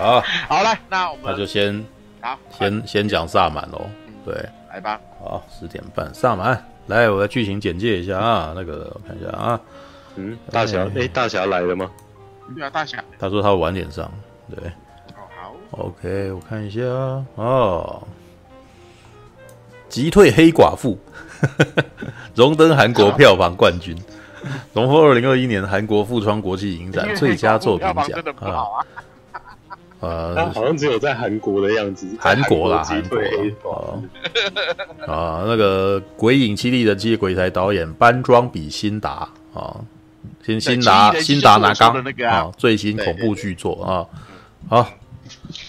好，好来，那我们那就先好，先先讲萨满喽。对，来吧。好，十点半，萨满。来，我来剧情简介一下啊。那个，我看一下啊。嗯，大侠，哎、欸，大侠来了吗？对啊，大侠。他说他晚点上。对。哦，好。OK，我看一下哦。击退黑寡妇，荣登韩国票房冠军，荣获二零二一年韩国富川国际影展最佳作品奖 啊。呃，好像只有在韩国的样子，韩国啦，韩国啊，啊，那个《鬼影凄厉人妻》的鬼才导演班庄比辛达啊，辛辛达辛达拿刚啊，最新恐怖剧作啊，好，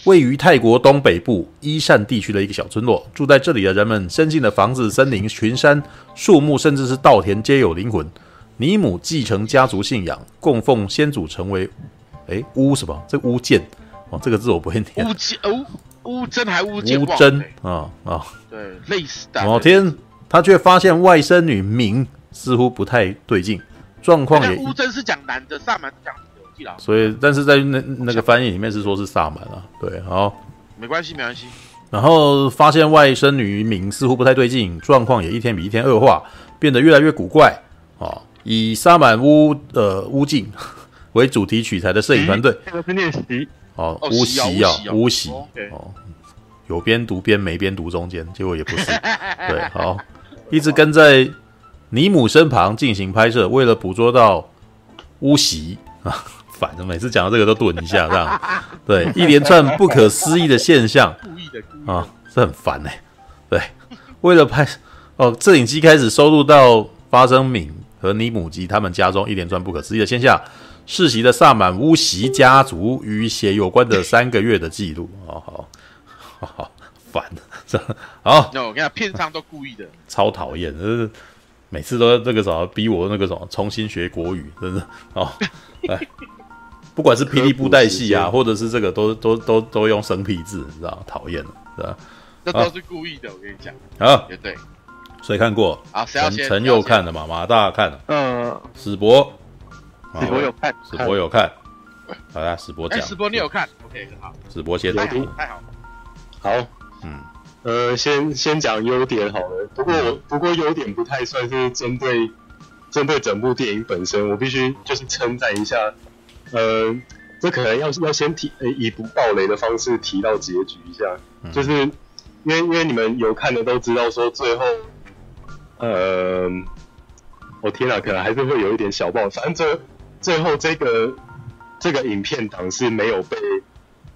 位于泰国东北部伊善地区的一个小村落，住在这里的人们，深信的房子、森林、群山、树木，甚至是稻田，皆有灵魂。尼姆继承家族信仰，供奉先祖成为，哎，巫什么？这巫剑。哦，这个字我不会念。乌鸡哦乌真还乌剑？乌真啊啊，对，类似的。某天，他却发现外甥女明似乎不太对劲，状况也。乌真是讲男的，萨满是讲女的，我记得。所以，但是在那那个翻译里面是说是萨满啊，对，好，没关系，没关系。然后发现外甥女敏似乎不太对劲，状况也一天比一天恶化，变得越来越古怪啊。以萨满屋呃屋境 为主题取材的摄影团队，这个是练习。哦，巫习啊，巫习哦，有边读边没边读中间，结果也不是，对，好，一直跟在尼姆身旁进行拍摄，为了捕捉到巫习。啊，反正每次讲到这个都顿一下，这样，对，一连串不可思议的现象，啊，这很烦哎，对，为了拍，哦，摄影机开始收录到发生敏和尼姆及他们家中一连串不可思议的现象。世袭的萨满巫袭家族与血有关的三个月的记录，好 好好好烦，这好。那我跟你讲，片上都故意的，超讨厌，就是每次都这个什么逼我那个什么重新学国语，真的哦。哎，不管是霹雳布袋戏啊，或者是这个，都都都都用生僻字，你知道讨厌了，是吧？这都是故意的，我跟你讲。啊，也对。谁看过？啊，陈陈佑看的嘛，马大看的，嗯，史博。史博有看，史博有看，好啦，史博讲，史博你有看，OK，好，史博先读，太好，好，嗯，呃，先先讲优点好了，不过我不过优点不太算是针对针对整部电影本身，我必须就是称赞一下，呃，这可能要要先提，呃，以不暴雷的方式提到结局一下，就是因为因为你们有看的都知道说最后，呃，我天哪，可能还是会有一点小爆，反正这。最后这个这个影片档是没有被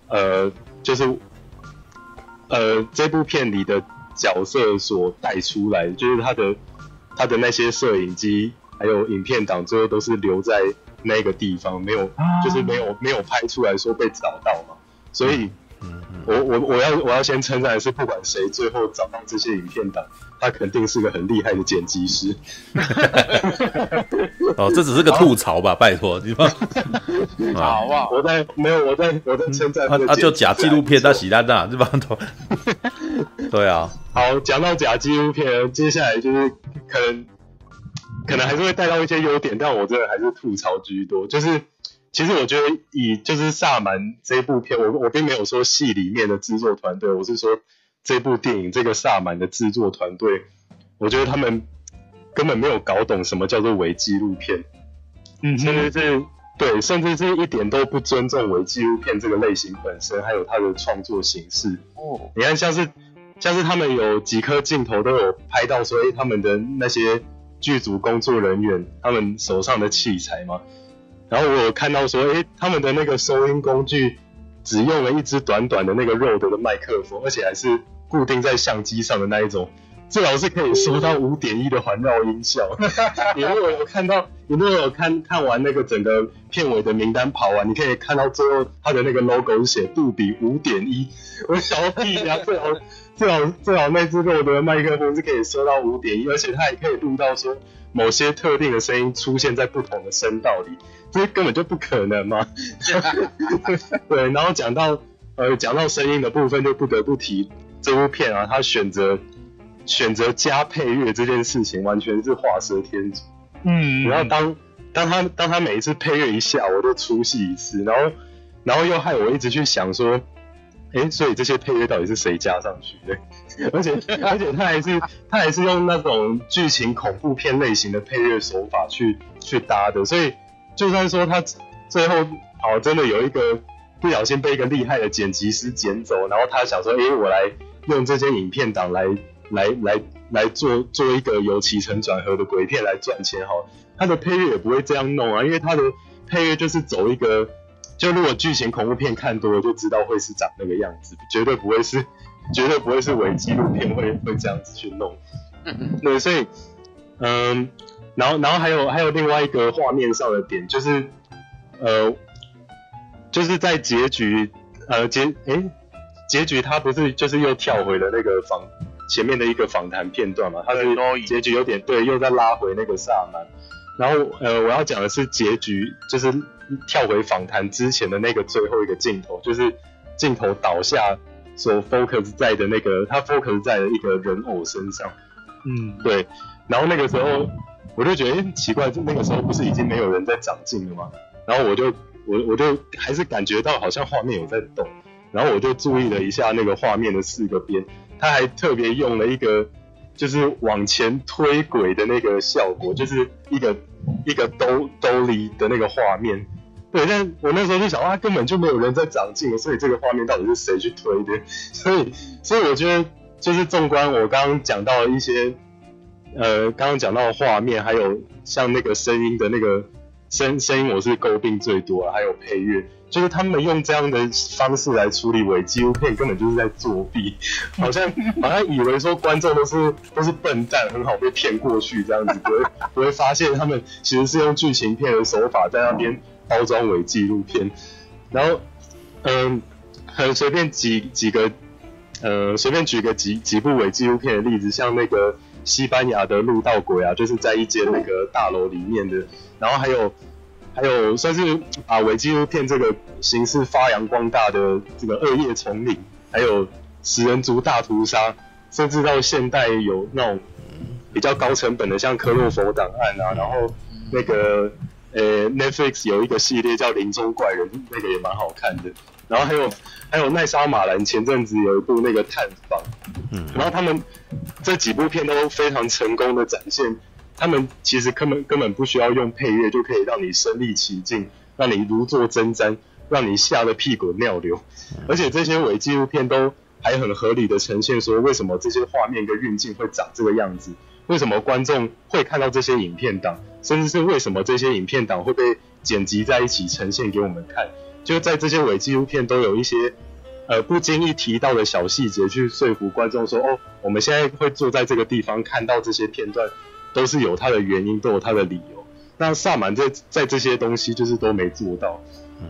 呃，就是呃这部片里的角色所带出来，就是他的他的那些摄影机还有影片档，最后都是留在那个地方，没有就是没有没有拍出来说被找到嘛，所以。我我我要我要先称赞的是，不管谁最后找到这些影片档，他肯定是个很厉害的剪辑师。哦，这只是个吐槽吧，拜托你们。好啊，我在没有我在我在称赞他，他就假纪录片，他喜欢那这帮头。对啊，好，讲到假纪录片，接下来就是可能可能还是会带到一些优点，但我这还是吐槽居多，就是。其实我觉得以就是萨满这部片，我我并没有说戏里面的制作团队，我是说这部电影这个萨满的制作团队，我觉得他们根本没有搞懂什么叫做伪纪录片，嗯，甚至是对，甚至是一点都不尊重伪纪录片这个类型本身，还有它的创作形式。哦，你看像是像是他们有几颗镜头都有拍到说，哎，他们的那些剧组工作人员他们手上的器材嘛。然后我有看到说，诶，他们的那个收音工具只用了一支短短的那个 Rode 的麦克风，而且还是固定在相机上的那一种，最好是可以收到五点一的环绕音效。你如果有看到，你如果有看看完那个整个片尾的名单跑完，你可以看到最后它的那个 logo 写杜比五点一。我小屁呀，最好最好最好那支 Rode 的麦克风是可以收到五点一，而且它还可以录到说某些特定的声音出现在不同的声道里。这根本就不可能嘛！对，然后讲到呃讲到声音的部分，就不得不提这部片啊，他选择选择加配乐这件事情，完全是画蛇添足。嗯，然后当当他当他每一次配乐一下，我就出戏一次。然后然后又害我一直去想说，哎，所以这些配乐到底是谁加上去的？而且而且他还是他还是用那种剧情恐怖片类型的配乐手法去去搭的，所以就算说他最后好真的有一个不小心被一个厉害的剪辑师剪走，然后他想说，哎，我来用这些影片档来来来来做做一个由起承转合的鬼片来赚钱，哈。它的配乐也不会这样弄啊，因为它的配乐就是走一个，就如果剧情恐怖片看多了就知道会是长那个样子，绝对不会是。绝对不会是伪纪录片会会这样子去弄，对，所以，嗯，然后然后还有还有另外一个画面上的点，就是，呃，就是在结局，呃结，诶，结局他不是就是又跳回了那个访前面的一个访谈片段嘛？他是结局有点对，又再拉回那个萨满，然后呃，我要讲的是结局，就是跳回访谈之前的那个最后一个镜头，就是镜头倒下。所 focus 在的那个，他 focus 在了一个人偶身上，嗯，对。然后那个时候，我就觉得，欸，奇怪，就那个时候不是已经没有人在长进了吗？然后我就，我我就还是感觉到好像画面有在动。然后我就注意了一下那个画面的四个边，他还特别用了一个，就是往前推轨的那个效果，就是一个一个兜兜里的那个画面。对，但我那时候就想，啊，根本就没有人在长进，所以这个画面到底是谁去推的？所以，所以我觉得，就是纵观我刚刚讲到的一些，呃，刚刚讲到的画面，还有像那个声音的那个声声音，我是诟病最多，还有配乐，就是他们用这样的方式来处理伪纪录片，根本就是在作弊，好像好像以为说观众都是都是笨蛋，很好被骗过去这样子，不会不会发现他们其实是用剧情片的手法在那边。包装伪纪录片，然后，嗯，很随便几几个，呃，随便举个几几部伪纪录片的例子，像那个西班牙的路道鬼啊，就是在一间那个大楼里面的，然后还有还有算是把伪纪录片这个形式发扬光大的这个恶夜丛林，还有食人族大屠杀，甚至到现代有那种比较高成本的，像科洛佛档案啊，然后那个。呃，Netflix 有一个系列叫《林中怪人》，那个也蛮好看的。然后还有还有奈莎马兰前阵子有一部那个探访，嗯，然后他们这几部片都非常成功的展现，他们其实根本根本不需要用配乐就可以让你身临其境，让你如坐针毡，让你吓得屁滚尿流。而且这些伪纪录片都还很合理的呈现说，为什么这些画面跟运镜会长这个样子。为什么观众会看到这些影片档，甚至是为什么这些影片档会被剪辑在一起呈现给我们看？就在这些伪纪录片都有一些呃不经意提到的小细节，去说服观众说：哦，我们现在会坐在这个地方看到这些片段，都是有它的原因，都有它的理由。那萨满在在这些东西就是都没做到，嗯，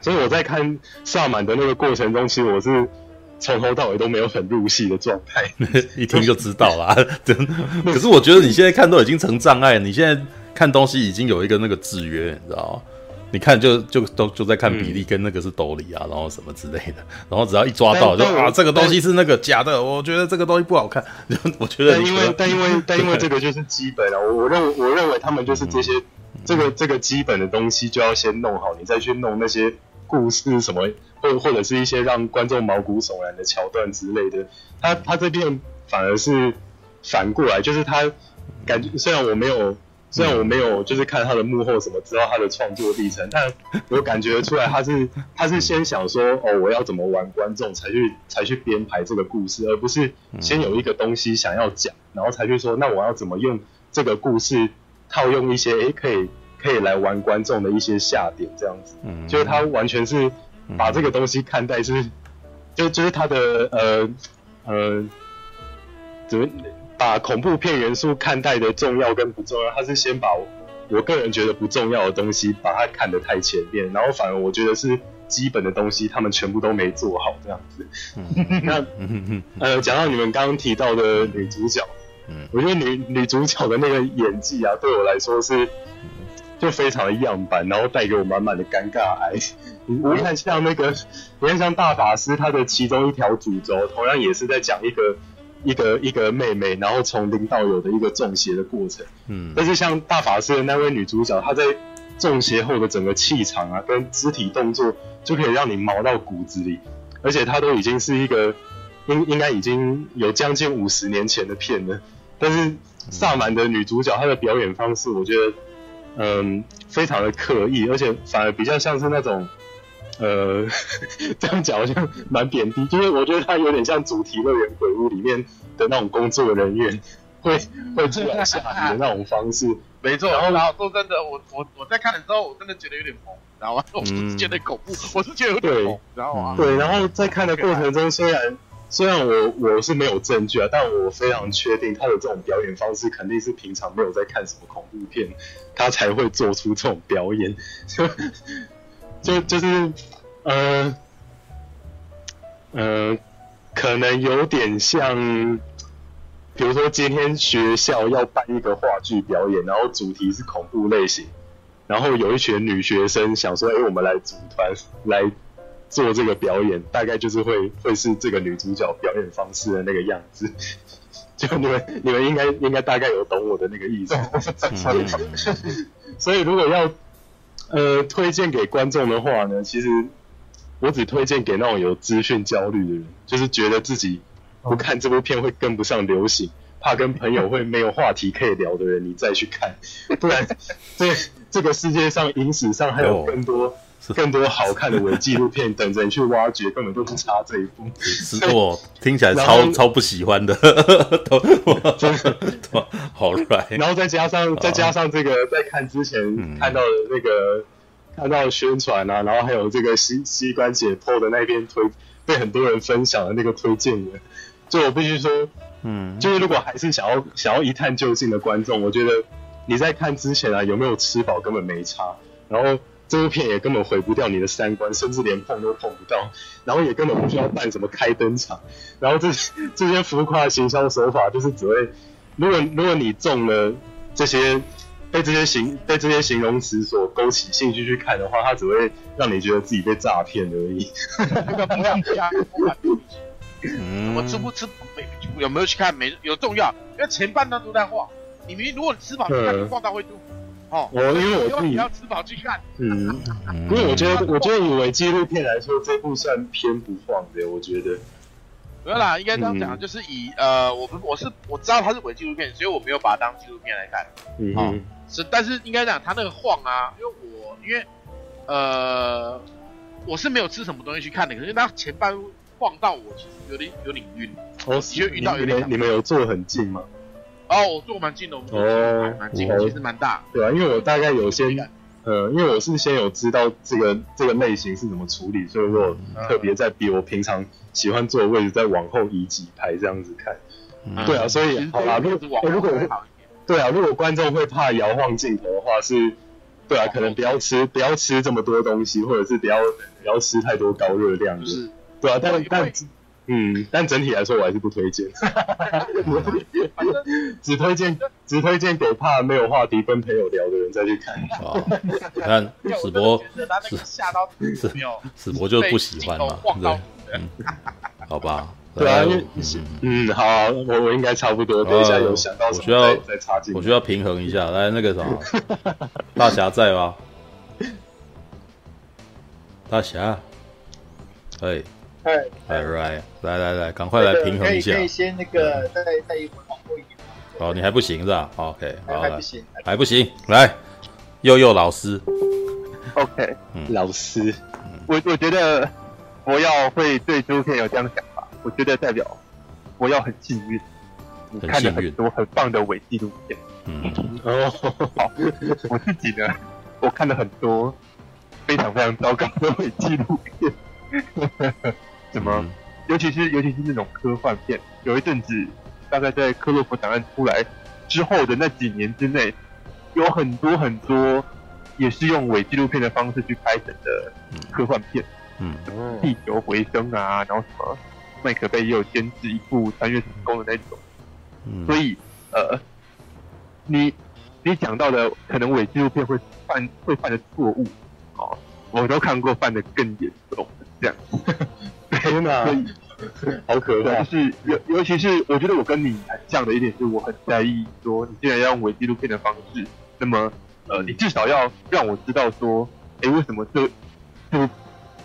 所以我在看萨满的那个过程中，其实我是。从头到尾都没有很入戏的状态，一听就知道啦。真，可是我觉得你现在看都已经成障碍，你现在看东西已经有一个那个制约，你知道吗？你看就就都就在看比例跟那个是兜里啊，然后什么之类的，然后只要一抓到就啊，这个东西是那个假的，我觉得这个东西不好看。我觉得，因为但因为 但因为这个就是基本啊，我我认为我认为他们就是这些这个这个基本的东西就要先弄好，你再去弄那些。故事什么，或或者是一些让观众毛骨悚然的桥段之类的，他他这边反而是反过来，就是他感觉虽然我没有虽然我没有就是看他的幕后什么，知道他的创作历程，但我感觉出来他是他是先想说哦，我要怎么玩观众才去才去编排这个故事，而不是先有一个东西想要讲，然后才去说那我要怎么用这个故事套用一些诶可以。可以来玩观众的一些下点，这样子，嗯，就是他完全是把这个东西看待是，就就是他的呃呃，怎么把恐怖片元素看待的重要跟不重要？他是先把我个人觉得不重要的东西把它看得太前面，然后反而我觉得是基本的东西，他们全部都没做好这样子。嗯、那呃，讲到你们刚刚提到的女主角，嗯，我觉得女女主角的那个演技啊，对我来说是。就非常的样板，然后带给我满满的尴尬癌。你你看像那个，你看像大法师，他的其中一条主轴，同样也是在讲一个一个一个妹妹，然后从零到有的一个中邪的过程。嗯。但是像大法师的那位女主角，她在中邪后的整个气场啊，跟肢体动作就可以让你毛到骨子里，而且她都已经是一个应应该已经有将近五十年前的片了，但是萨满的女主角她的表演方式，我觉得嗯非常的刻意，而且反而比较像是那种呃 这样讲好像蛮贬低，就是我觉得他有点像主题乐园鬼屋里面的那种工作人员。会会突然下雨的那种方式，没错。然后，然后说真的，我我我在看的时候，我真的觉得有点懵，然后 我是觉得恐怖，我是觉得有点懵，然后啊，对。然后在看的过程中，虽然虽然我我是没有证据啊，但我非常确定他的这种表演方式肯定是平常没有在看什么恐怖片，他才会做出这种表演，就就就是呃呃，可能有点像。比如说今天学校要办一个话剧表演，然后主题是恐怖类型，然后有一群女学生想说，哎，我们来组团来做这个表演，大概就是会会是这个女主角表演方式的那个样子。就你们你们应该应该大概有懂我的那个意思。所以如果要呃推荐给观众的话呢，其实我只推荐给那种有资讯焦虑的人，就是觉得自己。不看这部片会跟不上流行，怕跟朋友会没有话题可以聊的人，你再去看，不然这这个世界上影史上还有更多 更多好看的伪纪录片等着你去挖掘，根本就不差这一部。是我听起来超超不喜欢的，好帅。然后再加上再加上这个，在看之前看到的那个看到宣传啊，然后还有这个膝膝关节破的那边推被很多人分享的那个推荐的。就我必须说，嗯，就是如果还是想要想要一探究竟的观众，我觉得你在看之前啊，有没有吃饱根本没差，然后这部片也根本毁不掉你的三观，甚至连碰都碰不到，然后也根本不需要办什么开灯场，然后这 这些浮夸的行销手法就是只会，如果如果你中了这些被这些形被这些形容词所勾起兴趣去看的话，它只会让你觉得自己被诈骗而已。嗯，我吃不吃没有没有去看没有重要，因为前半段都在晃。你明如果你吃饱去看，你晃到会吐。哦，我因为我你要吃饱去看。嗯，因为我觉得我觉得以为纪录片来说，这部算偏不晃的，我觉得。没有啦，应该这样讲，就是以呃，我不我是我知道它是伪纪录片，所以我没有把它当纪录片来看。嗯，是，但是应该讲它那个晃啊，因为我因为呃，我是没有吃什么东西去看的，可是它前半。晃到我其实有点有点晕，哦，其实晕到有点。你们有坐很近吗？哦，我坐蛮近的，我哦，蛮近的，其实蛮大。对啊，因为我大概有先，呃，因为我是先有知道这个这个类型是怎么处理，所以说特别在比我平常喜欢坐的位置再往后移几排这样子看。对啊，所以好啦，如果如果对啊，如果观众会怕摇晃镜头的话，是，对啊，可能不要吃不要吃这么多东西，或者是不要不要吃太多高热量的。对啊，但但嗯，但整体来说我还是不推荐，只推荐 只推荐给怕没有话题跟朋友聊的人再去看。啊，你看 史博，史史博就不喜欢嘛，对，嗯，好吧，对啊，因为嗯，好，我我应该差不多，等一下有想到什么，我需要再插进，我需要平衡一下，来那个什么，大侠在吗？大侠，哎。哎，right，来来来，赶快来平衡一下。可以先那个再再一会往后一点。哦，你还不行是吧？OK，好，还不行，还不行。来，佑佑老师。OK，老师，我我觉得佛耀会对这部片有这样的想法，我觉得代表佛耀很幸运，你看了很多很棒的伪纪录片。嗯，哦，好，我自己呢，我看了很多非常非常糟糕的伪纪录片。什么？尤其是尤其是那种科幻片，有一阵子，大概在克洛弗档案出来之后的那几年之内，有很多很多也是用伪纪录片的方式去拍成的科幻片，嗯，地球回声啊，然后什么麦克贝也有监制一部穿越时空的那种，嗯，所以呃，你你讲到的可能伪纪录片会犯会犯的错误，哦，我都看过犯的更严重。这样，天哪，好可怕！就是尤尤其是，我觉得我跟你很像的一点是，我很在意说，你既然要用伪纪录片的方式，那么呃，你至少要让我知道说，哎，为什么这这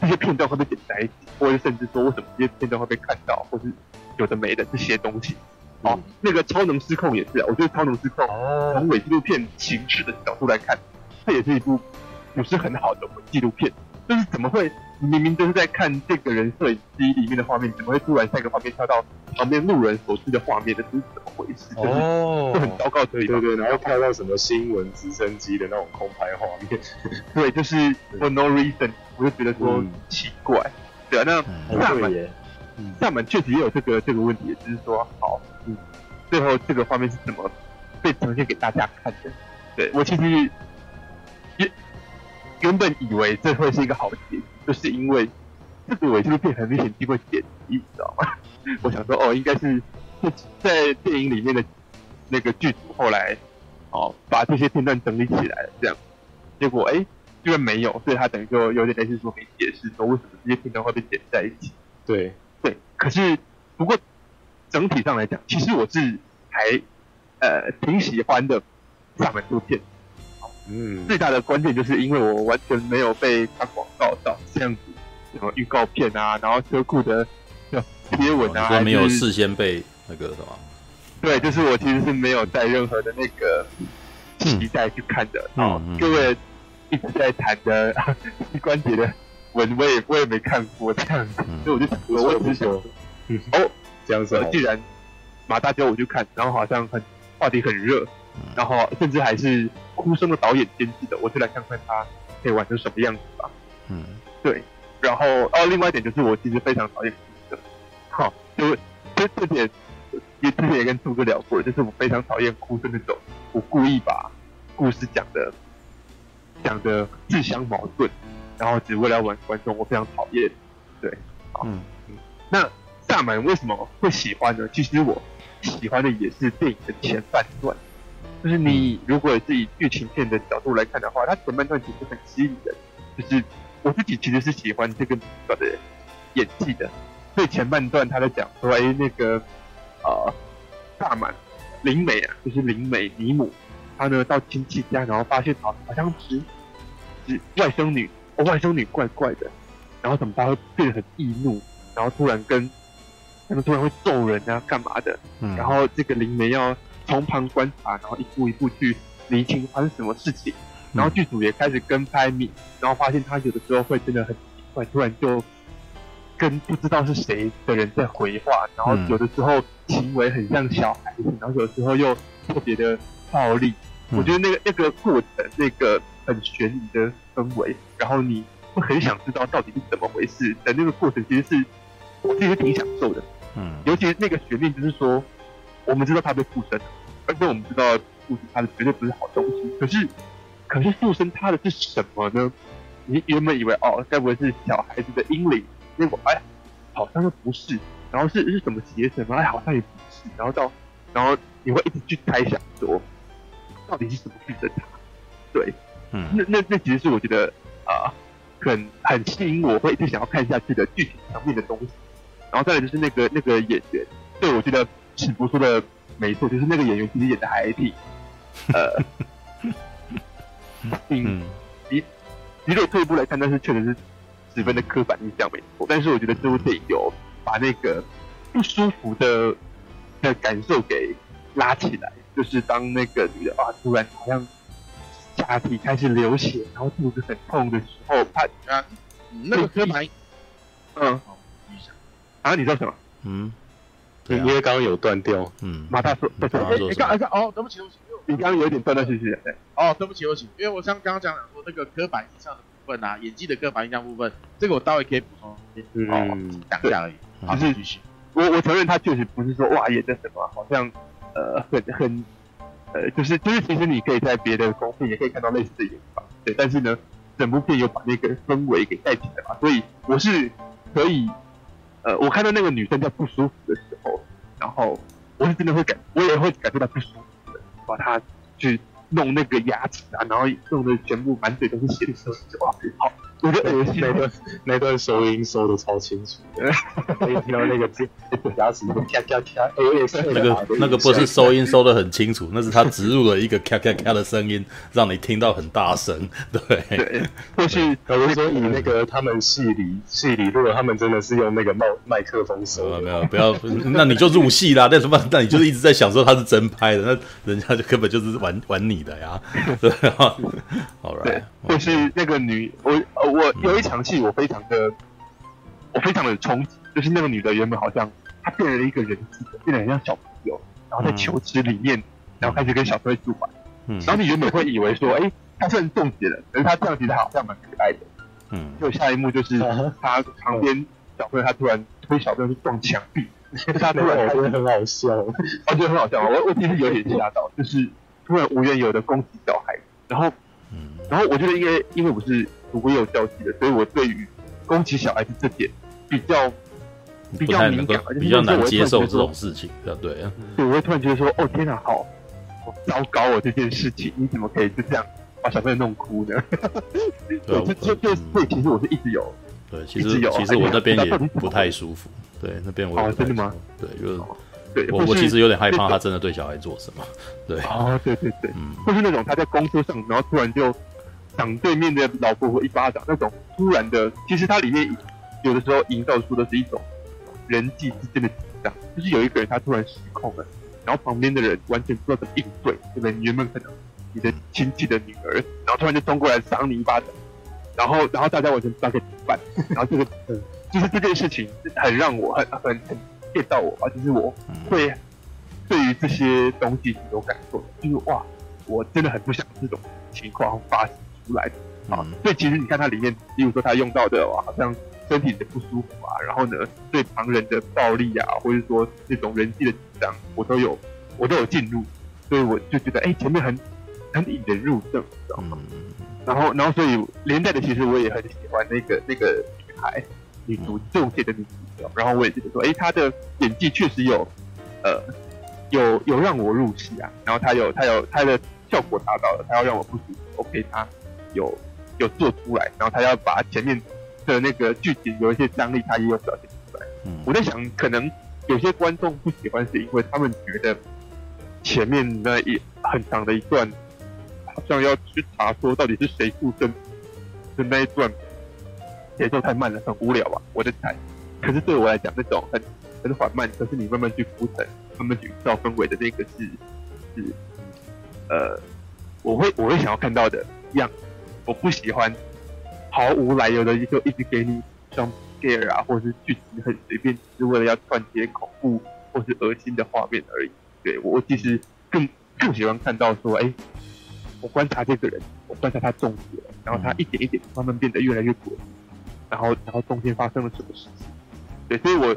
这些片段会被剪在一起，或者甚至说为什么这些片段会被看到，或是有的没的这些东西。哦，那个超能失控也是啊，我觉得超能失控从伪纪录片形式的角度来看，它也是一部不是很好的伪纪录片。就是怎么会明明就是在看这个人摄影机里面的画面，怎么会突然下一个画面跳到旁边路人所知的画面？这是怎么回事？哦，就很糟糕，对对对，然后跳到什么新闻直升机的那种空拍画面，对，就是 for no reason，我就觉得说奇怪。嗯、对啊，那萨满，萨满确实也有这个这个问题，就是说，好，嗯，最后这个画面是怎么被呈现给大家看的？对我其实也。原本以为这会是一个好结局，就是因为这个伪纪录片很明显机会剪辑，你知道吗？我想说，哦，应该是在电影里面的那个剧组后来哦把这些片段整理起来了，这样。结果哎，居然没有，所以他等于就有点类似说没解释说为什么这些片段会被剪在一起。对对，可是不过整体上来讲，其实我是还呃挺喜欢的萨满纪录片。嗯，最大的关键就是因为我完全没有被他广告到这样子，什么预告片啊，然后车库的贴文啊，哦、没有事先被那个什么？对，就是我其实是没有带任何的那个期待去看的。嗯、哦，各位一直在谈的膝关节的文，我也我也没看过这样子，嗯、所以我就我只想，嗯，哦，这样子，既然马大叫我去看，然后好像很话题很热。然后甚至还是哭声的导演监制的，我就来看看他可以玩成什么样子吧。嗯，对。然后哦，另外一点就是我其实非常讨厌哭声。好，就就这点也之前也跟兔哥聊过，就是我非常讨厌哭声那种，我故意把故事讲的讲的自相矛盾，然后只为了玩观众，我非常讨厌。对，嗯嗯。那萨满为什么会喜欢呢？其实我喜欢的也是电影的前半段。就是你如果是以剧情片的角度来看的话，它前半段其实很吸引人。就是我自己其实是喜欢这个女主角的演技的，所以前半段他在讲说，哎、欸，那个呃，萨满灵媒啊，就是灵媒尼姆，他呢到亲戚家，然后发现好好像是是外甥女，哦，外甥女怪怪的，然后怎么她会变得很易怒，然后突然跟他们突然会揍人啊，干嘛的？嗯、然后这个灵媒要。从旁观察，然后一步一步去厘清发生什么事情，然后剧组也开始跟拍米，然后发现他有的时候会真的很奇怪，突然就跟不知道是谁的人在回话，然后有的时候行为很像小孩子，然后有的时候又特别的暴力。我觉得那个那个过程，那个很悬疑的氛围，然后你会很想知道到底是怎么回事的那个过程，其实是我自己挺享受的。嗯，尤其是那个悬念，就是说。我们知道他被附身，而且我们知道附身他的绝对不是好东西。可是，可是附身他的是什么呢？你原本以为哦，该不会是小孩子的阴灵？结果哎，好像又不是。然后是是什么邪神吗？哎，好像也不是。然后到，然后你会一直去猜想说，到底是什么附身他？对，嗯，那那那其实是我觉得啊、呃，很很吸引我，会一直想要看下去的剧情方面的东西。然后再来就是那个那个演员，对我觉得。是不说的没错，就是那个演员其实演的还挺，呃，嗯，你你如果退一步来看，但是确实是十分的刻板印象没错。但是我觉得这部电影有把那个不舒服的的感受给拉起来，就是当那个女的啊突然好像下体开始流血，然后肚子很痛的时候，他啊那个刻板，嗯，啊，你知道什么？嗯。对，因为刚刚有断掉，嗯，马大说，对对对，你刚刚哦，对不起对不起，你刚刚有一点断断续续的，对，哦，对不起对不起，因为我像刚刚讲说那个刻板印象的部分啊，演技的刻板印象部分，这个我待会可以补充，嗯，讲一下而已，好，继续。我我承认他确实不是说哇演的什么，好像呃很很呃就是就是其实你可以在别的公片也可以看到类似的演法，对，但是呢，整部片有把那个氛围给带起来嘛，所以我是可以。呃，我看到那个女生在不舒服的时候，然后我是真的会感，我也会感受到不舒服的，把它去弄那个牙齿啊，然后弄得全部满嘴都是血的时候，就哇，好，那段那段收音收的超清楚，可以听到那个字牙齿咔咔咔，那个那个不是收音收的很清楚，那是他植入了一个咔咔咔的声音，让你听到很大声。对，对，或许我是说以那个他们戏里戏里，如果他们真的是用那个麦麦克风收，没有，不要，那你就入戏啦。那什么，那你就是一直在想说他是真拍的，那人家就根本就是玩玩你的呀。对，好了，对，或是那个女我。我有一场戏，我非常的，我非常的冲击，就是那个女的原本好像她变成了一个人质，变得很像小朋友，然后在球池里面，然后开始跟小朋友玩，嗯，然后你原本会以为说，哎，她虽然冻结了，可是她这样其实好像蛮可爱的，嗯，就下一幕就是她旁边小朋友，她突然推小朋友去撞墙壁，她突然觉得很好笑，我觉得很好笑，我我其实有点吓到，就是突然无缘由的攻击小孩，然后，然后我觉得因为因为我是。我有交集的，所以我对于攻击小孩子这点比较比较敏感，比较难接受这种事情，对对。对，我会突然觉得说，哦天哪，好，好糟糕哦这件事情，你怎么可以就这样把小朋友弄哭呢？对，这这这对，其实我是一直有，对，其实其实我那边也不太舒服，对，那边我哦真的吗？对，就是对我我其实有点害怕他真的对小孩做什么，对，哦对对对，嗯，就是那种他在公车上，然后突然就。挡对面的老婆婆一巴掌，那种突然的，其实它里面有的时候营造出的是一种人际之间的紧张，就是有一个人他突然失控了，然后旁边的人完全不知道怎么应对，对不对？你原本可能你的亲戚的女儿，然后突然就冲过来赏你一巴掌，然后然后大家完全不知道该怎么办，然后这个嗯，就是这件事情很让我很很很 get 到我吧，就是我会对于这些东西是有感受的，就是哇，我真的很不想这种情况发生。出来的啊，所以其实你看它里面，例如说它用到的哇，好像身体的不舒服啊，然后呢，对旁人的暴力啊，或者说那种人际的紧张，我都有，我都有进入，所以我就觉得，哎、欸，前面很很引人入胜，知道吗？然后，然后，所以连带的，其实我也很喜欢那个那个女孩，女主中邪的女主角，然后我也觉得说，哎、欸，她的演技确实有，呃，有有让我入戏啊，然后她有她有她的效果达到了，她要让我不舒服，OK，她。有有做出来，然后他要把前面的那个剧情有一些张力，他也有表现出来。嗯，我在想，可能有些观众不喜欢，是因为他们觉得前面那一很长的一段，好像要去查说到底是谁附身的那一段节奏太慢了，很无聊啊。我在猜。可是对我来讲，那种很很缓慢，可是你慢慢去铺陈，慢慢去营造氛围的那个是是呃，我会我会想要看到的样子。我不喜欢毫无来由的就一直给你像 scare 啊，或者是剧情很随便，只是为了要串接恐怖或是恶心的画面而已。对，我其实更更喜欢看到说，哎、我观察这个人，我观察他中邪了，然后他一点一点慢慢变得越来越诡异，然后然后中间发生了什么事情？对，所以我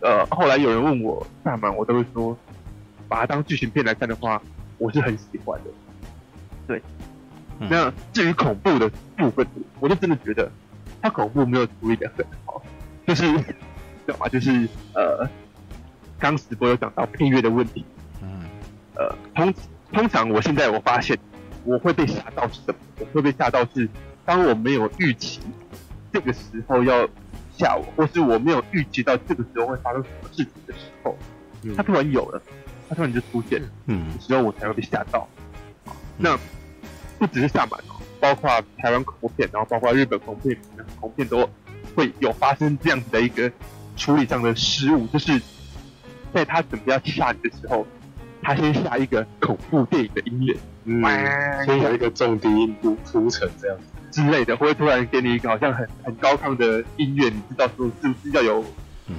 呃后来有人问我萨满，我都会说，把它当剧情片来看的话，我是很喜欢的。对。那至于恐怖的部分，我就真的觉得他恐怖没有处理的很好，就是 懂吗？就是呃，刚直播有讲到配乐的问题，嗯，呃，通通常我现在我发现我会被吓到是什么？我会被吓到是当我没有预期这个时候要吓我，或是我没有预期到这个时候会发生什么事情的时候，他突然有了，他突然就出现了，嗯，时候我才会被吓到。那。不只是萨满哦，包括台湾恐怖片，然后包括日本恐怖片，恐怖片都会有发生这样子的一个处理上的失误，就是在他准备要吓你的时候，他先下一个恐怖电影的音乐，嗯，先有一个重低音铺铺陈这样子之类的，或者突然给你一个好像很很高亢的音乐，你知道说是不是要有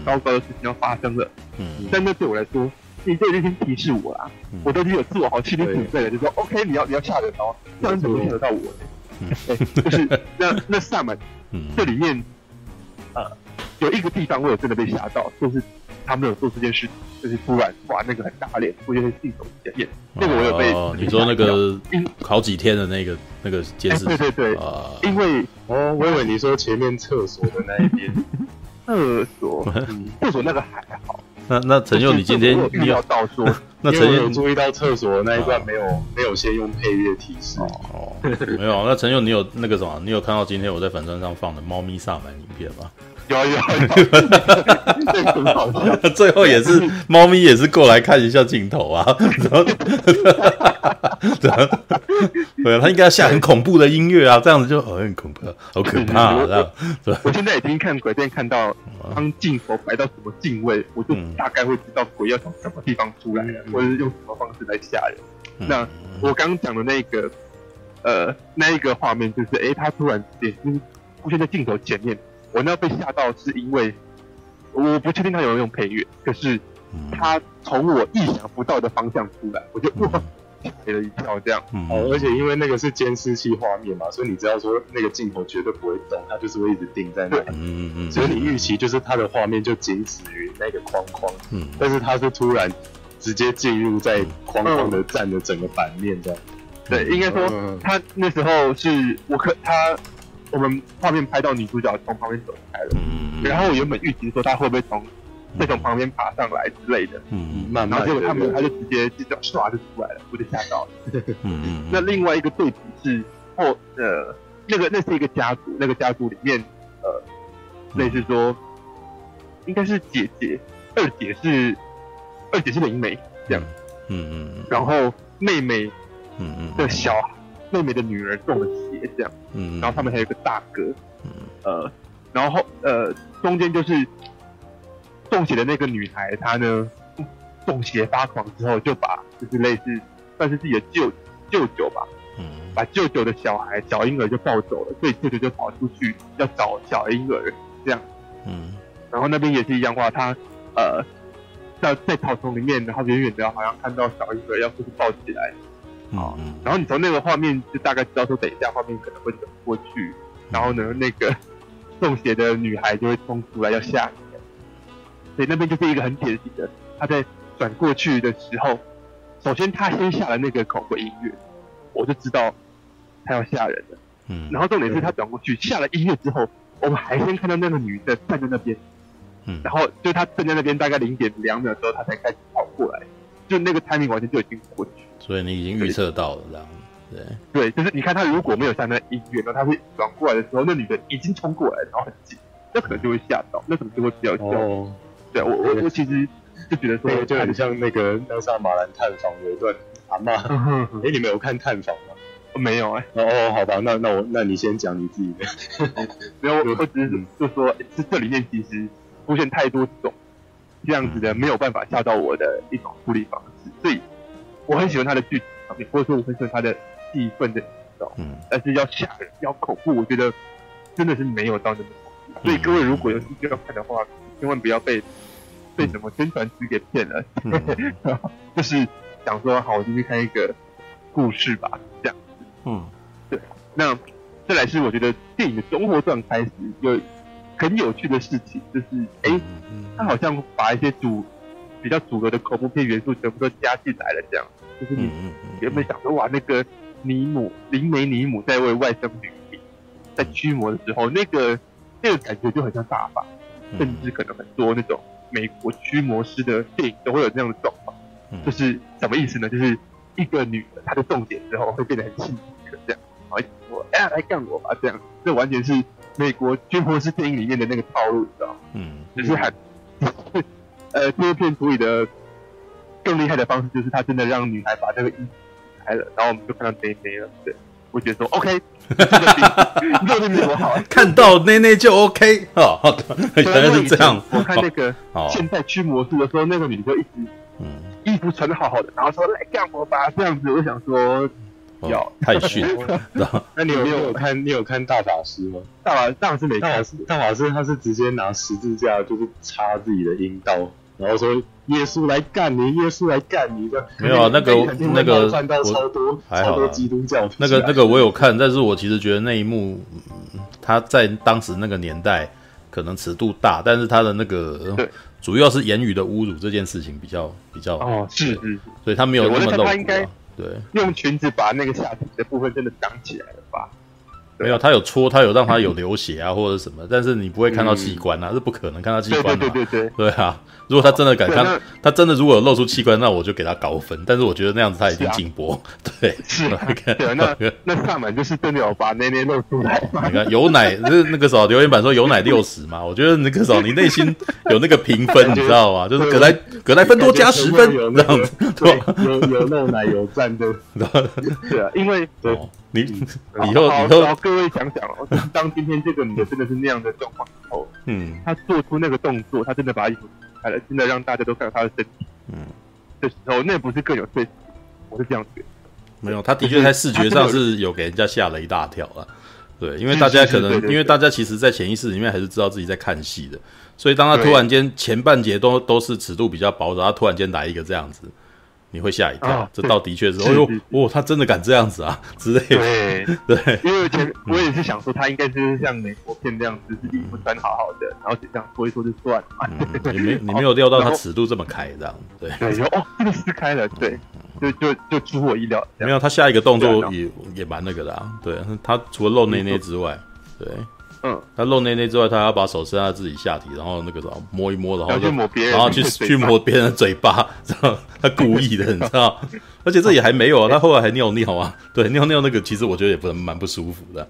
糟糕的事情要发生了？嗯，但那对我来说。你就已经提示我啦，嗯、我都已经有自我好心理准备了，就说 OK，你要你要吓人哦，这样怎么吓得到我呢？嗯。欸、就是那那萨满，嗯、这里面呃有一个地方我有真的被吓到，就是他没有做这件事情，就是突然哇那个很打脸，我觉得镜头显眼，那个我有被、哦、你说那个好几天的那个那个监视、欸，对对对，呃、因为哦，我以为你说前面厕所的那一边，厕所，厕所那个还好。那那陈佑，你今天你要倒数，那陈佑有注意到厕所那一段没有没有先用配乐提示哦，没有。那陈佑，你有那个什么？你有看到今天我在粉砖上放的猫咪萨满影片吗？有有。最后也是猫咪也是过来看一下镜头啊，对他应该要下很恐怖的音乐啊，这样子就很恐怖，好可怕啊！这样，我现在已经看鬼片看到，当镜头摆到什么镜位，我就大概会知道鬼要从什么地方出来了，或者是用什么方式来吓人。那我刚刚讲的那个，呃，那一个画面就是，哎，他突然之间出现在镜头前面。我那被吓到，是因为我不确定他有没有用配乐，可是他从我意想不到的方向出来，我就哇吓了一跳，这样。哦，而且因为那个是监视器画面嘛，所以你知道说那个镜头绝对不会动，它就是会一直定在那里。嗯嗯，所以你预期就是它的画面就仅止于那个框框。嗯。但是它是突然直接进入在框框的占的整个版面这样。对，应该说他那时候是我可他。我们画面拍到女主角从旁边走开了，嗯，然后我原本预期说她会不会从再从旁边爬上来之类的，嗯，慢慢，然后结果他们他就直接就这样唰就出来了，我就吓到了，嗯嗯。那另外一个对比是后呃那个那是一个家族，那个家族里面呃类似说应该是姐姐，二姐是二姐是灵媒这样，嗯嗯，然后妹妹嗯嗯。的小孩。妹妹的女儿中了邪，这样，嗯，然后他们还有一个大哥，嗯，呃，然后呃，中间就是中邪的那个女孩，她呢中邪发狂之后，就把就是类似算是自己的舅舅舅吧，嗯，把舅舅的小孩小婴儿就抱走了，所以舅舅就跑出去要找小婴儿，这样，嗯，然后那边也是一样话，他呃在在草丛里面，然后远远的好像看到小婴儿要出去抱起来。好，然后你从那个画面就大概知道说，等一下画面可能会走过去，然后呢，那个中邪的女孩就会冲出来要吓你，所以那边就是一个很典型的，他在转过去的时候，首先他先下了那个恐怖音乐，我就知道他要吓人了，嗯，然后重点是他转过去下了音乐之后，我们还先看到那个女的站在那边，嗯，然后就他站在那边大概零点两秒的时候，他才开始跑过来，就那个 timing 完全就已经过去。所以你已经预测到了这样，对，对，就是你看他如果没有像那音乐，然后他会转过来的时候，那女的已经冲过来，然后很近，那可能就会吓到，那可能就会比较哦，对我我我其实就觉得说，就很像那个那萨马兰探访有一段阿嬷，哎，你们有看探访吗？没有哎，哦哦，好吧，那那我那你先讲你自己的，没有，我只是就说，是这里面其实出现太多种这样子的没有办法吓到我的一种处理方式，所以。我很喜欢他的剧情方面，或者说我很喜欢他的气氛的营造，嗯，但是要吓人、要恐怖，我觉得真的是没有到那么恐怖。所以各位如果有兴趣要看的话，千万不要被被什么宣传词给骗了，嗯、就是想说好，我就去看一个故事吧，这样子。嗯，对。那再来是我觉得电影的中后段开始有很有趣的事情，就是哎、欸，他好像把一些主比较主流的恐怖片元素全部都加进来了，这样。就是你原本想说哇，那个尼姆灵媒尼姆在为外甥女在驱魔的时候，那个那个感觉就很像大法，甚至可能很多那种美国驱魔师的电影都会有这样的状况，就是什么意思呢？就是一个女的她的重点之后会变得很性感，这样，然后说哎呀来干我吧，这样，这完全是美国驱魔师电影里面的那个套路，你知道嗯，就是很。呃，这部片处理的更厉害的方式，就是他真的让女孩把这个衣服开了，然后我们就看到内内了。对，我觉得说 OK，这个比肉没有好，看到内内就 OK 哦，原来是这样。我看那个现在驱魔术的时候，那个女的就一直嗯衣服穿的好好的，然后说来干活吧这样子，我想说要太逊。那你有没有看？你有看大法师吗？大法大法师没看，大法师他是直接拿十字架就是插自己的阴道。然后说耶稣来干你，耶稣来干你的。没有啊，那个那个超多超多基督教。那个那个我有看，但是我其实觉得那一幕，他在当时那个年代可能尺度大，但是他的那个主要是言语的侮辱这件事情比较比较哦是是，所以他没有那么露骨。他应该对用裙子把那个下体的部分真的挡起来了吧？没有，他有戳，他有让他有流血啊，或者什么，但是你不会看到器官啊，是不可能看到器官的。对对对对对啊！如果他真的敢看，他真的如果有露出器官，那我就给他高分。但是我觉得那样子他已经禁播。对，是啊，对那 那萨满就是真的有把那那露出来。你看有奶，那那个时候留言板说有奶六十嘛，我觉得那个时候你内心有那个评分，你知道吗？就是葛莱葛莱芬多加十分这样子，对，有有露奶有赞的，对啊，因为对。你以后以后各位想想哦，当今天这个女的真的是那样的状况之后，嗯，她做出那个动作，她真的把衣服拆了，真的让大家都看到他的身体，嗯，的时候，那不是更有说服力？我是这样觉得。没有，他的确在视觉上是有给人家吓了一大跳啊。对，因为大家可能因为大家其实，在潜意识里面还是知道自己在看戏的，所以当他突然间前半节都都是尺度比较薄的，他突然间来一个这样子。你会吓一跳，啊、这倒的确是，是哦呦，哦，他真的敢这样子啊 之类的，对。对，因为前我也是想说，他应该就是像美国片这样子，衣服穿好好的，然后就这样说一说就算了，嗯、你没 你没有料到他尺度这么开，这样，对。对，就哦，这个撕开了，对，就就就出乎我意料，没有，他下一个动作也也蛮那个的，啊，对，他除了露内内之外，对。嗯，他露内内之外，他要把手伸到自己下体，然后那个什么摸一摸，然后就摸别人，然后去去摸别人的嘴巴，知道他故意的，你知道？而且这也还没有啊，他后来还尿尿啊，对，尿尿那个其实我觉得也不能蛮不舒服的，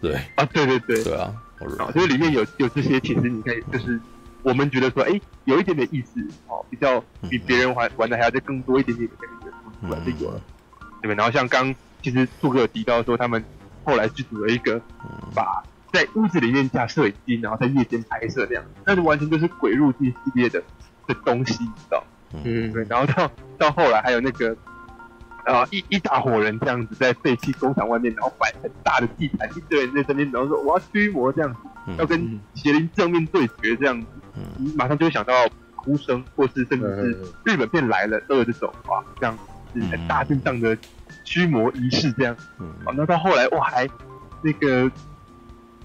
对。啊，对对对，对啊，啊，所以里面有有这些，其实你可以就是我们觉得说，哎，有一点点意思，哦，比较比别人玩玩的还要再更多一点点的感觉，出来这个，对？吧？然后像刚其实兔哥有提到说，他们后来剧组了一个把。在屋子里面架摄影机，然后在夜间拍摄这样，那就完全就是鬼入境系列的的东西，你知道？嗯，对。然后到到后来还有那个啊、呃，一一大伙人这样子在废弃工厂外面，然后摆很大的地毯，一堆人在这边，然后说我要驱魔这样子，要跟邪灵正面对决这样子，你马上就会想到哭声，或是甚至是日本片来了都有这种啊，这样是很大阵仗的驱魔仪式这样。嗯，啊，那到后来哇，还那个。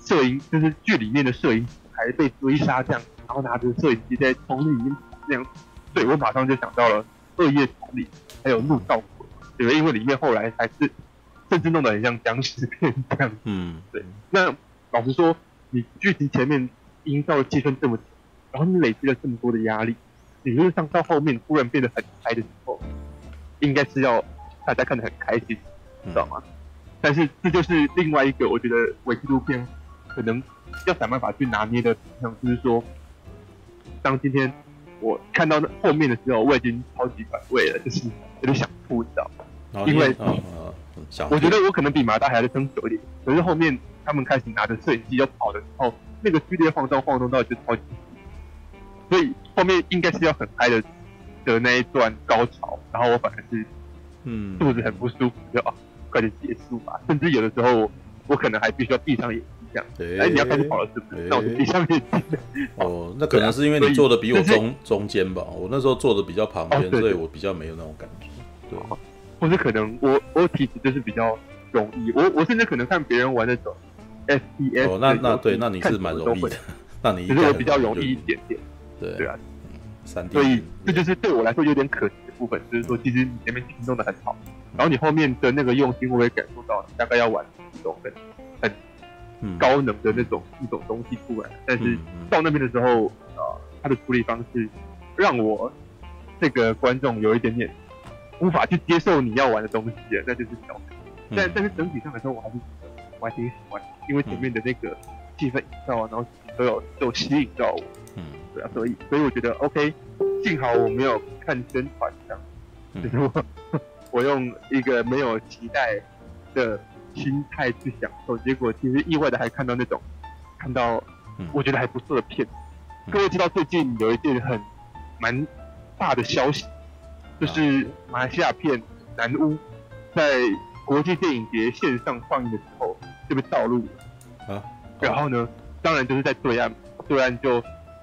摄影就是剧里面的摄影还被追杀这样，然后拿着摄影机在丛林里面这样，对，我马上就想到了《恶夜丛林》还有《怒道鬼》，对？因为里面后来还是甚至弄得很像僵尸片这样。嗯，对。那老实说，你剧情前面营造的气氛这么强，然后你累积了这么多的压力，理论上到后面突然变得很嗨的时候，应该是要大家看得很开心，知道吗？嗯、但是这就是另外一个我觉得伪纪录片。可能要想办法去拿捏的，像就是说，当今天我看到那后面的时候，我已经超级反胃了，就是有点想吐，你知道吗？因为我觉得我可能比马大还要撑久一点，可是后面他们开始拿着摄影机要跑的时候，那个剧烈晃动晃动到就超级，所以后面应该是要很嗨的的那一段高潮，然后我反而是嗯肚子很不舒服，就啊快点结束吧，甚至有的时候我可能还必须要闭上眼。对，哎，你要开始跑了是不是？那我就闭上眼睛。哦，那可能是因为你坐的比我中中间吧，我那时候坐的比较旁边，所以我比较没有那种感觉。对，或者可能我我体质就是比较容易，我我甚至可能看别人玩那种 S P S，。哦，那那对，那你是蛮容易的。那你其实我比较容易一点点。对对啊，三 D。所以这就是对我来说有点可惜的部分，就是说其实你前面弄得很好，然后你后面的那个用心，我也感受到大概要玩这种很很。高能的那种一种东西出来，但是到那边的时候，啊、呃，他的处理方式让我这个观众有一点点无法去接受你要玩的东西，那就是小。但但是整体上来说，我还是我还挺喜欢，因为前面的那个气氛营造，然后都有都有吸引到我。嗯，对啊，所以所以我觉得 OK，幸好我没有看宣传这样，就是我 我用一个没有期待的。心态去享受，结果其实意外的还看到那种，看到我觉得还不错的片。嗯、各位知道最近有一件很蛮大的消息，就是马来西亚片《南屋》在国际电影节线上放映的时候就被盗录了啊。然后呢，当然就是在对岸，对岸就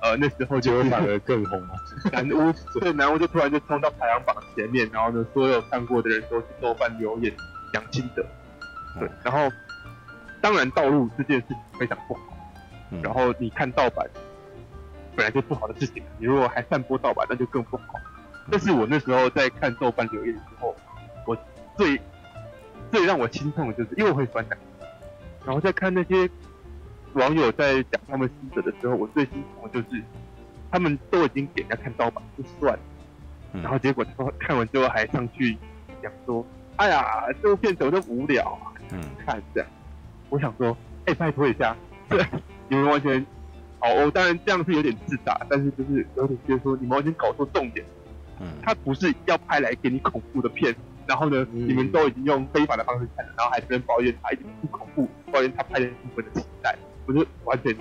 呃那时候就反而更红了。南巫对南屋就突然就冲到排行榜前面，然后呢，所有看过的人都去豆瓣留言讲心得。对，然后当然道路这件事情非常不好，嗯、然后你看盗版本来就不好的事情，你如果还散播盗版，那就更不好。但是我那时候在看豆瓣留言的时候，我最最让我心痛的就是，因为我会酸奶，然后在看那些网友在讲他们心得的时候，我最心疼的就是他们都已经给人家看盗版就算了，嗯、然后结果他说看完之后还上去讲说：“哎呀，这部片怎么这么无聊啊？”嗯，看这样，我想说，哎、欸，拜托一下，对，你们完全，好，我当然这样是有点自大，但是就是有点觉得说你们完全搞错重点。嗯，他不是要拍来给你恐怖的片，然后呢，嗯、你们都已经用非法的方式看了，然后还跟抱怨他一点不恐怖，抱怨他拍的部分的期待，我就完全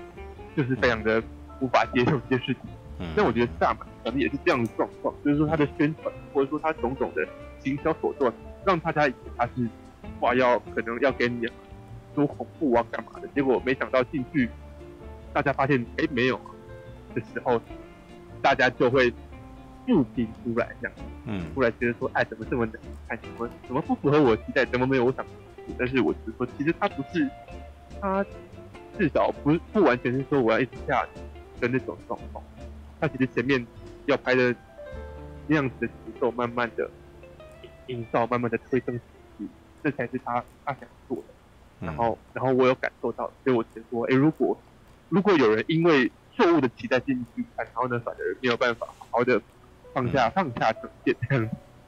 就是非常的无法接受这件事情。嗯，但我觉得萨满可能也是这样的状况，就是说他的宣传或者说他种种的行销手段，让大家以为他是哇要可能要给你多恐怖啊干嘛的，结果没想到进去，大家发现哎、欸、没有的时候，大家就会。负评出来这样，嗯，出来觉得说，哎，怎么这么难看？怎么怎么不符合我的期待？怎么没有我想？但是我只是说，其实他不是，他至少不不完全是说我要一直下的那种状况。他其实前面要拍的那样子的节奏，慢慢的营造，慢慢的推升起，这才是他他想做的。然后，然后我有感受到，所以我觉得说，哎，如果如果有人因为错误的期待进去看，然后呢，反而没有办法好好的。放下放下成见，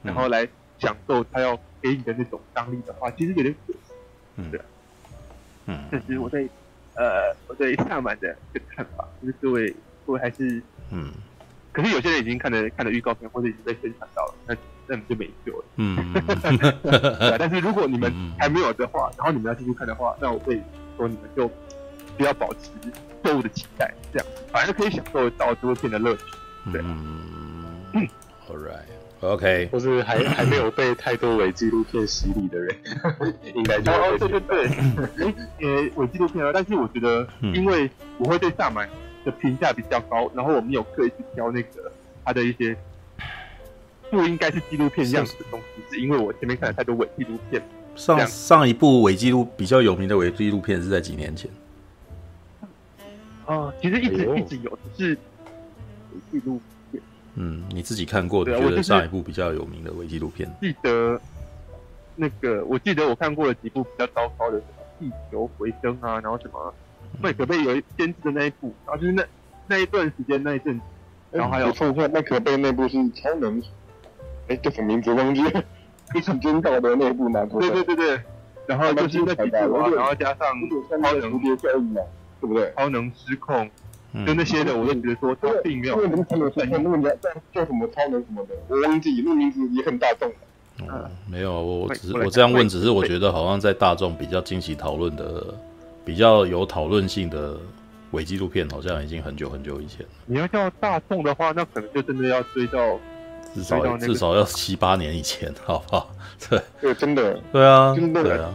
然后来享受他要给你的那种张力的话，其实有点可惜。嗯，对。嗯，这是我对呃我对萨满的一个看法。就是各位各位还是嗯，可是有些人已经看了看了预告片，或者已经被宣传到了，那那你就没救了。嗯，对。但是如果你们还没有的话，然后你们要继续看的话，那我会说你们就不要保持错误的期待，这样反而可以享受到这部片的乐趣。对。嗯，All right，OK，或是还还没有被太多伪纪录片洗礼的人，应该就哦，对对对，哎，呃，伪纪录片啊，但是我觉得，因为我会对萨满的评价比较高，然后我们有刻意去挑那个他的一些不应该是纪录片样子的东西，是因为我前面看了太多伪纪录片。上上一部伪纪录比较有名的伪纪录片是在几年前？哦，其实一直一直有，只是伪纪录片。嗯，你自己看过的，觉得上一部比较有名的伪纪录片？记得那个，我记得我看过了几部比较糟糕的，什么《地球回声》啊，然后什么麦可贝有一监制的那一部，然后就是那那一段时间那一阵子，然后还有错错麦可贝那部是超能，哎，叫什么名字忘记了？一起监导的那部嘛？对对对对，然后就是那几部啊，然后加上超能蝴蝶效应嘛，对不对？超能失控。就那些的，我就觉得说他并没有。因为他们很那个叫叫什么超能什么的，我忘记，那名字也很大众。哦，没有，我我只是我这样问，只是我觉得好像在大众比较惊喜讨论的、比较有讨论性的伪纪录片，好像已经很久很久以前。你要叫大众的话，那可能就真的要追到至少至少要七八年以前，好不好？对对，真的。对啊，对啊。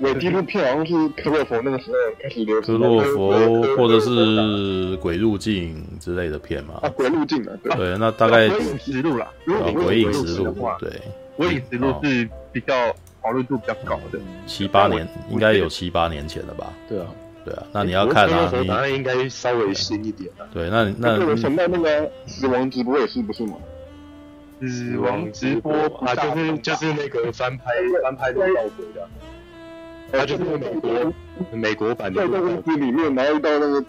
伪纪录片好像是克洛佛那个时候开始流行，克洛佛或者是鬼入境之类的片嘛。啊，鬼入境啊，对，那大概鬼影实录啦。鬼影实录，对，鬼影实录是比较讨论度比较高的。七八年，应该有七八年前了吧？对啊，对啊。那你要看啊，你应该稍微新一点。对，那那我想到那个死亡直播也是不是吗？死亡直播啊，就是就是那个翻拍翻拍的盗鬼的。他就是美国美国版的，在那个屋子里面，然后到那个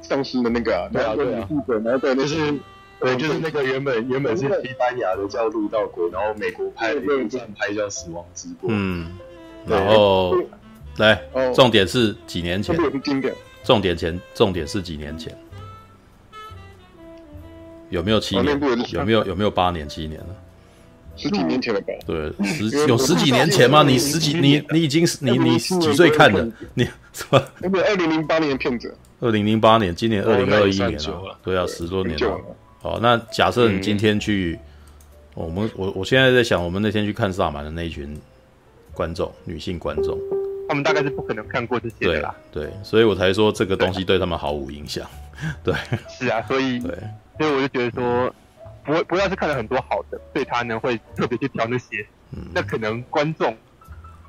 丧尸的那个啊，对啊对啊，然后在那是，对，就是那个原本原本是西班牙的叫路道鬼，然后美国拍的一个翻拍叫死亡直播，嗯，然后来，重点是几年前，重点前重点是几年前，有没有七年？有没有有没有八年七年了？十几年前了吧？对，十有十几年前吗？你十几你你已经是你你几岁看的？你什么？那个二零零八年的片子。二零零八年，今年二零二一年了，对啊，十多年了。好，那假设你今天去，我们我我现在在想，我们那天去看萨满的那一群观众，女性观众，他们大概是不可能看过这些的啦。对，所以我才说这个东西对他们毫无影响。对，是啊，所以对，所以我就觉得说。不不要是看了很多好的，所以他呢会特别去挑那些，嗯、那可能观众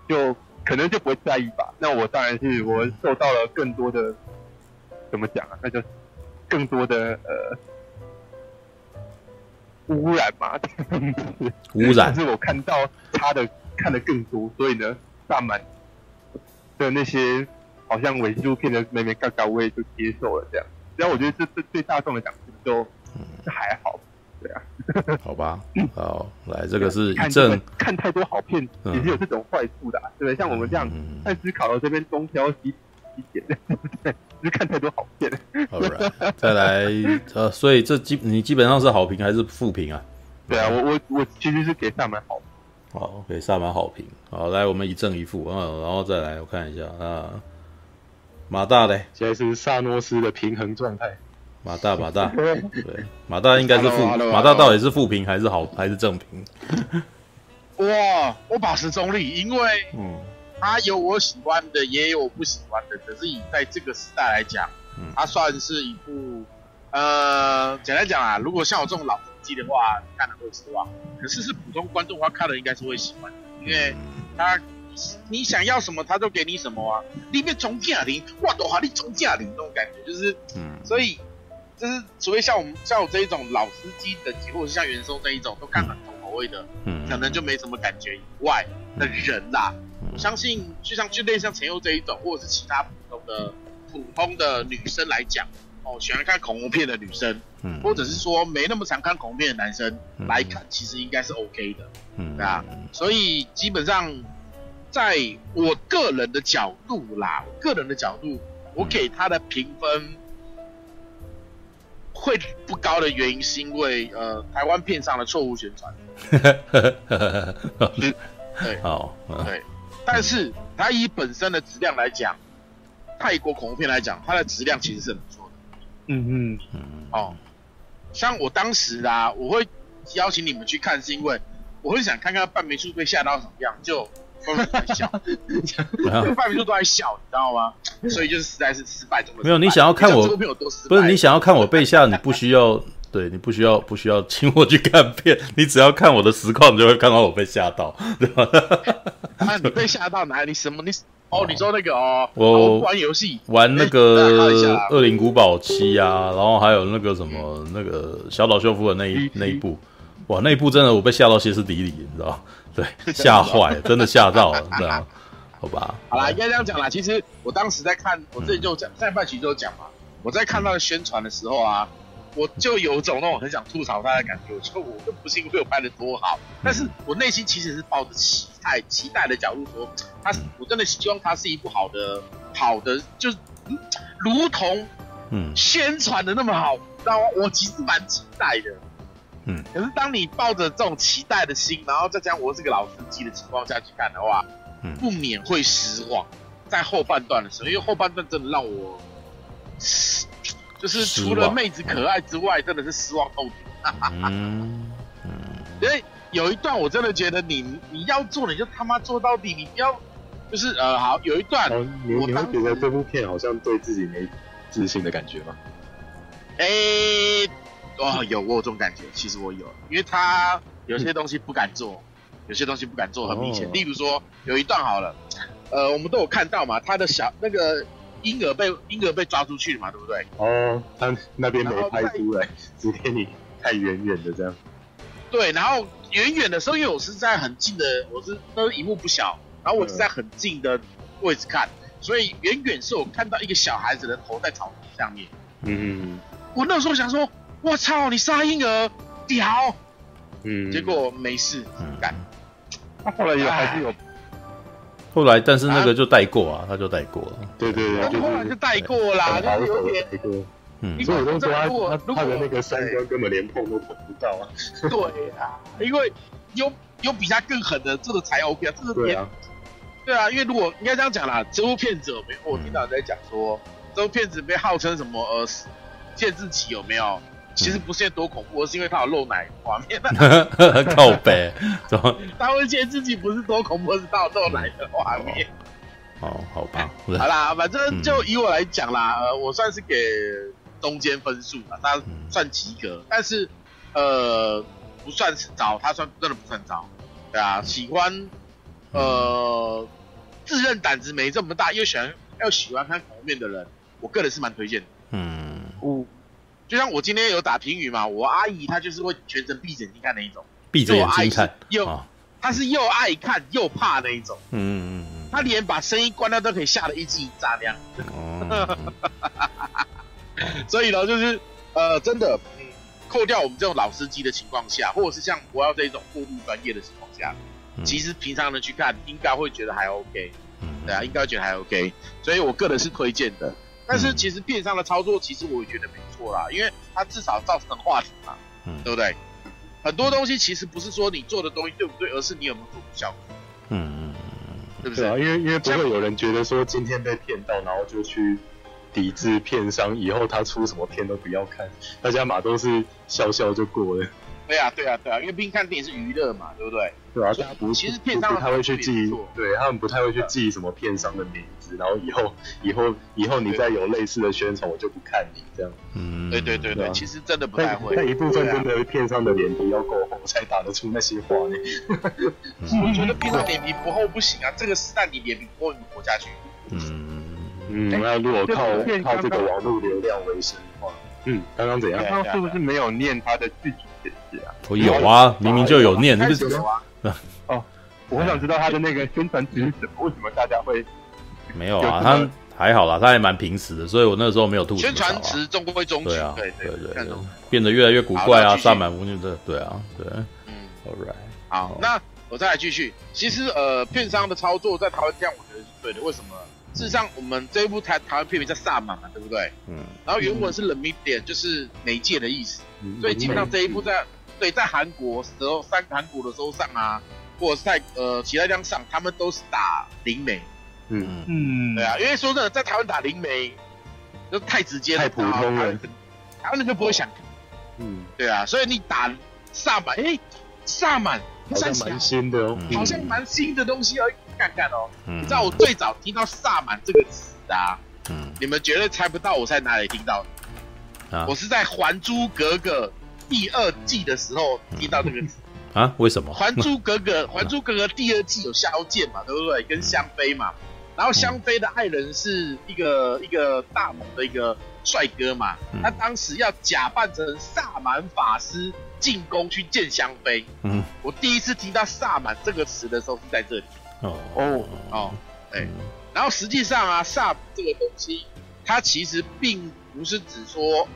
就可能就不会在意吧。那我当然是我受到了更多的，怎么讲啊？那就更多的呃污染嘛，污染。但是我看到他的看的更多，所以呢，萨满的那些好像伪纪录片的妹妹嘎嘎我也就接受了这样。然后我觉得这这对大众来讲就就还好，对啊。好吧，好，来这个是一阵看太多好片也是有这种坏处的，对不对？像我们这样在思考的这边东挑西西拣，对不对？就是看太多好片。好吧，再来呃，所以这基你基本上是好评还是负评啊？对啊，我我我其实是给萨满好。好，给萨满好评。好，来我们一正一负，嗯，然后再来我看一下啊，马大嘞，现在是萨诺斯的平衡状态。马大 马大，对，马大应该是负，马大到底是负评还是好 还是正评？哇，我保持中立，因为嗯，他有我喜欢的，也有我不喜欢的。可是以在这个时代来讲，嗯，他算是一部，呃，简单讲啊，如果像我这种老司机的话，看了会失望。可是是普通观众的话，看了应该是会喜欢的，因为他你想要什么，他都给你什么啊。里面总价零，哇，多好，你总价零那种感觉，就是，嗯，所以。就是，除非像我们像我这一种老司机等级，或者是像元松这一种都看很重口味的，嗯，可能就没什么感觉以外的人啦。嗯、我相信，就像就类似像陈佑这一种，或者是其他普通的普通的女生来讲，哦，喜欢看恐怖片的女生，嗯，或者是说没那么常看恐怖片的男生来看，其实应该是 OK 的，嗯，对啊。所以基本上，在我个人的角度啦，我个人的角度，我给他的评分。会不高的原因是因为呃台湾片上的错误宣传，对，好，对，但是它以本身的质量来讲，泰国恐怖片来讲，它的质量其实是很不错的，嗯嗯。嗯，哦，像我当时啊，我会邀请你们去看，是因为我会想看看半枚叔被吓到什么样，就。笑，半名都在笑，你知道吗？所以就是实在是失败中的。没有，你想要看我，不是你想要看我被吓，你不需要，对你不需要，不需要请我去看片，你只要看我的实况，你就会看到我被吓到，对吧？啊，你被吓到哪里？什么？你哦，你说那个哦，我玩游戏，玩那个《恶灵古堡七》啊，然后还有那个什么那个小岛秀夫的那一那一部，哇，那一部真的我被吓到歇斯底里，你知道。对，吓坏，真的吓到了，这样，好吧。好啦，应该这样讲啦。其实我当时在看，我这里就讲，在半期就讲嘛。我在看到宣传的时候啊，我就有种那种很想吐槽他的感觉。我说我就不信会有拍的多好，但是我内心其实是抱着期待、期待的角度说，他是我真的希望他是一部好的、好的，就是如同嗯宣传的那么好，知道吗？我其实蛮期待的。嗯，可是当你抱着这种期待的心，然后再加上我是个老司机的情况下去看的话，嗯，不免会失望。在后半段的时候，因为后半段真的让我，就是除了妹子可爱之外，真的是失望透顶。嗯嗯，因 为有一段我真的觉得你你要做你就他妈做到底，你不要就是呃好有一段，你你会觉得这部片好像对自己没自信的感觉吗？哎、欸。哦，有我有这种感觉，其实我有，因为他有些东西不敢做，有些东西不敢做，很明显。例如说，有一段好了，呃，我们都有看到嘛，他的小那个婴儿被婴儿被抓出去嘛，对不对？哦，他那边没拍出来，只给你太远远的这样。对，然后远远的时候，因为我是在很近的，我是那个荧幕不小，然后我是在很近的位置看，所以远远是我看到一个小孩子的头在草地上面。嗯，我那时候想说。我操！你杀婴儿，屌！嗯，结果没事，干。他后来也还是有，后来但是那个就带过啊，他就带过了。对对对，后来就带过啦，就是有点。嗯，所以我都说他他的那个三观根本连碰都碰不到啊。对啊，因为有有比他更狠的，这个才 OK 啊，这个片。对啊，因为如果应该这样讲啦，这部片子有没有？我听到人在讲说，这部片子被号称什么呃，限制级有没有？其实不是多恐怖，而是因为他有露奶画面。靠北，怎么？他会觉得自己不是多恐怖，而是他有露奶的画面。哦，好吧。好啦，反正就以我来讲啦，呃，我算是给中间分数吧，他算及格，但是呃，不算是糟，他算真的不算糟。对啊，喜欢呃，自认胆子没这么大，又喜欢又喜欢看恐怖片的人，我个人是蛮推荐的。嗯。嗯就像我今天有打评语嘛，我阿姨她就是会全程闭着眼睛看那一种，闭着眼睛看，又，她是又爱看又怕那一种，嗯嗯嗯，她连把声音关掉都可以吓得一叽一喳那样。哦。所以呢，就是呃，真的，嗯，扣掉我们这种老司机的情况下，或者是像我要这种过度专业的情况下，嗯、其实平常人去看，应该会觉得还 OK。嗯。对啊，应该觉得还 OK。所以我个人是推荐的。但是其实片商的操作，其实我也觉得没错啦，因为它至少造成话题嘛，嗯，对不对？很多东西其实不是说你做的东西对不对，而是你有没有做出效果。嗯嗯嗯，是不是？对啊，因为因为不会有人觉得说今天被骗到，然后就去抵制片商，以后他出什么片都不要看，大家嘛都是笑笑就过了。对啊，对啊，对啊，因为毕竟看电影是娱乐嘛，对不对？对啊，不，其实片商不太会去记，对他们不太会去记什么片商的名字，然后以后以后以后你再有类似的宣传，我就不看你这样。嗯，对对对对，其实真的不太会。那一部分真的片商的脸皮要够厚，才打得出那些话呢。我觉得片商脸皮不厚不行啊，这个时代你脸皮不厚你活下去。嗯嗯，那如果靠靠这个网络流量为生的话，嗯，刚刚怎样？刚刚是不是没有念他的剧情？我有啊，明明就有念，那个 哦，我很想知道他的那个宣传词是什么？为什么大家会没有啊？他还好啦，他还蛮平时的，所以我那时候没有吐槽。宣传词中规中矩，对啊，对对对，变得越来越古怪啊，萨满无念的，对啊，对，嗯，All right，好，那我再来继续。其实呃，片商的操作在台湾这样，我觉得是对的。为什么？事实上，我们这一部台台湾片名叫萨满嘛，对不对？嗯。然后原文是 The Medium，就是媒介的意思，所以基本上这一部在。对，在韩国时候，上韩国的时候上啊，或者是在呃其他地方上，他们都是打灵媒。嗯嗯，对啊，因为说真的，在台湾打灵媒就太直接了，太普通了，台湾人就不会想。嗯，对啊，所以你打萨满，哎，萨满好像蛮新的哦，好像蛮新的东西要看看哦。你知道我最早听到萨满这个词啊，嗯，你们绝对猜不到我在哪里听到的。啊，我是在《还珠格格》。第二季的时候听到这个词 啊？为什么？《还珠格格》《还珠格格》第二季有萧剑嘛，对不对？跟香妃嘛，然后香妃的爱人是一个一个大猛的一个帅哥嘛，他当时要假扮成萨满法师进宫去见香妃。嗯，我第一次听到“萨满”这个词的时候是在这里。哦哦哦，哎，然后实际上啊，萨这个东西，它其实并不是指说，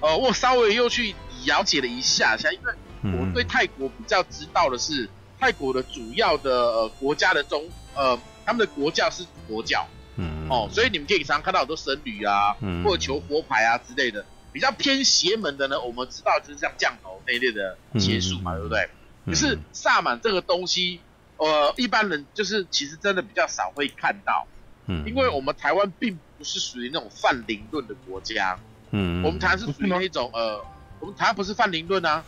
呃，我稍微又去。了解了一下下，因为我对泰国比较知道的是，泰国的主要的呃国家的宗呃他们的国教是佛教，嗯。哦，所以你们可以常常看到很多僧侣啊，嗯、或者求佛牌啊之类的，比较偏邪门的呢，我们知道就是像降头那一类的邪术嘛，嗯、对不对？可是萨满这个东西，呃，一般人就是其实真的比较少会看到，嗯，因为我们台湾并不是属于那种泛灵论的国家，嗯，我们台湾是属于那一种呃。我们台湾不是泛灵论啊，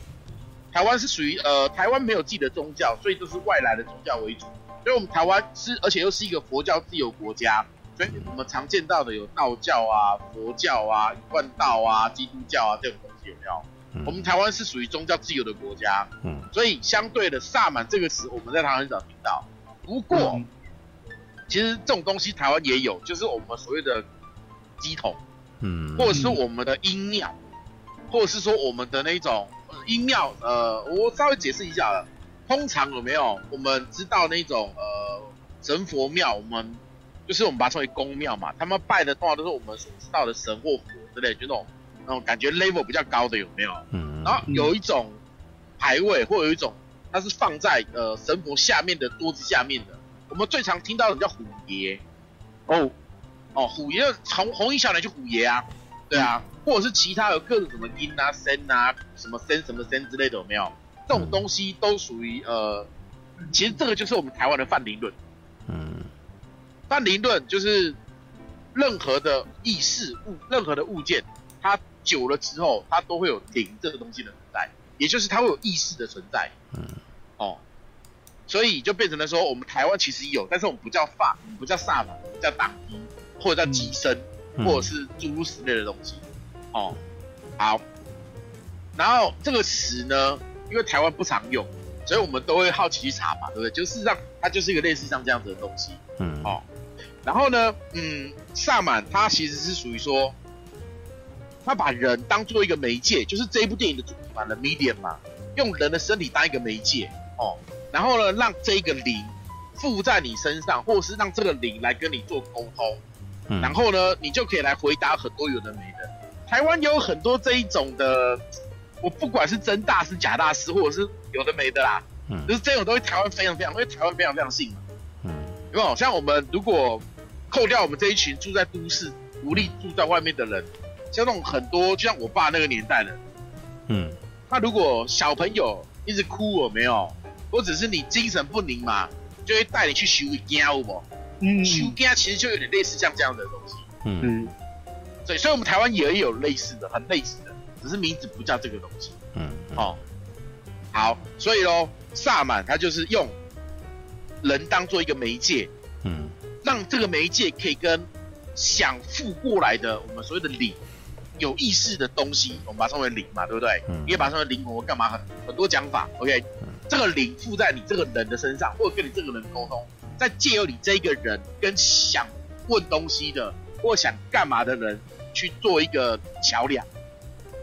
台湾是属于呃，台湾没有自己的宗教，所以都是外来的宗教为主。所以，我们台湾是，而且又是一个佛教自由国家，所以我们常见到的有道教啊、佛教啊、一贯道啊、基督教啊这种东西有没有？嗯、我们台湾是属于宗教自由的国家，嗯，所以相对的“萨满”这个词，我们在台湾很少听到。不过，嗯、其实这种东西台湾也有，就是我们所谓的鸡桶，嗯，或者是我们的阴庙。或者是说我们的那种阴庙，呃，我稍微解释一下了。通常有没有我们知道那种呃神佛庙，我们就是我们把它称为公庙嘛。他们拜的通常都是我们所知道的神或佛之类，就那种那种感觉 level 比较高的有没有？嗯。然后有一种牌位，或有一种它是放在呃神佛下面的桌子下面的，我们最常听到的叫虎爷。哦哦，虎爷从红衣小女就虎爷啊，对啊。或者是其他有各种什么音啊、声啊、什么声什么声之类的有没有？这种东西都属于呃，其实这个就是我们台湾的泛灵论。嗯，泛灵论就是任何的意识物、任何的物件，它久了之后，它都会有灵这个东西的存在，也就是它会有意识的存在。嗯，哦，所以就变成了说，我们台湾其实有，但是我们不叫法，不叫萨满，叫党衣，或者叫乩身，嗯、或者是诸如此类的东西。哦，好，然后这个词呢，因为台湾不常用，所以我们都会好奇去查嘛，对不对？就事实上，它就是一个类似像这样子的东西，嗯，哦，然后呢，嗯，萨满它其实是属于说，他把人当做一个媒介，就是这一部电影的主题嘛，The Medium 嘛，用人的身体当一个媒介，哦，然后呢，让这一个灵附在你身上，或者是让这个灵来跟你做沟通，嗯，然后呢，你就可以来回答很多有的没的。台湾有很多这一种的，我不管是真大师、假大师，或者是有的没的啦，嗯，就是这种东西台湾非常非常，因为台湾非常非常信嘛，嗯，有没有？像我们如果扣掉我们这一群住在都市、无力住在外面的人，像那种很多，就像我爸那个年代的，嗯，他如果小朋友一直哭，我没有？或者是你精神不宁嘛，就会带你去修惊，有无？嗯，修惊其实就有点类似像这样的东西，嗯嗯。对，所以我们台湾也有类似的，很类似的，只是名字不叫这个东西。嗯，哦，好，所以喽，萨满它就是用人当做一个媒介，嗯，让这个媒介可以跟想附过来的我们所谓的灵有意识的东西，我们把它称为灵嘛，对不对？嗯，你也把它称为灵魂，干嘛很很多讲法，OK？嗯，这个灵附在你这个人的身上，或者跟你这个人沟通，再借由你这个人跟想问东西的或想干嘛的人。去做一个桥梁，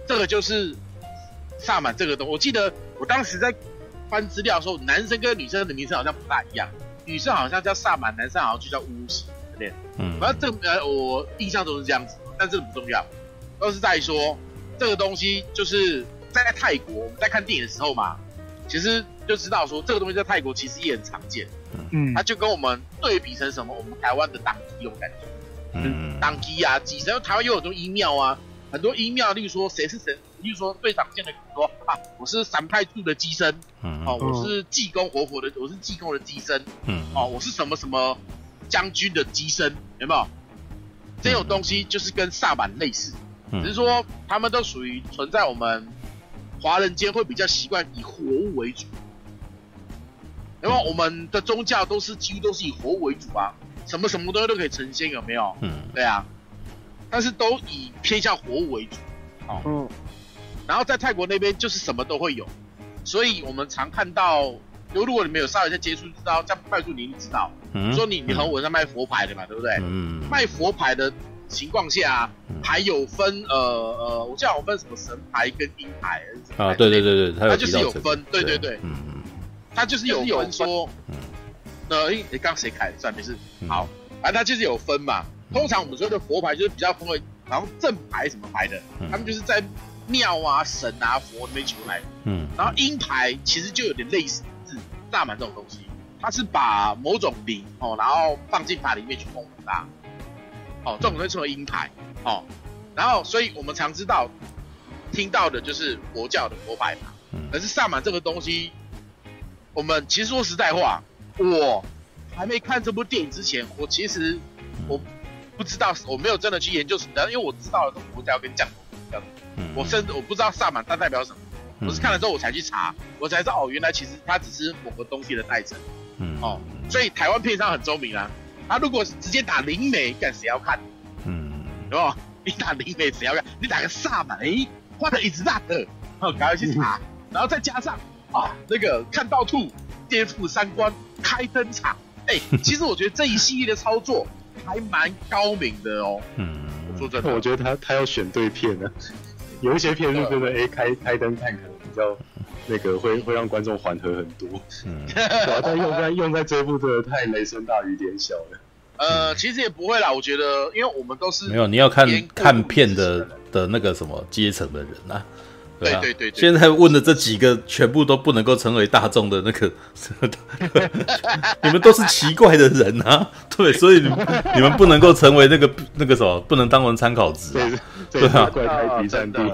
这个就是萨满这个东西。我记得我当时在翻资料的时候，男生跟女生的名称好像不大一样，女生好像叫萨满，男生好像就叫巫师，对不对？嗯，反正这个我印象中是这样子，但这个不重要，都是在说这个东西就是在泰国我们在看电影的时候嘛，其实就知道说这个东西在泰国其实也很常见，嗯，它就跟我们对比成什么，我们台湾的当地有感觉。嗯，当机啊，机神，因为台湾又有很多医庙啊，很多医庙，例如说谁是神，例如说最常见的说啊，我是三派柱的机身，嗯，哦，我是济公活佛的，我是济公的机身，嗯，哦，我是什么什么将军的机身，有没有？这种东西就是跟萨满类似，只是说他们都属于存在我们华人间会比较习惯以活物为主，因为我们的宗教都是几乎都是以活物为主啊。什么什么东西都可以成仙，有没有？嗯，对啊，但是都以偏向活物为主。哦，嗯。然后在泰国那边就是什么都会有，所以我们常看到，就如果你没有稍微在接触，知道在拜树林，你知道，嗯，说你你和我在卖佛牌的嘛，对不对？嗯。卖佛牌的情况下，还有分呃呃，我记得我分什么神牌跟阴牌啊？对对对对，它就是有分，对对对，嗯嗯，它就是有分说。呃，诶，你刚谁开的？算没事。好，反正它就是有分嘛。通常我们说的佛牌就是比较分为，然后正牌什么牌的，他们就是在庙啊、神啊、佛那边求来。嗯。然后阴牌其实就有点类似大满这种东西，它是把某种灵哦，然后放进牌里面去供奉它。哦，这种会称为阴牌。哦，然后所以我们常知道听到的就是佛教的佛牌嘛。嗯。可是萨满这个东西，我们其实说实在话。我还没看这部电影之前，我其实我不知道，我没有真的去研究什么，因为我知道了这个佛教跟降头这样子，我甚至我不知道萨满它代表什么，我是看了之后我才去查，我才知道哦，原来其实它只是某个东西的代称，哦，所以台湾片商很聪明啊，他如果直接打灵媒，干谁要看？嗯，对吧？你打灵媒谁要看？你打个萨满，哎，What is that？哦，赶快去查，然后再加上啊，那个看到吐。颠覆三观，开灯场，哎、欸，其实我觉得这一系列的操作还蛮高明的哦。嗯，我说真的，我觉得他他要选对片呢，有一些片是真的，哎、欸，开开灯看可能比较那个会会让观众缓和很多。嗯，但用在用在这部真的太雷声大雨点小了。呃，其实也不会啦，我觉得，因为我们都是没有你要看看片的的那个什么阶层的人啊。对对对，现在问的这几个全部都不能够成为大众的那个，你们都是奇怪的人啊，对，所以你们你们不能够成为那个那个什么，不能当成参考值啊，对啊，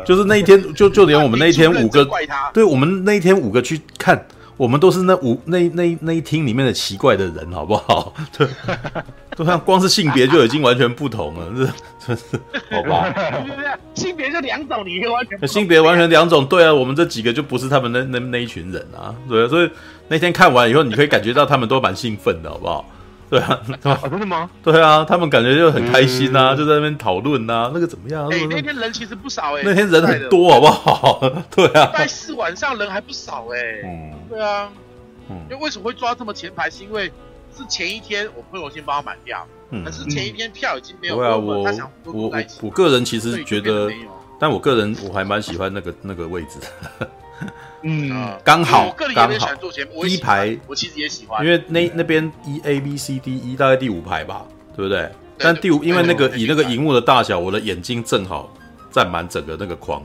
就是那一天，就就连我们那一天五个，对，我们那一天五个去看。我们都是那五那那那一厅里面的奇怪的人，好不好？对，都像光是性别就已经完全不同了，这真是好吧？性别就两种，你完全性别完全两种，对啊，我们这几个就不是他们那那那一群人啊，对啊，所以那天看完以后，你可以感觉到他们都蛮兴奋的，好不好？对 啊，真的吗？对啊，他们感觉就很开心啊，就在那边讨论啊，那个怎么样？哎，那天人其实不少哎，那天人很多，好不好？对啊，拜四晚上人还不少哎，嗯，对啊，嗯，因为为什么会抓这么前排？是因为是前一天我朋友先帮我买票，可是前一天票已经没有了，我我我个人其实觉得，但我个人我还蛮喜欢那个那个位置，嗯，刚好，我个人也很喜欢坐前面，一排。我其实也喜欢，因为那那边一 A B C D E 大概第五排吧，对不对？但第五，因为那个以那个荧幕的大小，我的眼睛正好占满整个那个框，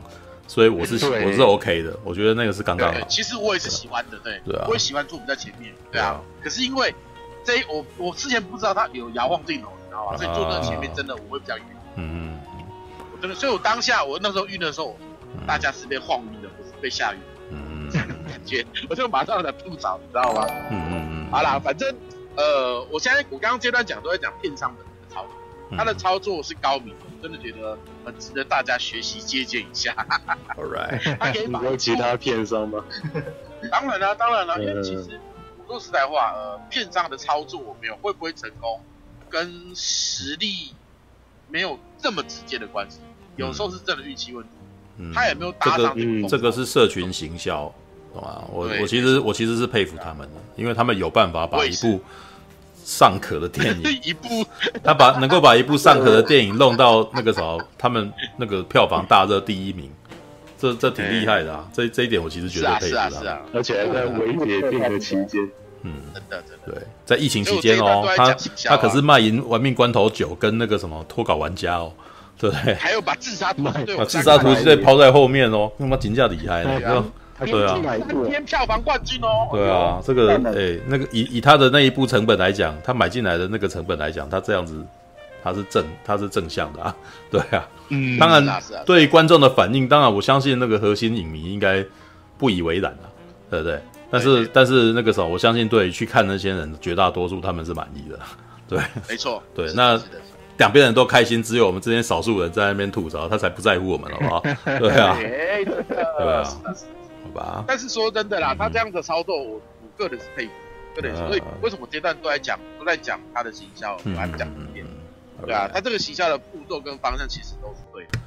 所以我是我是 OK 的，我觉得那个是刚刚好。其实我也是喜欢的，对，对啊，我也喜欢坐比较前面，对啊。可是因为这我我之前不知道它有摇晃镜头，你知道吗？所以坐在前面真的我会比较晕。嗯嗯。我真的，所以我当下我那时候晕的时候，大家是被晃晕的，不是被吓晕。嗯，这样的感觉，我就马上来吐槽，你知道吗？嗯嗯嗯。好啦，反正呃，我现在我刚刚阶段讲都在讲片商的操作，他的操作是高明的，真的觉得很值得大家学习借鉴一下。All right，他可以把 其他片商吗？当然了，当然了，因为其实说实在话，呃，片商的操作我没有会不会成功，跟实力没有这么直接的关系，有时候是真的预期问题。嗯他也没有搭上去，这个是社群行销，懂吗？我我其实我其实是佩服他们的，因为他们有办法把一部尚可的电影，一部他把能够把一部尚可的电影弄到那个什么，他们那个票房大热第一名，这这挺厉害的啊！这这一点我其实觉得佩服他们，而且还在维解禁的期间，嗯，真的真的。对，在疫情期间哦，他他可是卖淫玩命关头九跟那个什么脱稿玩家哦。对，还有把自杀图，把自杀图直接抛在后面哦，他妈金价厉害了，对啊，三天票房冠军哦，对啊，这个哎，那个以以他的那一部成本来讲，他买进来的那个成本来讲，他这样子他是正他是正向的啊，对啊，嗯，当然对观众的反应，当然我相信那个核心影迷应该不以为然了，对不对？但是但是那个时候，我相信对去看那些人绝大多数他们是满意的，对，没错，对，那。两边人都开心，只有我们这些少数人在那边吐槽，他才不在乎我们，好不好？对啊，对啊，好吧。但是说真的啦，他这样的操作，我我个人是佩服，个人。所以为什么阶段都在讲，都在讲他的行销，来讲。对啊，他这个洗下的步骤跟方向其实都是对的。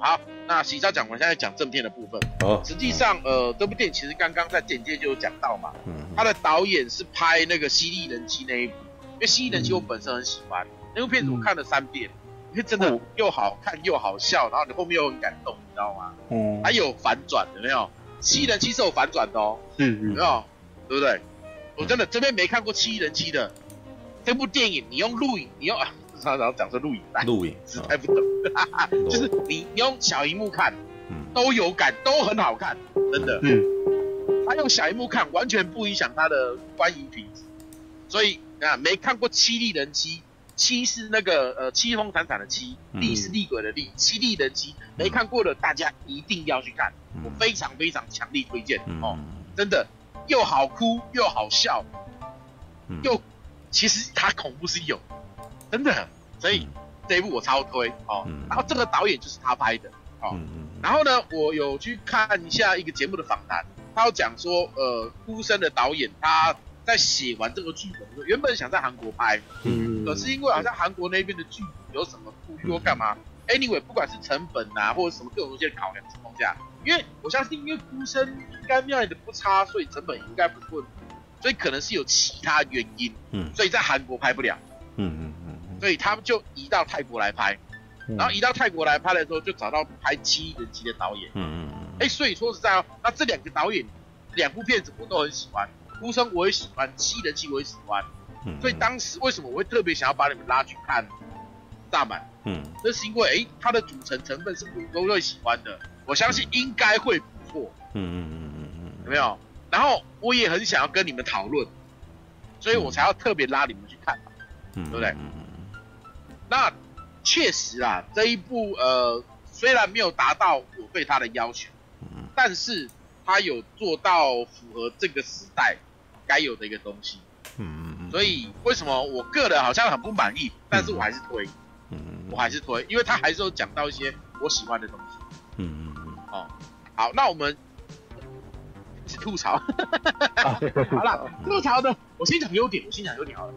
好，那行销讲完，现在讲正片的部分。哦。实际上，呃，这部电影其实刚刚在简介就有讲到嘛。嗯。他的导演是拍那个《犀利人妻》那一部，因为《犀利人妻》我本身很喜欢。那部片子我看了三遍，因为真的又好看又好笑，然后你后面又很感动，你知道吗？嗯，还有反转，有没有？七人七是有反转的哦，嗯嗯，有没有？对不对？我真的这边没看过七人七的这部电影，你用录影，你用啊，然后讲说录影带，录影实在不懂，就是你用小荧幕看，嗯，都有感，都很好看，真的，嗯，他用小荧幕看完全不影响他的观影品质，所以啊，没看过七力人妻。七是那个呃，凄风惨惨的七，厉是厉鬼的厉，七力人妻，没看过的大家一定要去看，我非常非常强力推荐哦，真的。又好哭又好笑，又其实它恐怖是有，真的，所以这一部我超推哦。然后这个导演就是他拍的哦，然后呢，我有去看一下一个节目的访谈，他有讲说呃，孤身的导演他。在写完这个剧本的时候，原本想在韩国拍，嗯，可是因为好像韩国那边的剧有什么顾虑或干嘛，anyway，不管是成本啊或者什么各种东西的考量情况下，因为我相信因为孤身应该卖的不差，所以成本应该不是问题，所以可能是有其他原因，嗯，所以在韩国拍不了，嗯嗯嗯，所以他们就移到泰国来拍，然后移到泰国来拍的时候，就找到拍《七人妻》的导演，嗯嗯嗯，哎，所以说实在哦，那这两个导演两部片子我都很喜欢。孤生我也喜欢，七人妻我也喜欢，嗯，所以当时为什么我会特别想要把你们拉去看大满？嗯，这是因为哎，它的组成成分是我都会喜欢的，我相信应该会不错。嗯嗯嗯嗯嗯，有没有？然后我也很想要跟你们讨论，所以我才要特别拉你们去看，嗯，对不对？嗯嗯嗯。那确实啊，这一部呃，虽然没有达到我对他的要求，嗯，但是。他有做到符合这个时代该有的一个东西，嗯嗯嗯，所以为什么我个人好像很不满意，但是我还是推，嗯嗯，我还是推，因为他还是有讲到一些我喜欢的东西，嗯嗯嗯，哦，好，那我们是吐槽，好了，吐槽的，我先讲优点，我先讲优点好了，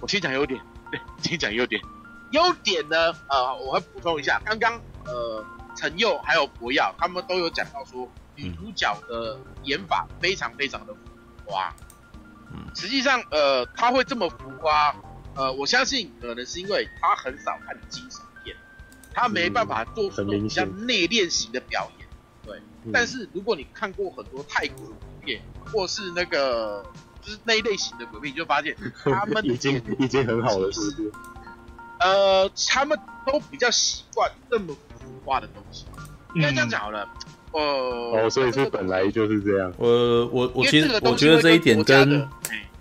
我先讲优点，对，先讲优点，优点呢，呃，我会补充一下，刚刚呃，陈佑还有博耀他们都有讲到说。女主角的演法非常非常的浮夸，嗯，实际上，呃，她会这么浮夸，呃，我相信可能是因为她很少看惊悚片，她没办法做出比较内敛型的表演，对？嗯、但是如果你看过很多泰国的片，或是那个就是那一类型的鬼片，你就发现他们 已经已经很好了，是不是？呃，他们都比较习惯这么浮夸的东西。应该这样讲好了，呃，哦，所以是本来就是这样。呃，我我其实我觉得这一点跟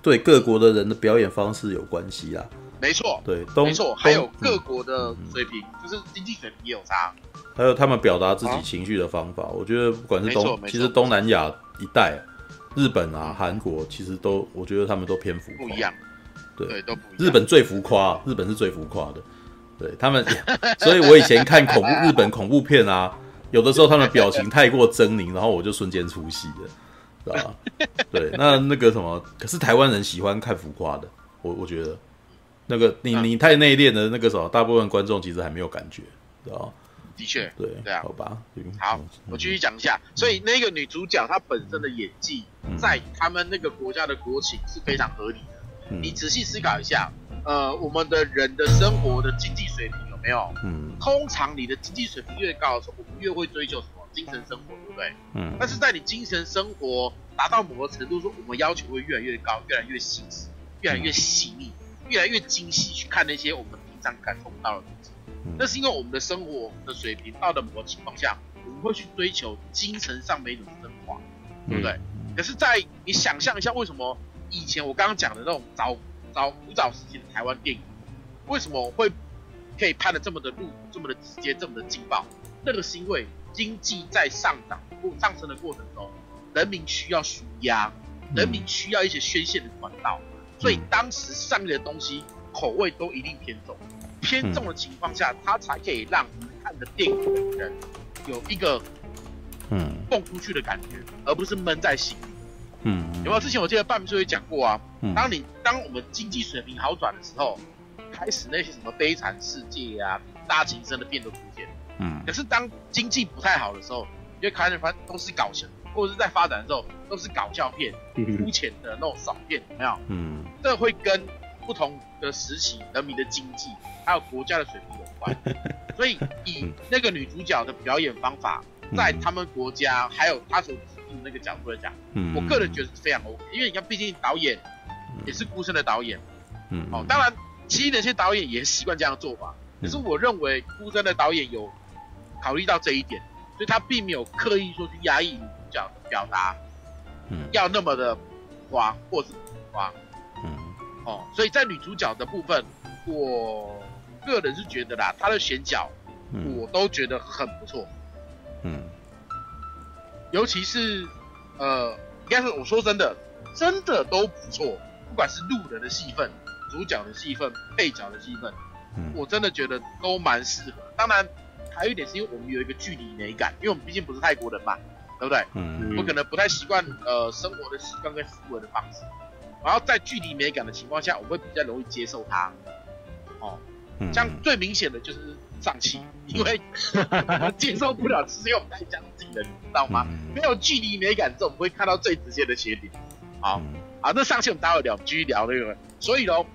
对各国的人的表演方式有关系啦。没错，对，没错，还有各国的水平，就是经济水平也有差。还有他们表达自己情绪的方法，我觉得不管是东，其实东南亚一带，日本啊、韩国，其实都，我觉得他们都偏浮夸。不一样，对，都不一样。日本最浮夸，日本是最浮夸的。对他们，所以我以前看恐怖 日本恐怖片啊，有的时候他们表情太过狰狞，然后我就瞬间出戏了，是吧？对，那那个什么，可是台湾人喜欢看浮夸的，我我觉得。那个你你太内敛的那个什么，大部分观众其实还没有感觉，知道的确，对对啊，好吧。好，我继续讲一下。所以那个女主角她本身的演技，在他们那个国家的国情是非常合理的。你仔细思考一下，呃，我们的人的生活的经济水平有没有？嗯。通常你的经济水平越高的时候，我们越会追求什么？精神生活，对不对？嗯。但是在你精神生活达到某个程度，说我们要求会越来越高，越来越细致，越来越细腻。越来越精细去看那些我们平常感受不到的东西，那是因为我们的生活的水平到了某个情况下，我们会去追求精神上的一种升华，对不对？可是，在你想象一下，为什么以前我刚刚讲的那种早早古早时期的台湾电影，为什么会可以拍得这么的露，这么的直接，这么的劲爆？那个是因为经济在上涨过上升的过程中，人民需要舒压，人民需要一些宣泄的管道。所以当时上面的东西口味都一定偏重，偏重的情况下，它才可以让看的电影的人有一个嗯蹦出去的感觉，而不是闷在心里。嗯，有没有？之前我记得半明叔也讲过啊，当你当我们经济水平好转的时候，开始那些什么悲惨世界啊、大情深的片都出现。嗯，可是当经济不太好的时候，因为开始发现都是搞笑。或者是在发展的时候，都是搞笑片、肤浅的那种爽片，有没有？嗯，这会跟不同的时期人民的经济还有国家的水平有关。所以以那个女主角的表演方法，在他们国家还有她所指定的那个角度来讲，嗯，我个人觉得是非常 OK。因为你看，毕竟导演也是孤身的导演，嗯，哦，当然，其实那些导演也习惯这样的做法。可是我认为孤身的导演有考虑到这一点，所以他并没有刻意说去压抑。女主角的表达，嗯，要那么的花或是花，嗯，哦，所以在女主角的部分，我个人是觉得啦，她的选角，我都觉得很不错，嗯，尤其是呃，应该是我说真的，真的都不错，不管是路人的戏份、主角的戏份、配角的戏份，嗯，我真的觉得都蛮适合。当然，还有一点是因为我们有一个距离美感，因为我们毕竟不是泰国人嘛。对不对？嗯，我可能不太习惯呃生活的习惯跟思维的方式，然后在距离美感的情况下，我会比较容易接受它。哦，像最明显的就是上气，因为 接受不了，只有太将近的，你知道吗？没有距离美感之后，我们会看到最直接的缺点。好，好，那上期我们待会聊，继续聊那个。所以喽，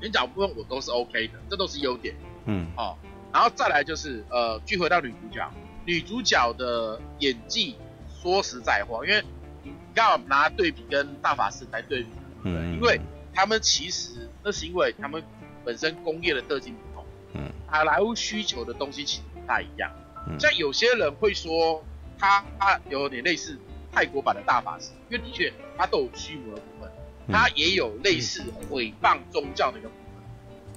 演讲部分我都是 OK 的，这都是优点。嗯，好，然后再来就是呃，聚回到女主角。女主角的演技，说实在话，因为你刚好拿对比跟大法师来对比，嗯，因为他们其实那是因为他们本身工业的特性不同，嗯，好莱坞需求的东西其实不太一样，嗯，像有些人会说他他有点类似泰国版的大法师，因为的确他都有驱魔的部分，他也有类似毁谤宗教的一个部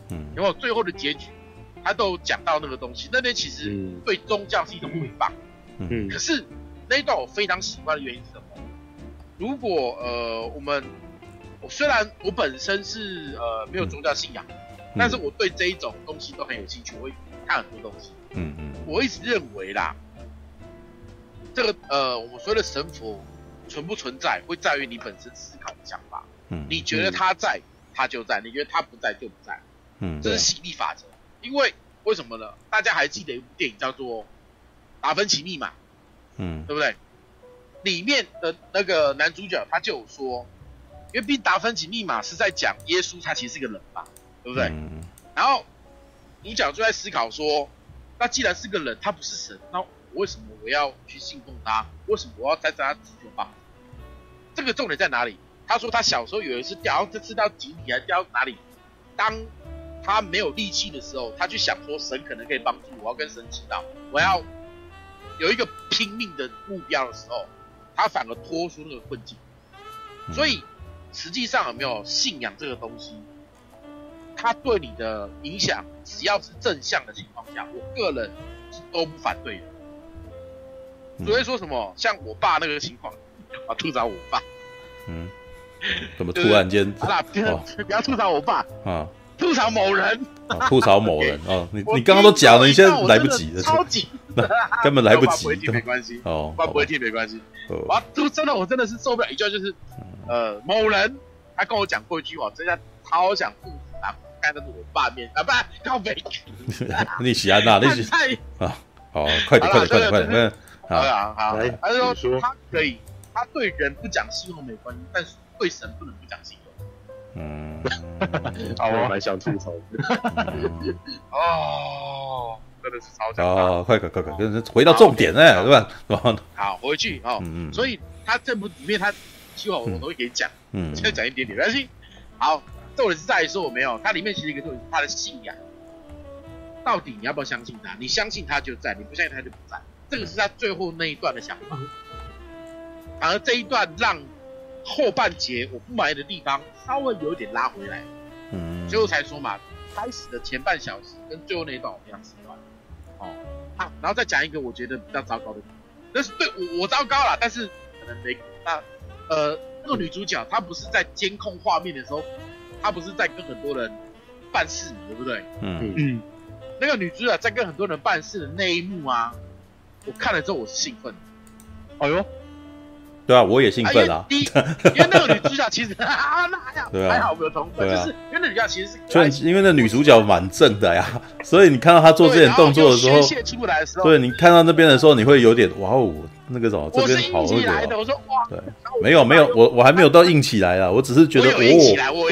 分，嗯，然后最后的结局。他都讲到那个东西，那边其实对宗教是一种诽谤。嗯，可是那一段我非常喜欢的原因是什么？如果呃我们，我虽然我本身是呃没有宗教信仰，嗯、但是我对这一种东西都很有兴趣，我会看很多东西。嗯嗯，我一直认为啦，这个呃我们所谓的神佛存不存在，会在于你本身思考的想法。嗯，你觉得他在，他就在；你觉得他不在，就不在。嗯，这是吸引力法则。因为为什么呢？大家还记得一部电影叫做《达芬奇密码》，嗯，对不对？里面的那个男主角他就有说，因为毕竟达芬奇密码是在讲耶稣，他其实是个人吧，对不对？嗯。然后主角就在思考说，那既然是个人，他不是神，那我为什么我要去信奉他？为什么我要在他指求吧？这个重点在哪里？他说他小时候有一次掉，这次到井底还掉到哪里？当他没有力气的时候，他去想说神可能可以帮助我，我要跟神祈祷，我要有一个拼命的目标的时候，他反而脱出那个困境。所以实际上有没有信仰这个东西？它对你的影响，只要是正向的情况下，我个人是都不反对的。所以说什么，像我爸那个情况，啊，吐槽我爸，嗯，怎么突然间？好啦，不要不要吐槽我爸啊，吐槽某人，吐槽某人 啊，你你刚刚都讲了，你现在来不及了，超级，根本来不及，不会听没关系哦，爸不会听没关系，我就真的我真的是受不了一句就是，呃，某人他跟我讲过一句话，真的超想吐。看的是我爸面啊，不然靠北。你喜安娜？你喜啊？好，快点，快点，快点，快点！好啊，好。他说他可以，他对人不讲信用没关系，但是对神不能不讲信用。嗯，好，我蛮想吐槽的。哦，真的是超强。哦，快快快快，回到重点哎，对吧？好，回去哦。所以他这部里面他希望我都会给你讲，嗯，现在讲一点点没关系。好。重点是在于说我没有，它里面其实一个重点是他的信仰，到底你要不要相信他？你相信他就在，你不相信他就不在。这个是他最后那一段的想法。反而这一段让后半节我不满意的地方稍微有一点拉回来。嗯。最后才说嘛，开始的前半小时跟最后那一段我非常喜欢。哦。好，然后再讲一个我觉得比较糟糕的地方，但是对我我糟糕了，但是可能没那呃那个女主角她不是在监控画面的时候。她不是在跟很多人办事，对不对？嗯嗯。那个女主角在跟很多人办事的那一幕啊，我看了之后我是兴奋。哎呦，对啊，我也兴奋啊。第一，因为那个女主角其实 啊，那还好，还好没有同分，就是因为那女主角其实是，因为那女主角蛮正的呀，所以你看到她做这点动作的时候，宣泄出来的时候，对你看到那边的时候，你会有点哇哦。那个什么，这边好那个，我说哇，对，没有没有，我我还没有到硬起来啊，我只是觉得我硬起来，我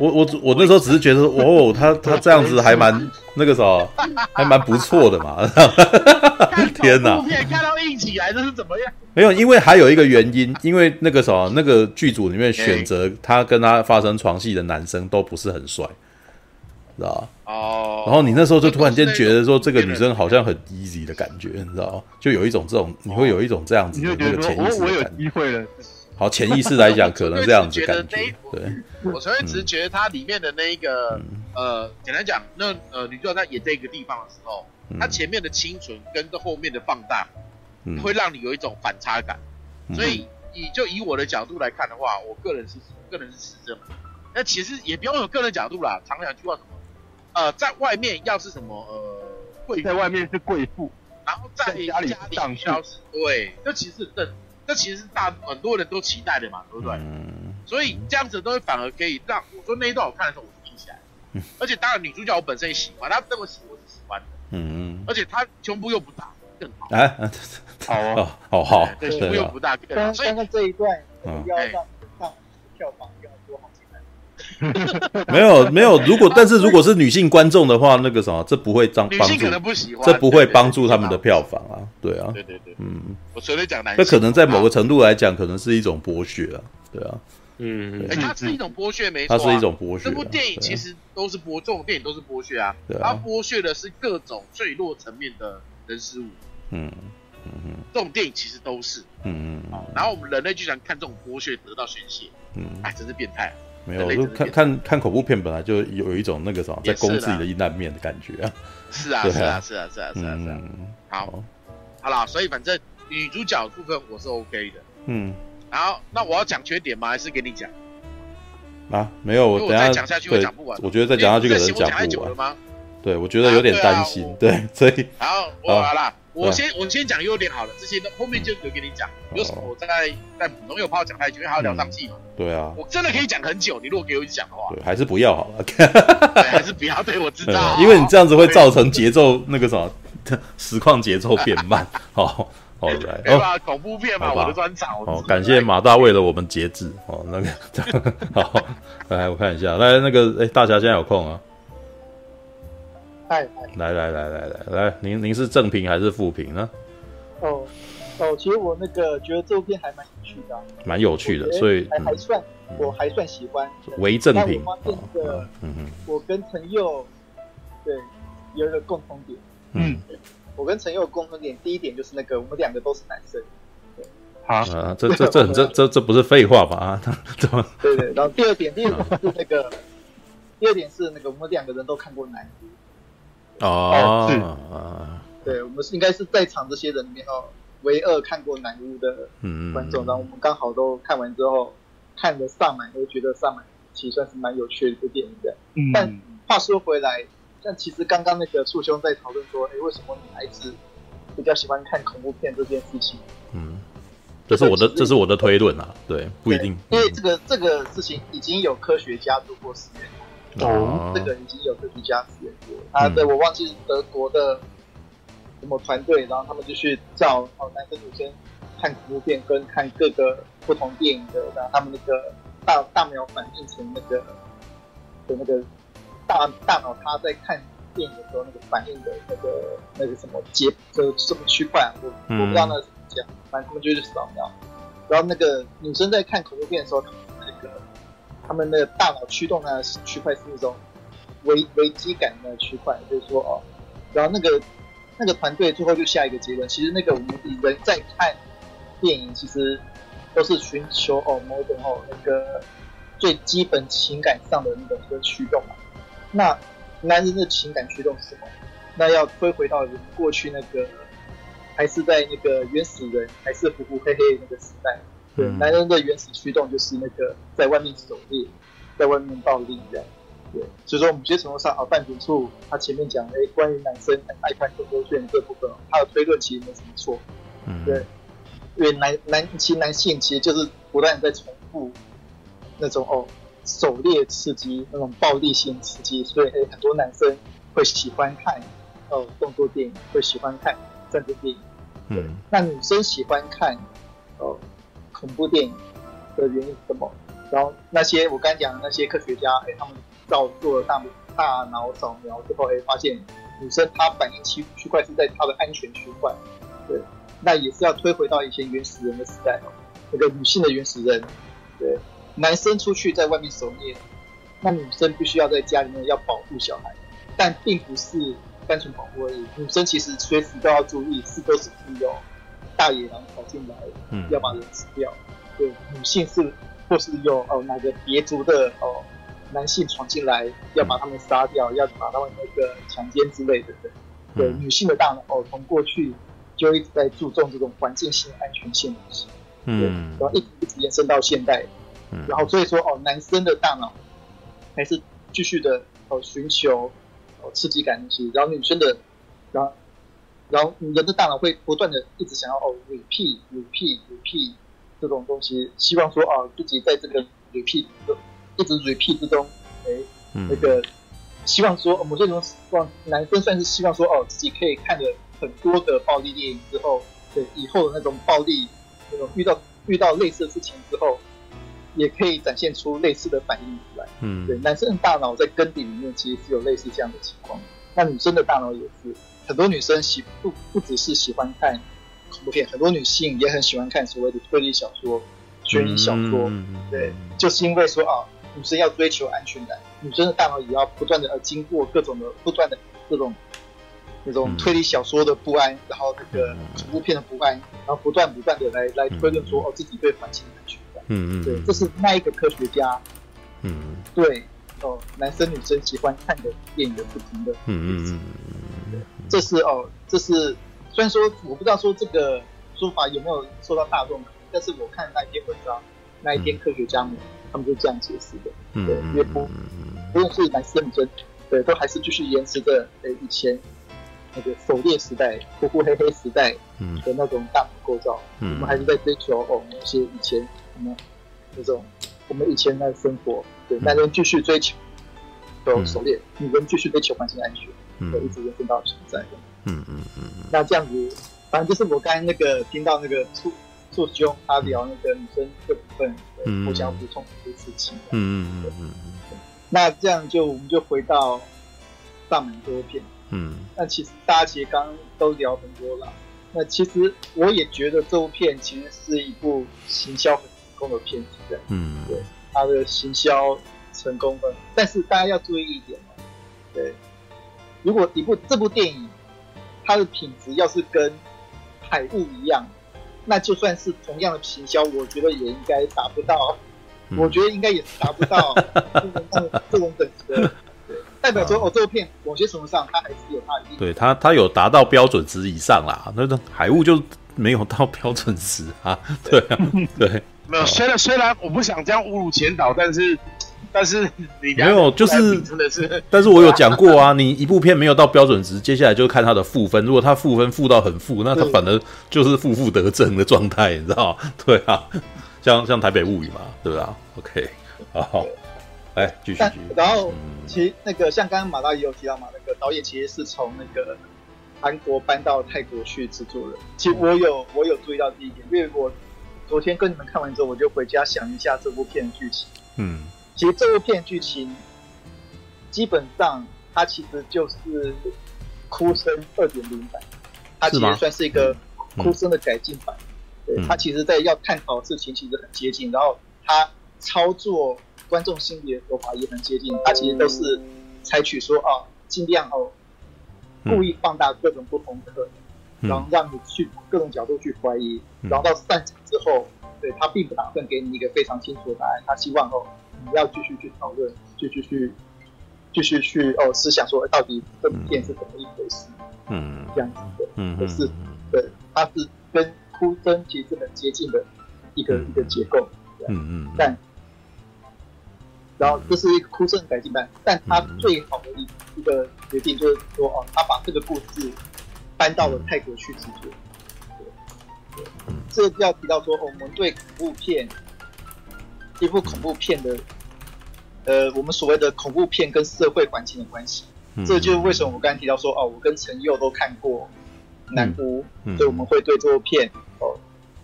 我我我那时候只是觉得哦，她她这样子还蛮那个什么，还蛮不错的嘛。天哪！看到硬起来这是怎么样？没有，因为还有一个原因，因为那个什么，那个剧组里面选择他跟他发生床戏的男生都不是很帅。知道哦，然后你那时候就突然间觉得说，这个女生好像很 easy 的感觉，你知道就有一种这种，你会有一种这样子的那个潜意识。我有机会了。好，潜意识来讲，可能这样子感觉。对，我纯粹只是觉得它里面的那一个，呃，简单讲，那呃，女主角在演这个地方的时候，她前面的清纯跟着后面的放大，会让你有一种反差感。所以以就以我的角度来看的话，我个人是个人是持这么。那其实也不用有个人角度啦，常两句话什么？呃，在外面要是什么呃贵，在外面是贵妇，然后在家里上消失，对，这其实是这这其实是大很多人都期待的嘛，对不对？嗯。所以这样子都会反而可以让我说那一段我看的时候我就记起来，嗯。而且当然女主角我本身也喜欢，她这么喜我是喜欢的，嗯嗯。而且她胸部又不大，更好。哎，好哦，好好。对，不大，更好。所以这一段要让上票房。没有没有，如果 但是如果是女性观众的话，那个什么，这不会帮帮助，这不会帮助他们的票房啊，对啊，对对对，嗯，我随便讲男，这可能在某个程度来讲，可能是一种剥削啊，对啊，嗯，哎，它是一种剥削，没错，它是一种剥削。这部电影其实都是剥，这种电影都是剥削啊，它剥削的是各种坠落层面的人事物，嗯嗯，这种电影其实都是，嗯嗯，然后我们人类居然看这种剥削得到宣泄，嗯，哎，真是变态。没有，就看看看恐怖片，本来就有一种那个什么，在攻自己的阴暗面的感觉啊。是啊，是啊，是啊，是啊，是啊，是啊。好，好啦，所以反正女主角部分我是 OK 的。嗯。然后，那我要讲缺点吗？还是给你讲？啊，没有，我等下讲下去会讲不完。我觉得再讲下去可能讲不完。对，我觉得有点担心。对，所以。好，我好了。我先我先讲优点好了，这些都后面就留给你讲。有什么我再再补充，有怕我讲太久，因为还要聊上戏嘛。对啊，我真的可以讲很久。你如果给我讲的话，对，还是不要好了。对，还是不要。对，我知道，因为你这样子会造成节奏那个什么 实况节奏变慢。好，好来，对吧？恐怖片嘛，我的专场。好，感谢马大为了我们节制。哦，那个好，来我看一下，来那个哎，大侠现在有空啊？嗨，来来来来来来，您您是正评还是负评呢？哦哦，其实我那个觉得这部片还蛮有趣的，蛮有趣的，所以还还算我还算喜欢。为正品。我发现一个，嗯哼，我跟陈佑对有一个共同点，嗯，我跟陈佑共同点，第一点就是那个我们两个都是男生。好啊，这这这这这这不是废话吧？啊，怎么？对对，然后第二点，第二点是那个，第二点是那个，我们两个人都看过男巫。哦，是，对，我们是应该是在场这些人里面哦，唯二看过男巫的观众。然后我们刚好都看完之后，看了萨满，都觉得萨满其实算是蛮有趣的一部电影的。嗯但话说回来，但其实刚刚那个树兄在讨论说，哎，为什么女孩子比较喜欢看恐怖片这件事情？嗯。这是我的，这是我的推论啊，对，不一定，因为这个这个事情已经有科学家做过实验，哦，这个已经有科学家实验过，啊，对，我忘记德国的什么团队，然后他们就去叫哦男生女生看恐怖片跟看各个不同电影的，然后他们那个大大脑反应成那个的那个大大脑，他在看电影的时候那个反应的那个那个什么结，就什么区块，我我不知道那怎么讲。反正他们就是扫描，然后那个女生在看恐怖片的时候，那个他们的大脑驱动呢是区块是那种危危机感的区块，就是说哦，然后那个那个团队最后就下一个结论，其实那个我们人在看电影，其实都是寻求哦某种哦那个最基本情感上的那种一个驱动嘛。那男人的情感驱动是什么？那要推回到人过去那个。还是在那个原始人，还是糊糊黑黑的那个时代，对，嗯、男人的原始驱动就是那个在外面狩猎，在外面暴力这样，对，所以说我们某些程度上，啊，半瓶醋他前面讲，哎，关于男生很爱看动作片这部分，他的推论其实没什么错，嗯，对，因为男男其实男性其实就是不断在重复那种哦狩猎刺激，那种暴力性刺激，所以哎很多男生会喜欢看哦动作电影，会喜欢看。战争电影，嗯，那女生喜欢看，呃，恐怖电影的原因是什么？然后那些我刚才讲的那些科学家，哎，他们照做了大大脑扫描之后，哎，发现女生她反应区区块是在她的安全区块，对，那也是要推回到以前原始人的时代哦，那个女性的原始人，对，男生出去在外面狩猎，那女生必须要在家里面要保护小孩，但并不是。单纯保护而已。女生其实随时都要注意，是不是有大野狼跑进来，嗯，要把人吃掉。对，女性是或是有哦哪个别族的哦男性闯进来，要把他们杀掉，嗯、要把他们那个强奸之类的。对，对，女性的大脑哦，从过去就一直在注重这种环境性安全性东西，嗯，然后一直一直延伸到现代，嗯，然后所以说哦，男生的大脑还是继续的哦寻求哦。刺激感东西，然后女生的，然后人的大脑会不断的一直想要哦，repeat repeat repeat 这种东西，希望说哦自己在这个 repeat 一直 repeat 之中，哎，那个希望说某些人希望男生算是希望说哦自己可以看了很多的暴力电影之后，对以后的那种暴力那种遇到遇到类似的事情之后。也可以展现出类似的反应出来。嗯，对，男生的大脑在根底里面其实是有类似这样的情况。那女生的大脑也是，很多女生喜不不只是喜欢看恐怖片，很多女性也很喜欢看所谓的推理小说、悬疑小说。嗯，对，就是因为说啊，女生要追求安全感，女生的大脑也要不断的呃经过各种的不断的这种那种推理小说的不安，然后那个恐怖片的不安，然后不断不断的来来推论说哦自己对环境的安全感。嗯嗯，对，这是那一个科学家，嗯，对，哦，男生女生喜欢看的电影的不同的，嗯嗯嗯，这是哦，这是虽然说我不知道说这个说法有没有受到大众，但是我看那一篇文章，那一篇科学家们他们就这样解释的，嗯，对，因为不不论是男生女生，对，都还是继续延迟着呃以前那个狩猎时代、呼呼黑黑时代的那种大脑构造，嗯，我们还是在追求哦那些以前。什么那种我们以前的生活，对，男人继续追求有狩猎，女人继续追求环境安全，就，一直延伸到现在的。嗯嗯嗯。那这样子，反正就是我刚才那个听到那个处处兄他聊那个女生这部分，我想要补充一些事情。嗯嗯嗯嗯。那这样就我们就回到上门这部片。嗯。那其实大家其实刚刚都聊很多了，那其实我也觉得这部片其实是一部行销很成功的片子的，嗯，对，它的行销成功分，但是大家要注意一点哦，对，如果一部这部电影它的品质要是跟海雾一样，那就算是同样的行销，我觉得也应该达不到，嗯、我觉得应该也达不到 这种这种等级的。代表说，哦，这部片某些程度上，它还是有它的。对它，它有达到标准值以上啦。那个海雾就没有到标准值啊。对啊，对。没有，虽然虽然我不想这样侮辱前导，但是 但是你没有，就是真的是。但是我有讲过啊，你一部片没有到标准值，接下来就看它的负分。如果它负分负到很负，那它反而就是负负得正的状态，你知道？对啊，像像台北物语嘛，对吧？OK，好。哎，继续，继续。然后，其实那个像刚刚马大也有提到嘛，那个导演其实是从那个韩国搬到泰国去制作的。其实我有我有注意到这一点，因为我昨天跟你们看完之后，我就回家想一下这部片的剧情。嗯，其实这部片剧情基本上它其实就是哭声二点零版，它其实算是一个哭声的改进版。对，它其实在要探讨的事情其实很接近，然后它操作。观众心理的手法也很接近，他其实都是采取说啊，尽量哦，故意放大各种不同可能，嗯、然后让你去各种角度去怀疑，嗯、然后到散场之后，对他并不打算给你一个非常清楚的答案，他希望哦，你要继续去讨论，继续去继续去哦思想说到底这部片是怎么一回事，嗯，这样子的，嗯，可是对，它是跟哭声其实很接近的一个、嗯、一个结构，嗯嗯，但。然后这是一个哭声改进版，但他最好的一一个决定就是说，哦，他把这个故事搬到了泰国去制作。对，对，这个要提到说，哦，我们对恐怖片，一部恐怖片的，呃，我们所谓的恐怖片跟社会环境的关系，这就是为什么我刚才提到说，哦，我跟陈佑都看过《南巫》，所以我们会对这部片哦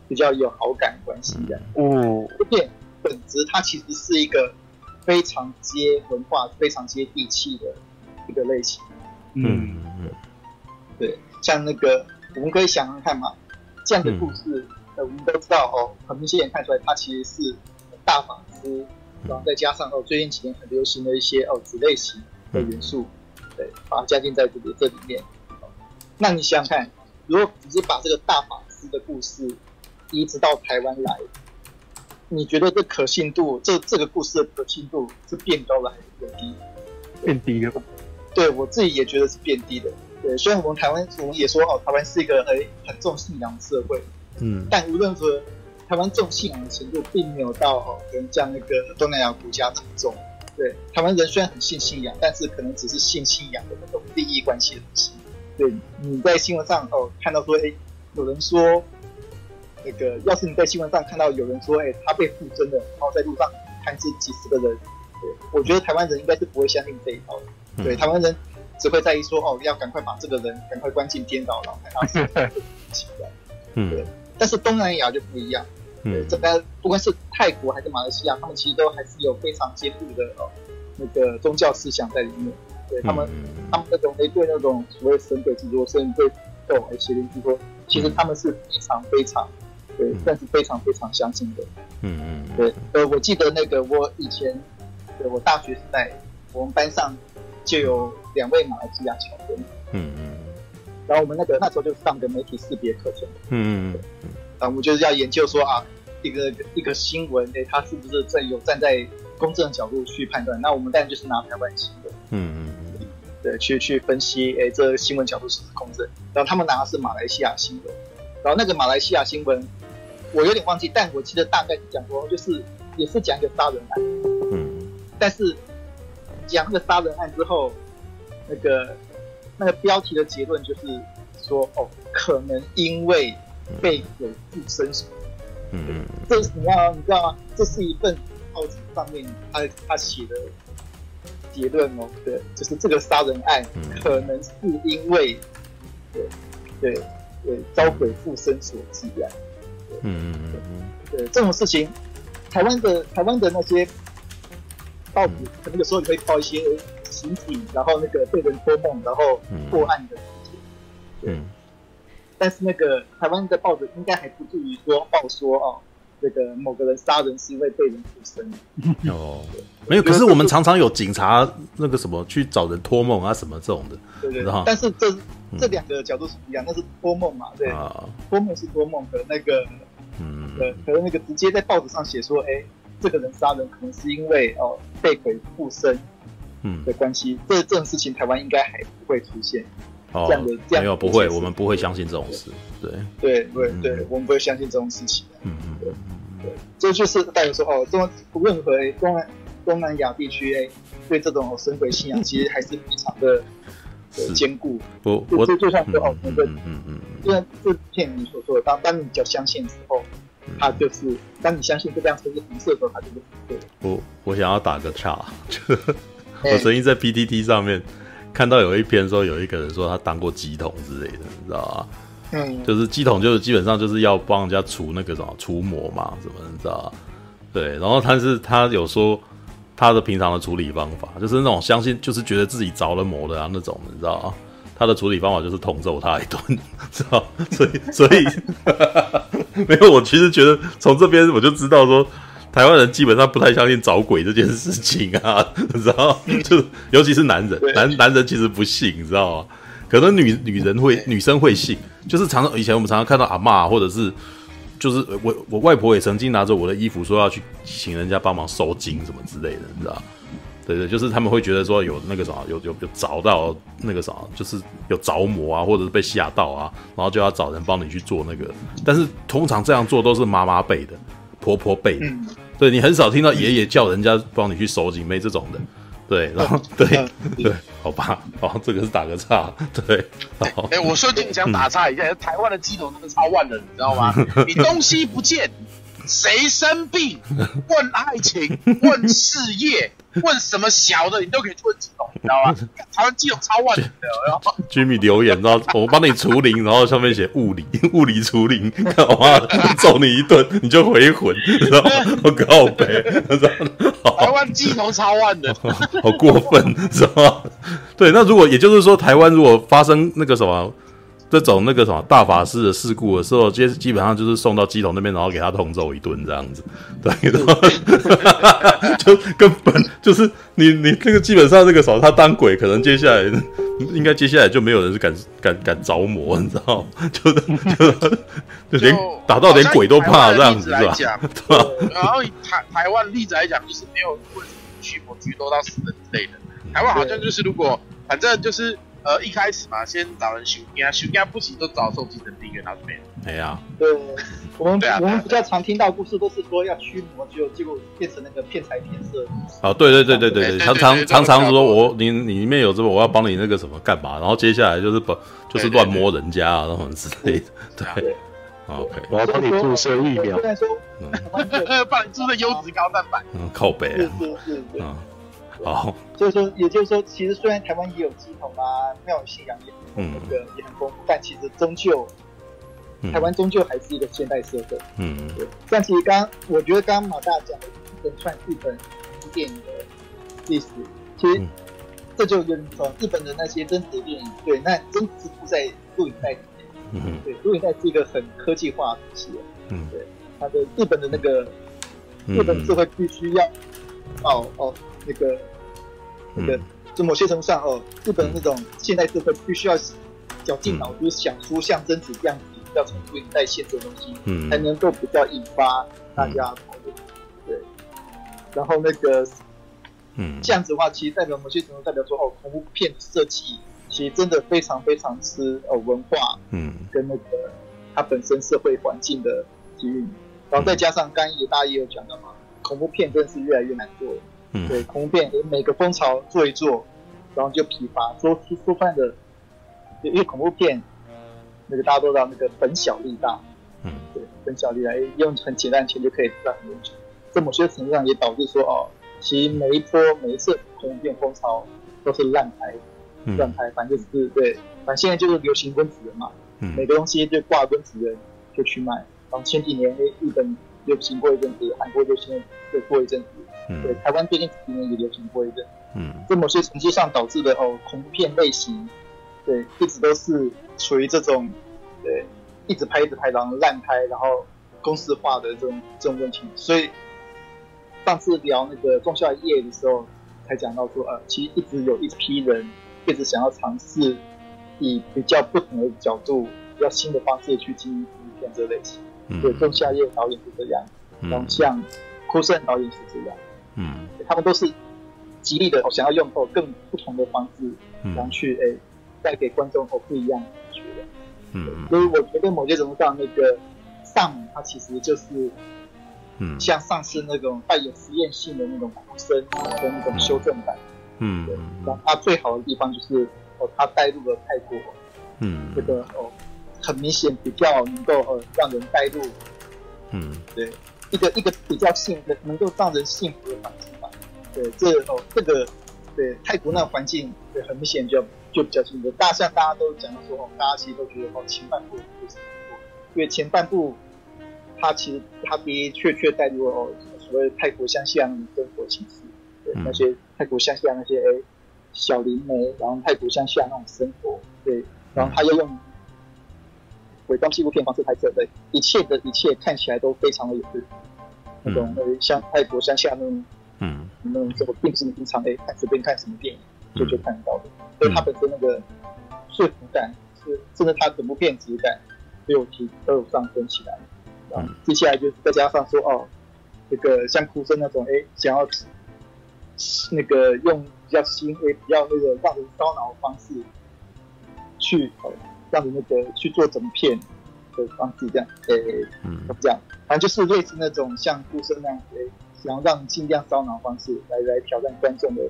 比较有好感关系的。哦，这部片本质它其实是一个。非常接文化、非常接地气的一个类型。嗯嗯，对，像那个我们可以想想看嘛，这样的故事，嗯、呃，我们都知道哦，很明显也看出来，他其实是大法师，然后再加上哦，最近几年很流行的一些哦子类型的元素，嗯、对，把它加进在这里这里面。那你想想看，如果只是把这个大法师的故事移植到台湾来。你觉得这可信度，这这个故事的可信度是变高了还是变低？变低了。对，我自己也觉得是变低的。对，虽然我们台湾我们也说哦，台湾是一个很很重信仰的社会，嗯，但无论如何，台湾重信仰的程度并没有到哦，跟像那个东南亚国家这么重。对，台湾人虽然很信信仰，但是可能只是信信仰的那种利益关系的东西。对，你在新闻上哦看到说，哎，有人说。那个，要是你在新闻上看到有人说，哎、欸，他被附身了，然后在路上砍死几十个人，对，我觉得台湾人应该是不会相信这一套的。嗯、对，台湾人只会在意说，哦，要赶快把这个人赶快关进监牢，然后看他 死。嗯，对。但是东南亚就不一样，对，这边不管是泰国还是马来西亚，他们其实都还是有非常坚固的哦那个宗教思想在里面。对他们，嗯、他们那种哎对那种所谓神鬼之说，甚至对哦邪灵之说，其实他们是非常非常。对，算是非常非常相信的。嗯嗯，对，呃，我记得那个我以前，对我大学时代，我们班上就有两位马来西亚侨生。嗯嗯。然后我们那个那时候就上个媒体识别课程。嗯嗯嗯。然后我们就是要研究说啊，一个一个新闻，哎，它是不是在有站在公正的角度去判断？那我们当然就是拿台湾新闻。嗯嗯嗯。对，去去分析，哎，这个新闻角度是不是公正？然后他们拿的是马来西亚新闻，然后那个马来西亚新闻。我有点忘记，但我记得大概讲说，就是也是讲一个杀人案。嗯。但是讲那个杀人案之后，那个那个标题的结论就是说，哦，可能因为被鬼附身所。嗯。这是什么？你知道吗？这是一份报纸上面他他写的结论哦。对，就是这个杀人案可能是因为对对对遭鬼附身所致然。嗯嗯嗯嗯，对这种事情，台湾的台湾的那些报纸，可能有时候也会报一些刑警，然后那个被人托梦，然后破案的事情。嗯，但是那个台湾的报纸应该还不至于说报说哦，这个某个人杀人是因为被人附身。哦，没有，可是我们常常有警察那个什么去找人托梦啊什么这种的。对对，但是这这两个角度是不一样，那是托梦嘛，对，托梦是托梦的那个，嗯，对，可是那个直接在报纸上写说，哎，这个人杀人可能是因为哦被鬼附身，嗯。的关系，这这种事情台湾应该还不会出现。哦，这样的这样没有不会，我们不会相信这种事，对。对对对，我们不会相信这种事情，嗯嗯对对，这就是代表说哦，中任何东南东南亚地区诶，对这种神鬼信仰 其实还是非常的坚固。我我就就像说哦，那个嗯嗯嗯，就像这片你所说的，当当你比较相信之后，他就是当你相信这辆车是红色的时候，他就是对。我我想要打个岔，我曾经在 PTT 上面。看到有一篇说有一个人说他当过鸡童之类的，你知道吧？嗯，就是鸡童就是基本上就是要帮人家除那个什么除魔嘛，什么你知道吧？对，然后他是他有说他的平常的处理方法，就是那种相信就是觉得自己着了魔的啊那种，你知道吗？他的处理方法就是痛揍他一顿，知道？所以所以 没有，我其实觉得从这边我就知道说。台湾人基本上不太相信找鬼这件事情啊，你知道？就尤其是男人，男男人其实不信，你知道吗？可能女女人会，女生会信。就是常常以前我们常常看到阿嬷，或者是就是我我外婆也曾经拿着我的衣服说要去请人家帮忙收金什么之类的，你知道？对对，就是他们会觉得说有那个啥，有有有着到那个啥，就是有着魔啊，或者是被吓到啊，然后就要找人帮你去做那个。但是通常这样做都是妈妈辈的。婆婆辈，嗯、对，你很少听到爷爷叫人家帮你去收惊没这种的，对，然后对对，好吧，好，这个是打个岔，对，哎、欸，我说你想打岔一下，嗯、台湾的基隆真的超万人，你知道吗？你东西不见。谁生病？问爱情，问事业，问什么小的，你都可以去问乩童，你知道吗？台湾乩童超万能的。然后 Jimmy 留言，然后我帮你除灵，然后上面写物理，物理除灵，好吗？揍你一顿，你就回魂，然后我告白，台湾乩童超万的，好过分，知道吧？对，那如果也就是说，台湾如果发生那个什么？这种那个什么大法师的事故的时候，基基本上就是送到机头那边，然后给他痛揍一顿这样子，对，就根本就是你你这个基本上那个什么，他当鬼，可能接下来应该接下来就没有人是敢敢敢着魔，你知道吗？就就就连 打到连鬼都怕这样子是吧？然后台台湾例子来讲，就是没有问驱魔驱多到死人之类的。台湾好像就是如果反正就是。呃，一开始嘛，先找人修家，修家不行都找受精神病院那边。哎呀，对，我们我们比较常听到故事都是说要驱魔，就结果变成那个骗财骗色。哦，对对对对对对，常常常常说我你你里面有什么，我要帮你那个什么干嘛？然后接下来就是不就是乱摸人家啊，那种之类的。对，OK，我要帮你注射疫苗。帮 你注射优质高蛋白。嗯，靠北啊。是是是。好，所以说，也就是说，其实虽然台湾也有乩童啊，庙宇信仰也很那个也很丰富，但其实终究，台湾终究还是一个现代社会。嗯嗯，对。但其实刚刚，我觉得刚刚马大讲的一连串日本电影的历史，其实这就跟你说，日本的那些真实的电影，对，那真实是不在录影带里面。嗯对，录影带是一个很科技化的东西。嗯，对，它的日本的那个日本社会必须要哦哦。那个，那个，就某些程度上哦，日本那种现代社会必须要绞尽脑汁想出像贞子这样子要重复带线的东西，嗯，才能够比较引发大家讨论。对，然后那个，嗯，这样子的话，其实代表某些程度代表说哦，恐怖片设计其实真的非常非常吃呃文化，嗯，跟那个它本身社会环境的机遇，然后再加上刚刚也大家也有讲到嘛，恐怖片真的是越来越难做了。嗯，对，恐怖片每个风潮做一做，然后就疲乏，说说说穿的，因为恐怖片那个大家都知道那个本小利大，嗯，对，本小利大，用很简单的钱就可以赚很多钱，在某些程度上也导致说哦，其实每一波每一次恐怖片风潮都是烂牌，烂拍，反正就是对，反正现在就是流行温子仁嘛，嗯，每个东西就挂温子仁就去卖，然后前几年日本流行过一阵子，韩国流行过一阵子。嗯、对，台湾最近几年也流行过一阵，嗯，在某些成绩上导致的哦，恐怖片类型，对，一直都是处于这种对，一直拍一直拍，然后烂拍，然后公式化的这种这种问题。所以上次聊那个仲夏夜的时候，才讲到说，呃，其实一直有一批人一直想要尝试以比较不同的角度、比较新的方式去经营恐怖片这类型。嗯，对，仲夏夜导演是这样，然后像哭声导演是这样，嗯，他们都是。极力的想要用哦更不同的方式，然后去诶带给观众哦不一样的感觉。的，嗯，所以我觉得某些程度上那个萨满它其实就是，嗯，像上次那种带有实验性的那种哭声的那种修正版，嗯，对，然后它最好的地方就是哦它带入了泰国，嗯，这个哦很明显比较能够呃让人带入，嗯，对，一个一个比较幸能能够让人幸福的环境吧。对，这哦，这个对泰国那个环境，对，很明显就就比较幸福。大象大家都讲到说哦，大家其实都觉得哦，前半部就是因为前半部，它其实它的确确带入了哦，所谓泰国乡下的生活形式，对，那些泰国乡下那些哎小灵媒，然后泰国乡下那种生活，对，然后他又用伪装纪录片方式拍摄，的，一切的一切看起来都非常的有趣，那种呃像泰国乡下那种。嗯，那种这个并不是你平常哎看随便看什么电影就就看得到的，所以它本身那个说服感是，甚至它整部片质感都有提都有上升起来。嗯，接下来就是再加上说哦，这个像哭声那种哎想要那个用比较新哎比较那个让人烧脑的方式去呃让人那个去做整片的方式这样哎嗯这样，反正就是类似那种像哭声那样哎。想要让尽量烧脑方式来来挑战观众的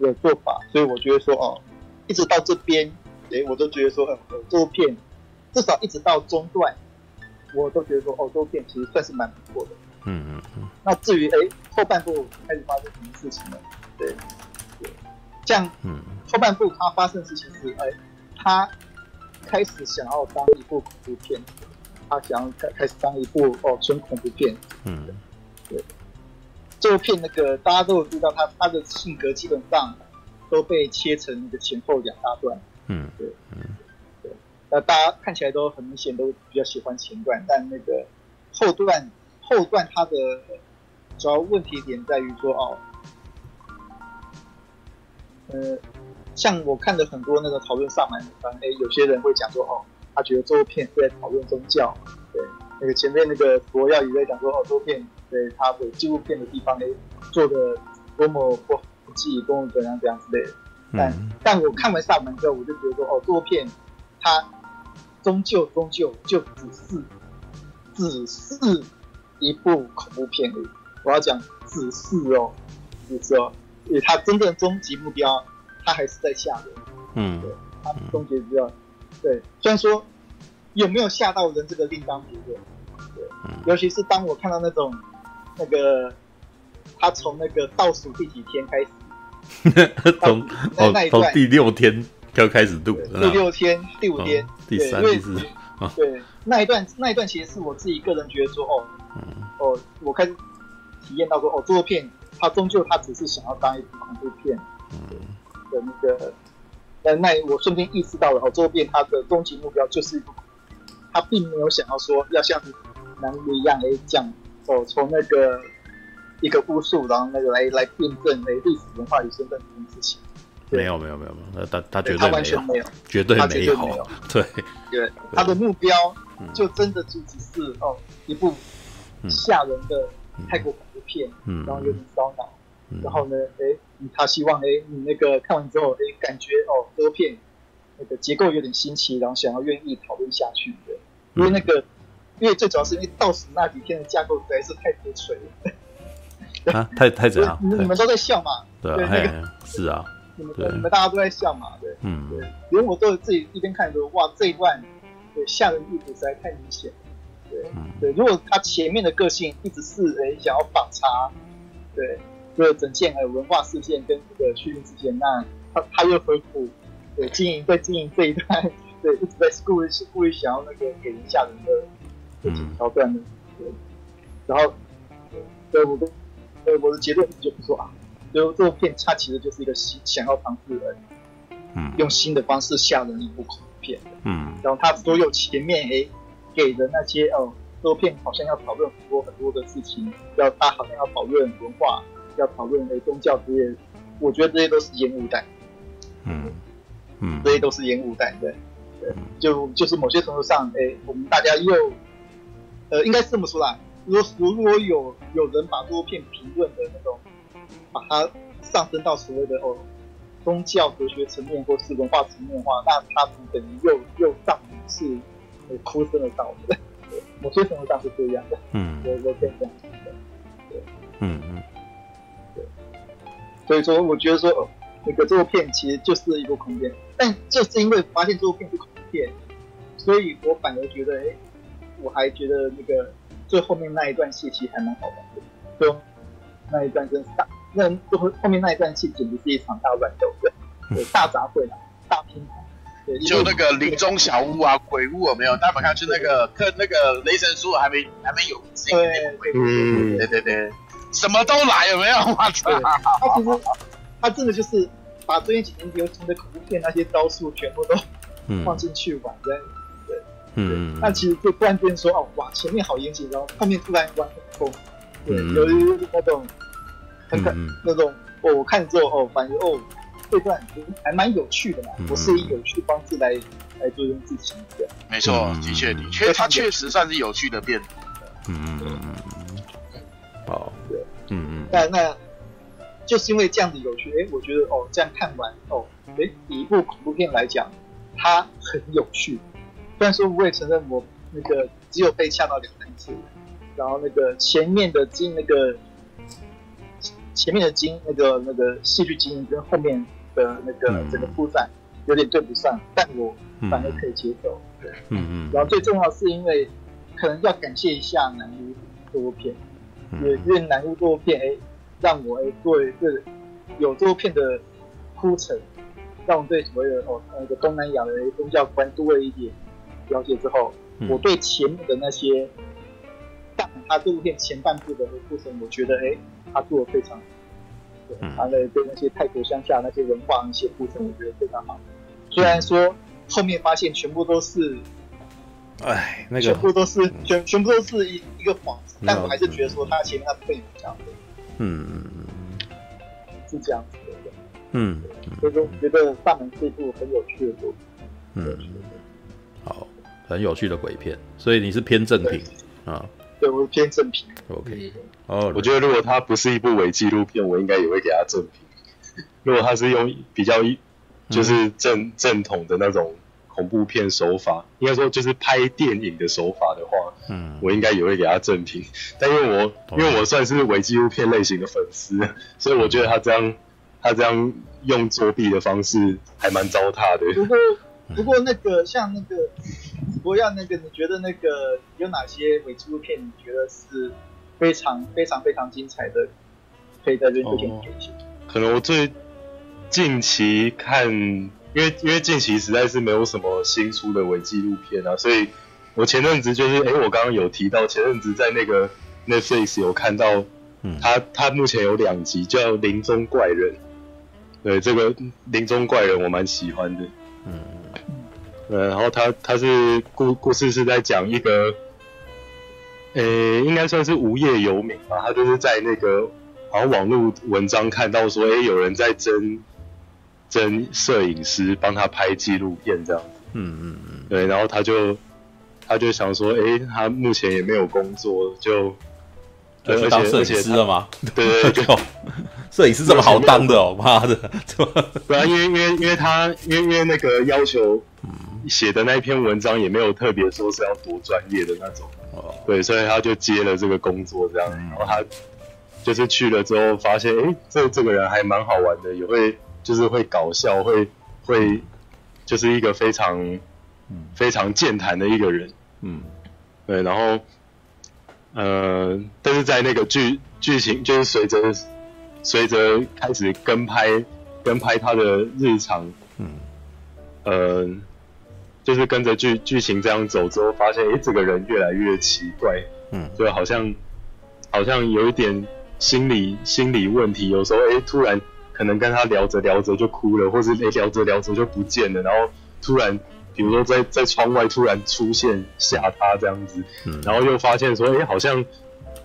的做法，所以我觉得说哦，一直到这边，哎，我都觉得说，呃，这部片至少一直到中段，我都觉得说，哦，这部片其实算是蛮不错的。嗯嗯嗯。那至于哎后半部开始发生什么事情呢？对，对，像嗯后半部他发生的事情是，哎，他开始想要当一部恐怖片。他想要开开始当一部哦纯恐怖片，嗯，对，这部片那个大家都有知道他，他他的性格基本上都被切成那个前后两大段，嗯，对，嗯，对，那大家看起来都很明显都比较喜欢前段，但那个后段后段他的主要问题点在于说哦，呃，像我看的很多那个讨论萨满的番，哎，有些人会讲说哦。他觉得这部片是在讨论宗教，对，那个前面那个佛耀也在讲说，哦，这部片对他的纪录片的地方，哎，做的多么不不济，多么怎样怎样之类的。但、嗯、但我看完萨满之后，我就觉得说，哦，这部片它终究终究就只是只是一部恐怖片而已。我要讲只是哦，只是哦，因为它真正终极目标，他还是在下人。嗯，对，他终极目标。对，虽然说有没有吓到人，这个另当别论。对，尤其是当我看到那种那个他从那个倒数第几天开始，从哦从第六天就开始录，第六天、第五天、第三、第四，对，那一段那一段其实是我自己个人觉得说，哦，哦，我开始体验到说，哦，这部片它终究他只是想要当一部恐怖片，的那个。那那我瞬间意识到了哦，周边他的终极目标就是一部，他并没有想要说要像男一一样哎讲哦，从那个一个巫术，然后那个来来辩证哎历史文化与身份这件事情。没有没有没有没有，他他绝对他完全没有，绝对没有，对。对，他的目标就真的就只是哦一部吓人的泰国片，然后有点烧脑。然后呢，哎，他希望哎，你那个看完之后，哎，感觉哦，这个片那个结构有点新奇，然后想要愿意讨论下去的。因为那个，因为最主要是因为倒数那几天的架构实在是太铁锤了。啊，太太怎样？你们都在笑嘛？对，那个是啊。你们你们大家都在笑嘛？对，嗯，对。连我都自己一边看着，哇，这一段对吓人意图实在太明显。对，对。如果他前面的个性一直是哎想要反差，对。这个整件还有文化事件跟这个区域之间，那他他又回复对经营在经营这一代，对一直在故意是故意想要那个给人吓人的这几条段的，对，然后对我的对我的结论就是说啊，就这部片它其实就是一个新想要尝试人，嗯，用新的方式吓人一部恐怖片，嗯，然后他所有前面诶、欸、给的那些哦，多片好像要讨论很多很多的事情，要他好像要讨论文化，要讨论诶宗教这些，我觉得这些都是烟雾弹，嗯嗯，这些都是烟雾弹，对。对，就就是某些程度上，诶、欸，我们大家又呃应该是这么说啦，如果如果有有人把多片评论的那种，把它上升到所谓的哦。宗教哲学层面或是文化层面的话，那他们等于又又上是哭声的道理。某些程度上是这样的。嗯，我我可以这样讲的。对，嗯嗯，对。所以说，我觉得说，哦，那个这部片其实就是一部恐怖片，但就是因为发现这部片是恐怖片，所以我反而觉得，哎，我还觉得那个最后面那一段戏其实还蛮好玩的。就那一段真是大。那最后后面那一段戏简直是一场大乱斗，对，大杂烩，大拼盘，对，就那个林中小屋啊，鬼屋有没有？大家看，就那个看那个雷神说还没还没有进，对，嗯，对对对，什么都来有没有？我操！他其实他真的就是把最近几年流行的恐怖片那些招数全部都放进去玩，对，对，嗯，但其实就突然间说哦，哇，前面好严谨，然后后面突然玩很疯，对，有有那种。很可那种，哦，我看之后哦，反正哦，这段还蛮有趣的嘛，我是以有趣方式来来做这件事情的。没错，的确的确，它确实算是有趣的变。嗯嗯嗯嗯。好，对，嗯嗯。那那，就是因为这样子有趣，哎，我觉得哦，这样看完哦，哎，以一部恐怖片来讲，它很有趣。虽然说我也承认我那个只有被吓到两三次，然后那个前面的经那个。前面的经那个那个戏剧经营跟后面的那个整个铺展有点对不上，嗯、但我反而可以接受。对，嗯嗯。然后最重要是因为可能要感谢一下南屋这部片，也因为南屋这部片哎，让我哎对对有这部片的铺陈，让我对所谓的哦那个东南亚的宗教观多了一点了解之后，嗯、我对前面的那些，但他这部片前半部的铺陈，我觉得哎。他做的非常，对，他的对那些泰国乡下那些文化那些部分，我觉得非常好。虽然说后面发现全部都是，哎，那个全部都是全全部都是一一个幌子，但我还是觉得说他前面他不会有这样的，嗯嗯嗯，是这样子的，嗯，所以说我觉得大门这部很有趣的作品，嗯，好，很有趣的鬼片，所以你是偏正品啊。对，我偏正品。OK，哦，我觉得如果它不是一部伪纪录片，我应该也会给它正品。如果它是用比较一，就是正、嗯、正统的那种恐怖片手法，应该说就是拍电影的手法的话，嗯，我应该也会给它正品。但因为我、嗯、因为我算是伪纪录片类型的粉丝，所以我觉得他这样他这样用作弊的方式还蛮糟蹋的。不过不过那个像那个。不要那个，你觉得那个有哪些伪纪录片？你觉得是非常非常非常精彩的？可以在这边推荐给一些。可能我最近期看，因为因为近期实在是没有什么新出的伪纪录片啊，所以我前阵子就是，哎，我刚刚有提到前阵子在那个 Netflix 有看到，嗯，他他目前有两集叫《林中怪人》，对，这个《林中怪人》我蛮喜欢的，嗯。呃，然后他他是故故事是在讲一个，呃，应该算是无业游民吧。他就是在那个好像网络文章看到说，哎，有人在争争摄影师帮他拍纪录片这样子。嗯嗯嗯。对，然后他就他就想说，哎，他目前也没有工作，就而且当摄影师了吗？对对对，摄影师这么好当的哦，妈的！对啊，因为因为因为他因为因为那个要求。写的那一篇文章也没有特别说是要多专业的那种，哦，对，所以他就接了这个工作这样，然后他就是去了之后发现，哎，这这个人还蛮好玩的，也会就是会搞笑，会会就是一个非常非常健谈的一个人，嗯，对，然后呃，但是在那个剧剧情就是随着随着开始跟拍跟拍他的日常，嗯，呃。就是跟着剧剧情这样走之后，发现诶，这个人越来越奇怪，嗯，就好像好像有一点心理心理问题。有时候诶，突然可能跟他聊着聊着就哭了，或是诶聊着聊着就不见了，然后突然比如说在在窗外突然出现吓他这样子，嗯、然后又发现说，哎、欸，好像，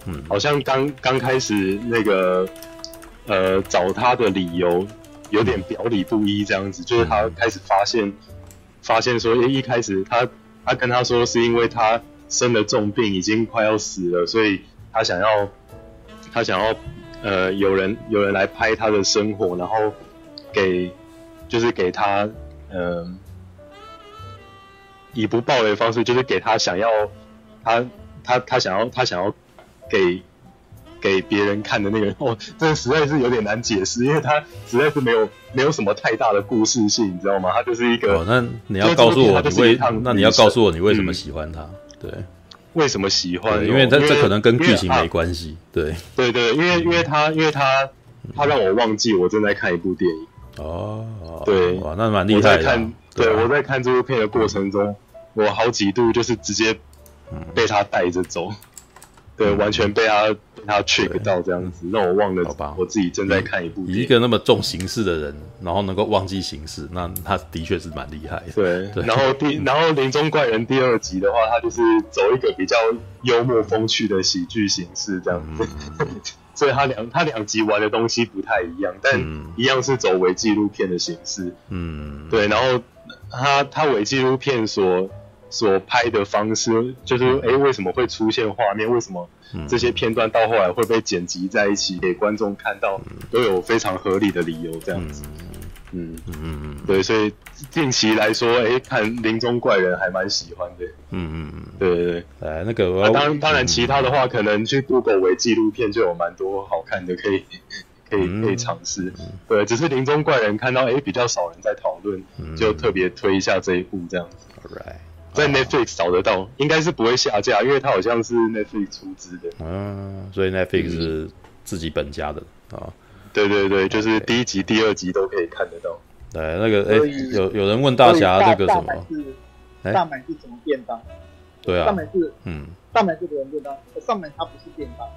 嗯，好像刚刚开始那个，呃，找他的理由有点表里不一这样子，就是他开始发现，嗯、发现说，哎、欸，一开始他他跟他说是因为他生了重病，已经快要死了，所以他想要他想要呃有人有人来拍他的生活，然后给就是给他嗯。以不暴雷的方式，就是给他想要，他他他想要他想要给给别人看的那个 哦，这实在是有点难解释，因为他实在是没有没有什么太大的故事性，你知道吗？他就是一个。哦，那你要告诉我你为那你要告诉我你为什么喜欢他？嗯、对，为什么喜欢？因为他这可能跟剧情没关系。对对对，因为因为他因为他他让我忘记我正在看一部电影。哦，对，哇，那蛮厉害的。看，对，我在看这部片的过程中。我好几度就是直接被他带着走，嗯、对，完全被他被他 trick 到这样子，让我忘了好吧我自己正在看一部电影。以一个那么重形式的人，然后能够忘记形式，那他的确是蛮厉害的。对，对然后第然后《临终怪人》第二集的话，他就是走一个比较幽默风趣的喜剧形式这样子，嗯、所以他两他两集玩的东西不太一样，但一样是走伪纪录片的形式。嗯，对，然后他他伪纪录片所。所拍的方式就是，哎、欸，为什么会出现画面？为什么这些片段到后来会被剪辑在一起给观众看到？都有非常合理的理由，这样子。嗯嗯嗯嗯，对，所以近期来说，哎、欸，看《临终怪人》还蛮喜欢的。嗯嗯嗯，对对对。哎，那个，啊、当当然，其他的话，可能去 Google 为纪录片就有蛮多好看的，可以 可以可以尝试。对，只是《临终怪人》看到哎、欸、比较少人在讨论，就特别推一下这一部这样子。Alright。在 Netflix 找得到，应该是不会下架，因为它好像是 Netflix 出资的。嗯，所以 Netflix 是自己本家的啊。对对对，就是第一集、第二集都可以看得到。对，那个哎，有有人问大侠这个什么？大满是什么便当？对啊，大满是嗯，大满是什么便当？上满它不是便当，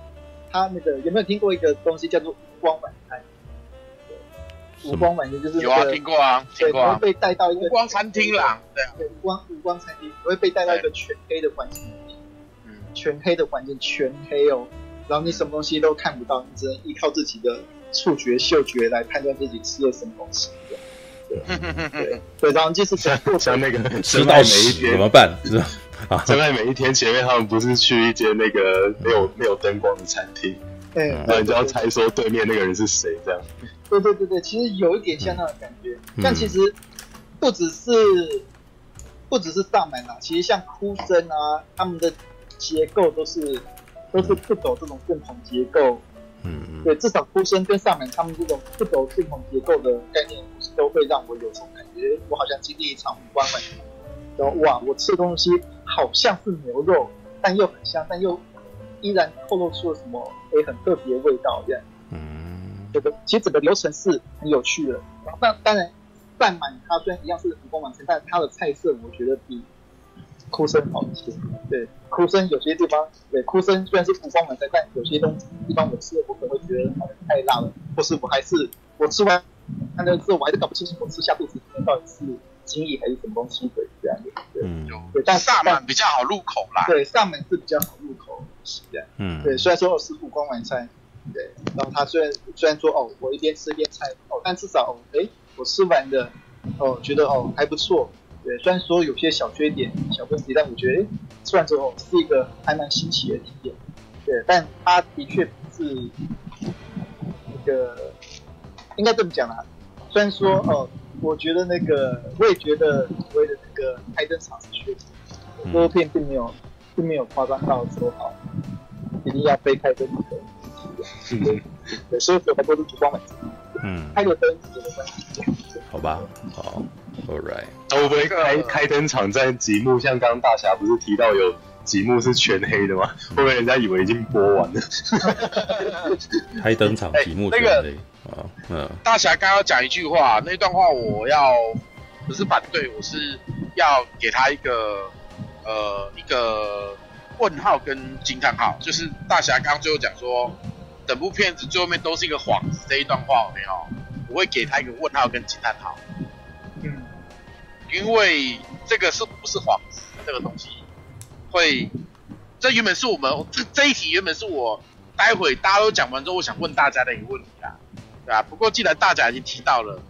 它那个有没有听过一个东西叫做光晚餐？无光晚餐就是有啊，听过啊，听过啊。会被带到一个无光餐厅啦，对啊，无光无光餐厅，我会被带到一个全黑的环境里面，嗯，全黑的环境，全黑哦，然后你什么东西都看不到，你只能依靠自己的触觉、嗅觉来判断自己吃了什么东西。对，对，对，然后就是像那个吃到每一天怎么办？是吧？啊，在每一天前面，他们不是去一间那个没有没有灯光的餐厅，对，然后你就要猜说对面那个人是谁，这样。对对对对，其实有一点像那种感觉，嗯、像其实不只是不只是上满啊，其实像哭声啊，他们的结构都是都是不走这种正统结构。嗯嗯。对，至少哭声跟上满他们这种不走正统结构的概念，都会让我有种感觉，我好像经历一场无关晚餐。然后哇，我吃的东西好像是牛肉，但又很香，但又依然透露出了什么诶很特别的味道这样。其实整个流程是很有趣的。那当然，饭满它虽然一样是五光晚餐，但它的菜色我觉得比哭声好一些。对，哭声有些地方，对，哭声虽然是五光晚餐，但有些东西地方我吃了，我可能会觉得好像太辣了，或是我还是我吃完那个之后，我还是搞不清楚我吃下肚子里面到底是精液还是什么东西的这样的。对，嗯、对，但萨满比较好入口啦。对，萨满是比较好入口，是这样。嗯，对，虽然说我是五光晚餐。对，然后他虽然虽然说哦，我一边吃一边猜哦，但至少哦，哎，我吃完的哦，觉得哦还不错。对，虽然说有些小缺点、小问题，但我觉得哎，吃完之后是一个还蛮新奇的体验。对，但他的确不是那个，应该这么讲啦。虽然说哦，我觉得那个，我也觉得所谓的那个开灯场是缺点，这部片并没有并没有夸张到说好一定要非开灯不可。嗯，对，所以很多都主光晚餐。嗯，开个灯有没关系？好吧，好，All right。会不会开开灯场在极幕？像刚刚大侠不是提到有极幕是全黑的吗？会不会人家以为已经播完了？开灯场极幕全黑啊？嗯。大侠刚刚讲一句话，那段话我要不是反对，我是要给他一个呃一个问号跟惊叹号，就是大侠刚刚最后讲说。整部片子最后面都是一个幌子，这一段话我没有？我会给他一个问号跟惊叹号。嗯，因为这个是不是幌子这个东西会，这原本是我们这这一题原本是我待会大家都讲完之后，我想问大家的一个问题啦，对吧？不过既然大家已经提到了，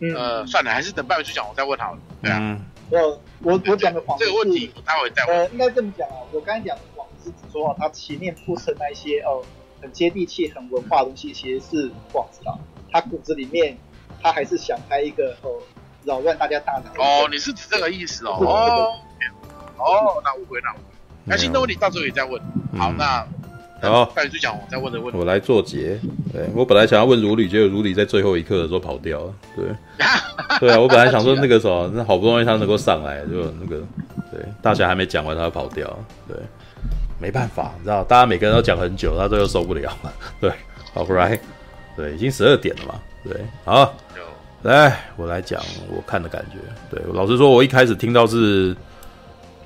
嗯、呃，算了，还是等半位去讲，我再问好了，对啊。嗯、我我我讲的谎这个问题，我待会再问。呃，应该这么讲啊，我刚才讲的谎是指说啊，他前面铺陈那些哦很接地气、很文化的东西，其实是谎子啊。他骨子里面，他还是想开一个哦。扰乱大家大脑哦，你是指这个意思哦？哦，哦，那误会，那误会。那新的问题到时候也再问。好，那好，开始就讲我再问的问题。我来做结。对，我本来想要问如履，结果如履在最后一刻的时候跑掉了。对，对啊，我本来想说那个时候，那好不容易他能够上来，就那个对，大侠还没讲完，他就跑掉。对，没办法，你知道，大家每个人都讲很久，他最后受不了了。对，好，right，对，已经十二点了嘛。对，好。来，我来讲我看的感觉。对，老实说，我一开始听到是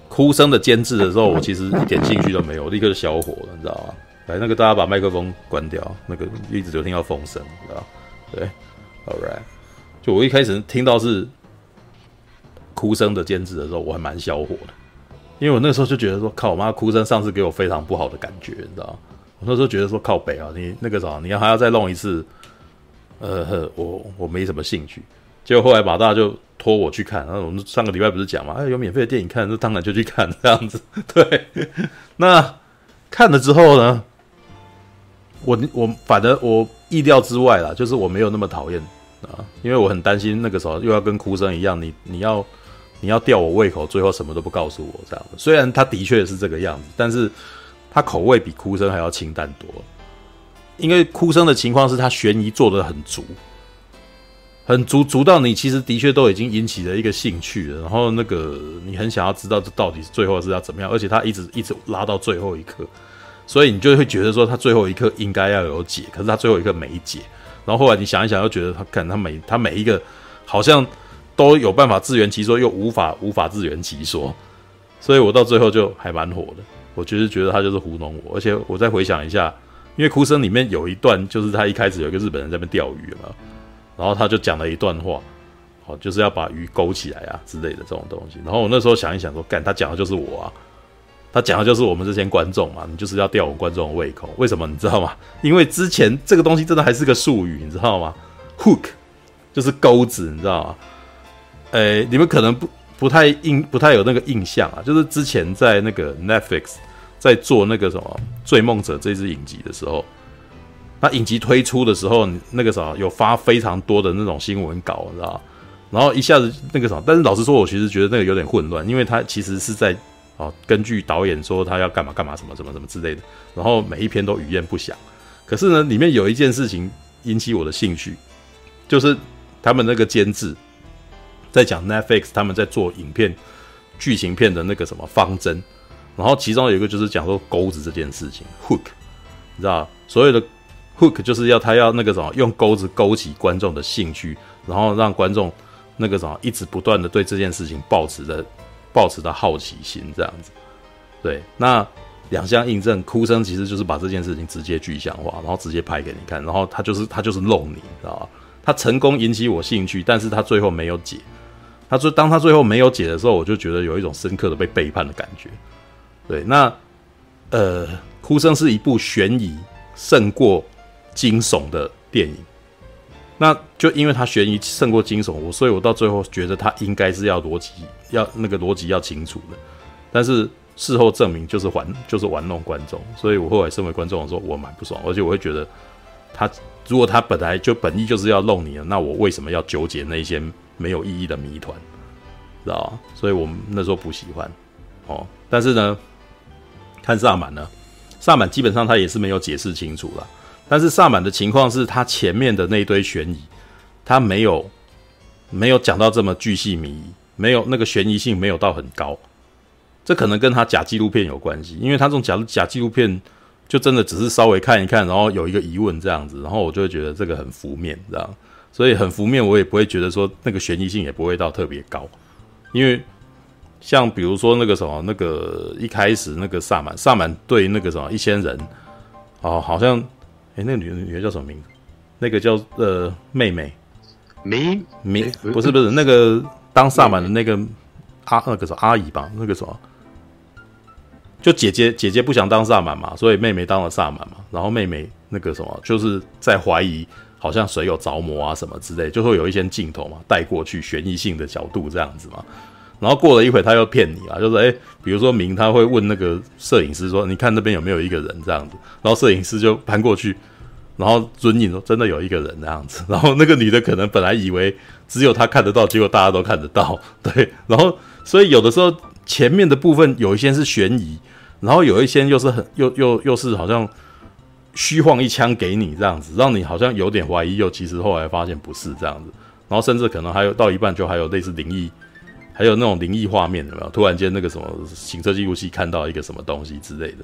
哭声的监制的时候，我其实一点兴趣都没有，立刻就消火了，你知道吗？来，那个大家把麦克风关掉，那个一直就听到风声，你知道？对，All right。就我一开始听到是哭声的监制的时候，我还蛮消火的，因为我那时候就觉得说，靠，我妈哭声上次给我非常不好的感觉，你知道？我那时候觉得说，靠北啊，你那个啥，你要还要再弄一次。呃呵，我我没什么兴趣，结果后来马大就托我去看，然后我们上个礼拜不是讲嘛，哎，有免费的电影看，那当然就去看这样子。对，那看了之后呢，我我反正我意料之外啦，就是我没有那么讨厌啊，因为我很担心那个时候又要跟哭声一样，你你要你要吊我胃口，最后什么都不告诉我这样。虽然他的确是这个样子，但是他口味比哭声还要清淡多。因为哭声的情况是他悬疑做的很足，很足足到你其实的确都已经引起了一个兴趣了，然后那个你很想要知道这到底是最后是要怎么样，而且他一直一直拉到最后一刻，所以你就会觉得说他最后一刻应该要有解，可是他最后一刻没解，然后后来你想一想又觉得他看他每他每一个好像都有办法自圆其说，又无法无法自圆其说，所以我到最后就还蛮火的，我就是觉得他就是糊弄我，而且我再回想一下。因为哭声里面有一段，就是他一开始有一个日本人在那边钓鱼嘛，然后他就讲了一段话，好，就是要把鱼勾起来啊之类的这种东西。然后我那时候想一想说，干，他讲的就是我啊，他讲的就是我们这些观众嘛，你就是要吊我观众的胃口。为什么你知道吗？因为之前这个东西真的还是个术语，你知道吗？Hook 就是钩子，你知道吗？诶，你们可能不不太印不太有那个印象啊，就是之前在那个 Netflix。在做那个什么《追梦者》这支影集的时候，那影集推出的时候，那个啥有发非常多的那种新闻稿，你知道？然后一下子那个啥，但是老实说，我其实觉得那个有点混乱，因为他其实是在哦，根据导演说他要干嘛干嘛什么什么什么之类的，然后每一篇都语焉不详。可是呢，里面有一件事情引起我的兴趣，就是他们那个监制在讲 Netflix 他们在做影片剧情片的那个什么方针。然后其中有一个就是讲说钩子这件事情，hook，你知道，所有的 hook 就是要他要那个什么，用钩子勾起观众的兴趣，然后让观众那个什么一直不断的对这件事情保持的保持的好奇心这样子。对，那两相印证，哭声其实就是把这件事情直接具象化，然后直接拍给你看，然后他就是他就是弄你，知道吧？他成功引起我兴趣，但是他最后没有解。他说，当他最后没有解的时候，我就觉得有一种深刻的被背叛的感觉。对，那呃，哭声是一部悬疑胜过惊悚的电影，那就因为它悬疑胜过惊悚，我所以我到最后觉得它应该是要逻辑要那个逻辑要清楚的，但是事后证明就是玩就是玩弄观众，所以我后来身为观众的时候，我蛮不爽，而且我会觉得他如果他本来就本意就是要弄你了，那我为什么要纠结那些没有意义的谜团，知道吧？所以我们那时候不喜欢哦，但是呢。看萨满呢，萨满基本上他也是没有解释清楚了。但是萨满的情况是他前面的那一堆悬疑，他没有没有讲到这么巨细靡遗，没有那个悬疑性没有到很高。这可能跟他假纪录片有关系，因为他这种假假纪录片就真的只是稍微看一看，然后有一个疑问这样子，然后我就会觉得这个很浮面，这样，所以很浮面，我也不会觉得说那个悬疑性也不会到特别高，因为。像比如说那个什么，那个一开始那个萨满，萨满对那个什么一千人，哦，好像，哎，那个女女的叫什么名字？那个叫呃妹妹，明明不是不是那个当萨满的那个阿那个什么阿姨吧，那个什么，就姐姐姐姐不想当萨满嘛，所以妹妹当了萨满嘛。然后妹妹那个什么，就是在怀疑，好像谁有着魔啊什么之类，就会有一些镜头嘛带过去，悬疑性的角度这样子嘛。然后过了一会，他又骗你啊，就是哎，比如说明他会问那个摄影师说：“你看那边有没有一个人？”这样子，然后摄影师就攀过去，然后准影说：“真的有一个人这样子。”然后那个女的可能本来以为只有她看得到，结果大家都看得到，对。然后所以有的时候前面的部分有一些是悬疑，然后有一些又是很又又又是好像虚晃一枪给你这样子，让你好像有点怀疑，又其实后来发现不是这样子。然后甚至可能还有到一半就还有类似灵异。还有那种灵异画面有没有？突然间那个什么行车记录器看到一个什么东西之类的。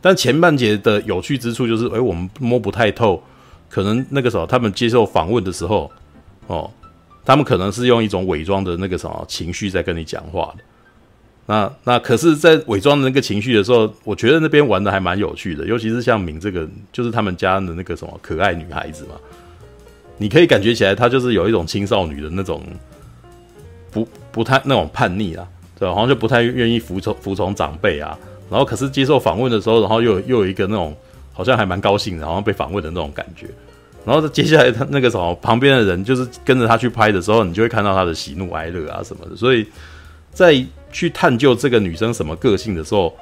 但前半节的有趣之处就是，诶，我们摸不太透，可能那个时候他们接受访问的时候，哦，他们可能是用一种伪装的那个什么情绪在跟你讲话的。那那可是，在伪装的那个情绪的时候，我觉得那边玩的还蛮有趣的，尤其是像敏这个，就是他们家的那个什么可爱女孩子嘛，你可以感觉起来，她就是有一种青少女的那种。不不太那种叛逆啊，对，好像就不太愿意服从服从长辈啊。然后可是接受访问的时候，然后又又有一个那种好像还蛮高兴的，好像被访问的那种感觉。然后接下来他那个什么旁边的人就是跟着他去拍的时候，你就会看到他的喜怒哀乐啊什么的。所以在去探究这个女生什么个性的时候，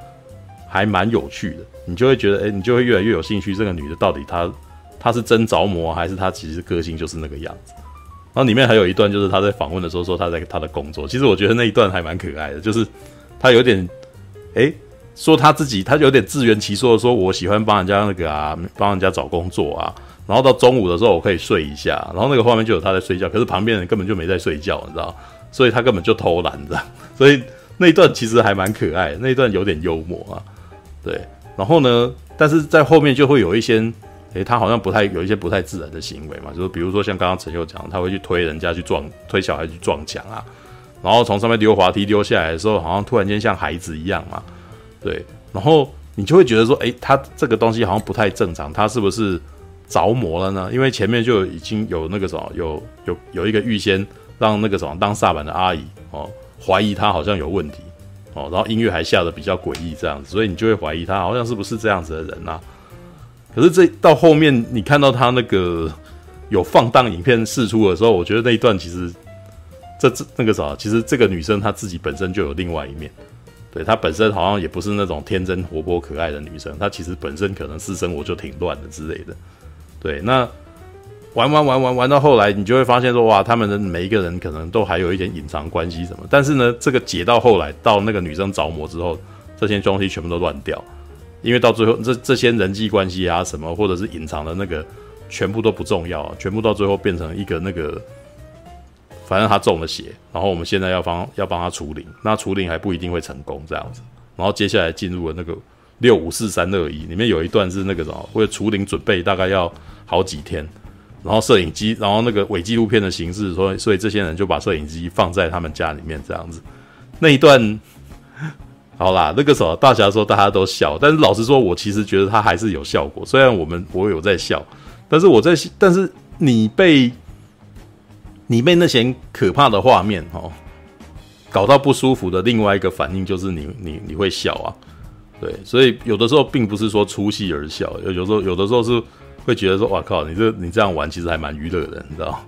还蛮有趣的。你就会觉得，哎，你就会越来越有兴趣，这个女的到底她她是真着魔，还是她其实个性就是那个样子？然后里面还有一段，就是她在访问的时候说她在她的工作。其实我觉得那一段还蛮可爱的，就是她有点，诶，说她自己，她有点自圆其说的说，我喜欢帮人家那个啊，帮人家找工作啊。然后到中午的时候，我可以睡一下。然后那个画面就有他在睡觉，可是旁边人根本就没在睡觉，你知道？所以他根本就偷懒这样。所以那一段其实还蛮可爱的，那一段有点幽默啊。对，然后呢，但是在后面就会有一些。诶，他好像不太有一些不太自然的行为嘛，就是比如说像刚刚陈佑讲，他会去推人家去撞，推小孩去撞墙啊，然后从上面溜滑梯溜下来的时候，好像突然间像孩子一样嘛，对，然后你就会觉得说，诶，他这个东西好像不太正常，他是不是着魔了呢？因为前面就已经有那个什么，有有有一个预先让那个什么当萨满的阿姨哦，怀疑他好像有问题哦，然后音乐还下得比较诡异这样子，所以你就会怀疑他好像是不是这样子的人啊。可是这到后面，你看到他那个有放荡影片释出的时候，我觉得那一段其实这这那个啥，其实这个女生她自己本身就有另外一面，对，她本身好像也不是那种天真活泼可爱的女生，她其实本身可能私生活就挺乱的之类的。对，那玩玩玩玩玩到后来，你就会发现说，哇，他们的每一个人可能都还有一点隐藏关系什么，但是呢，这个解到后来到那个女生着魔之后，这些东西全部都乱掉。因为到最后，这这些人际关系啊，什么或者是隐藏的那个，全部都不重要，全部到最后变成一个那个，反正他中了邪，然后我们现在要帮要帮他除灵，那除灵还不一定会成功这样子，然后接下来进入了那个六五四三二一，里面有一段是那个什么，为了除灵准备大概要好几天，然后摄影机，然后那个伪纪录片的形式，所以所以这些人就把摄影机放在他们家里面这样子，那一段。好啦，那个时候大侠说大家都笑，但是老实说，我其实觉得他还是有效果。虽然我们我有在笑，但是我在，但是你被你被那些可怕的画面哦搞到不舒服的另外一个反应就是你你你会笑啊，对，所以有的时候并不是说出戏而笑，有有时候有的时候是会觉得说哇靠，你这你这样玩其实还蛮娱乐的，你知道？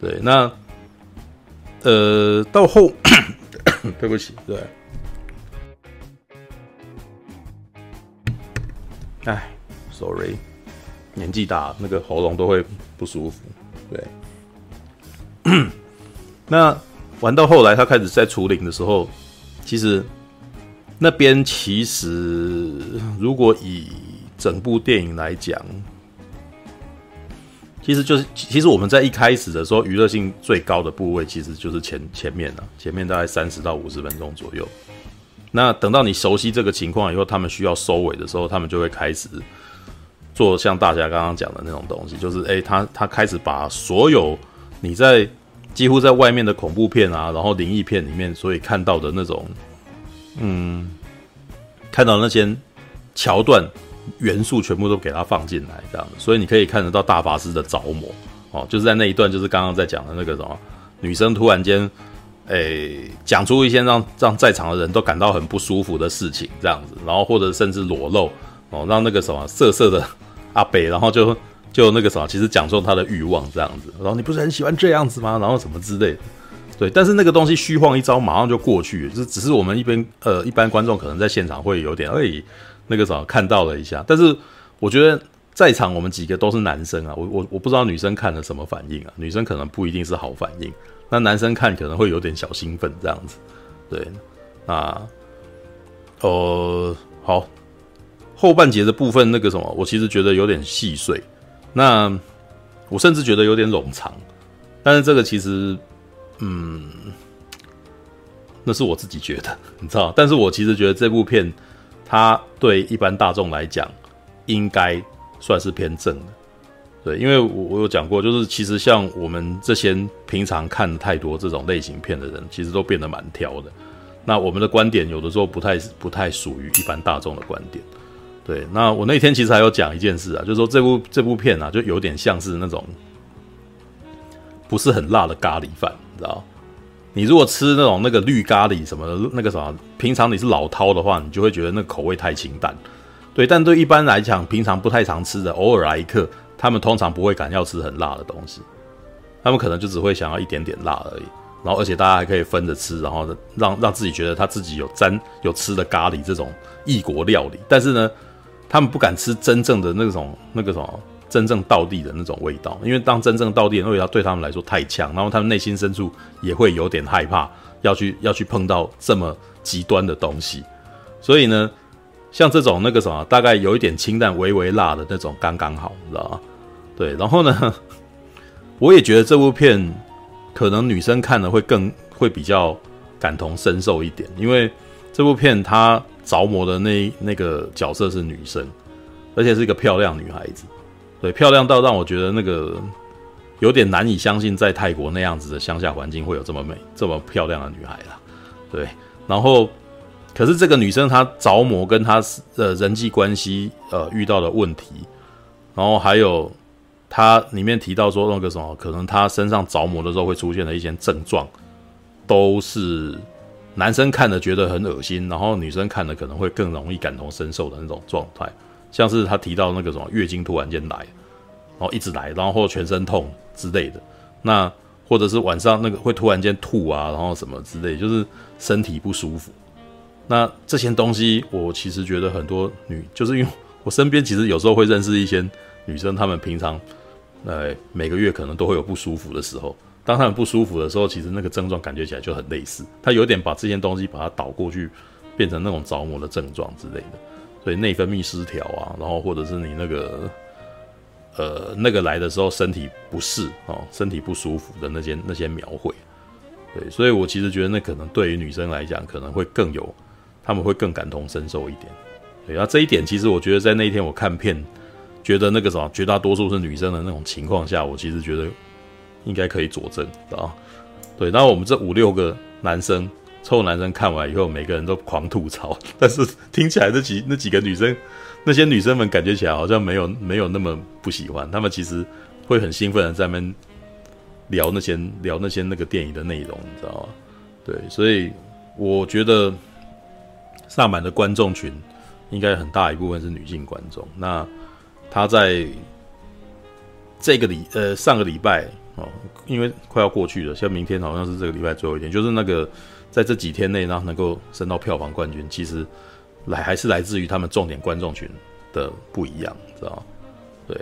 对，那呃到后 对不起，对。哎，sorry，年纪大，那个喉咙都会不舒服。对，那玩到后来，他开始在除灵的时候，其实那边其实如果以整部电影来讲，其实就是其实我们在一开始的时候，娱乐性最高的部位其实就是前前面了，前面大概三十到五十分钟左右。那等到你熟悉这个情况以后，他们需要收尾的时候，他们就会开始做像大家刚刚讲的那种东西，就是诶，他他开始把所有你在几乎在外面的恐怖片啊，然后灵异片里面所以看到的那种，嗯，看到那些桥段元素全部都给他放进来，这样子，所以你可以看得到大法师的着魔哦，就是在那一段，就是刚刚在讲的那个什么女生突然间。诶讲出一些让让在场的人都感到很不舒服的事情，这样子，然后或者甚至裸露哦，让那个什么色色的阿北，然后就就那个什么，其实讲出他的欲望这样子，然后你不是很喜欢这样子吗？然后什么之类的，对，但是那个东西虚晃一招，马上就过去，就只是我们一般呃一般观众可能在现场会有点诶那个什么看到了一下，但是我觉得。在场我们几个都是男生啊，我我我不知道女生看了什么反应啊，女生可能不一定是好反应，那男生看可能会有点小兴奋这样子，对，啊，呃，好，后半节的部分那个什么，我其实觉得有点细碎，那我甚至觉得有点冗长，但是这个其实，嗯，那是我自己觉得，你知道，但是我其实觉得这部片它对一般大众来讲应该。算是偏正的，对，因为我我有讲过，就是其实像我们这些平常看太多这种类型片的人，其实都变得蛮挑的。那我们的观点有的时候不太不太属于一般大众的观点，对。那我那天其实还有讲一件事啊，就是说这部这部片啊，就有点像是那种不是很辣的咖喱饭，你知道？你如果吃那种那个绿咖喱什么的，那个什么，平常你是老饕的话，你就会觉得那口味太清淡。对，但对一般来讲，平常不太常吃的，偶尔来一客，他们通常不会敢要吃很辣的东西，他们可能就只会想要一点点辣而已。然后，而且大家还可以分着吃，然后让让自己觉得他自己有沾有吃的咖喱这种异国料理。但是呢，他们不敢吃真正的那种那个什么真正道地的那种味道，因为当真正道地的味道对他们来说太呛，然后他们内心深处也会有点害怕，要去要去碰到这么极端的东西。所以呢。像这种那个什么，大概有一点清淡、微微辣的那种，刚刚好，你知道吗？对，然后呢，我也觉得这部片可能女生看了会更会比较感同身受一点，因为这部片她着魔的那那个角色是女生，而且是一个漂亮女孩子，对，漂亮到让我觉得那个有点难以相信，在泰国那样子的乡下环境会有这么美、这么漂亮的女孩啦，对，然后。可是这个女生她着魔，跟她的人际关系呃遇到的问题，然后还有她里面提到说那个什么，可能她身上着魔的时候会出现的一些症状，都是男生看了觉得很恶心，然后女生看了可能会更容易感同身受的那种状态，像是他提到那个什么月经突然间来，然后一直来，然后全身痛之类的，那或者是晚上那个会突然间吐啊，然后什么之类，就是身体不舒服。那这些东西，我其实觉得很多女，就是因为我身边其实有时候会认识一些女生，她们平常，呃，每个月可能都会有不舒服的时候。当她们不舒服的时候，其实那个症状感觉起来就很类似。她有点把这些东西把它倒过去，变成那种着魔的症状之类的。所以内分泌失调啊，然后或者是你那个，呃，那个来的时候身体不适哦，身体不舒服的那些那些描绘。对，所以我其实觉得那可能对于女生来讲，可能会更有。他们会更感同身受一点，对，那这一点其实我觉得在那一天我看片，觉得那个什么绝大多数是女生的那种情况下，我其实觉得应该可以佐证，啊？对，那我们这五六个男生，臭男生看完以后，每个人都狂吐槽，但是听起来那几那几个女生，那些女生们感觉起来好像没有没有那么不喜欢，他们其实会很兴奋的在那边聊那些聊那些那个电影的内容，你知道吗？对，所以我觉得。萨满的观众群应该很大一部分是女性观众。那他在这个礼呃上个礼拜哦，因为快要过去了，像明天好像是这个礼拜最后一天，就是那个在这几天内呢能够升到票房冠军，其实来还是来自于他们重点观众群的不一样，知道吗？对。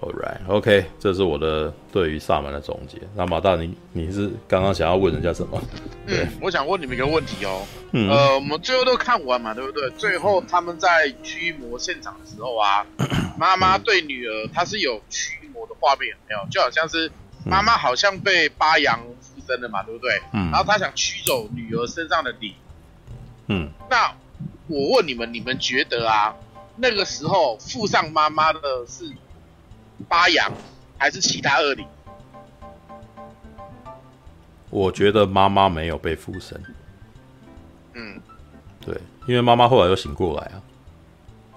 All right, OK，这是我的对于萨满的总结。那马大，你你是刚刚想要问人家什么？对，嗯，我想问你们一个问题哦。嗯，呃，我们最后都看完嘛，对不对？最后他们在驱魔现场的时候啊，妈妈对女儿，她是有驱魔的画面，有没有？就好像是妈妈好像被八阳附身了嘛，对不对？嗯。然后他想驱走女儿身上的灵。嗯。那我问你们，你们觉得啊，那个时候附上妈妈的是？八阳还是其他恶灵？我觉得妈妈没有被附身。嗯，对，因为妈妈后来又醒过来啊。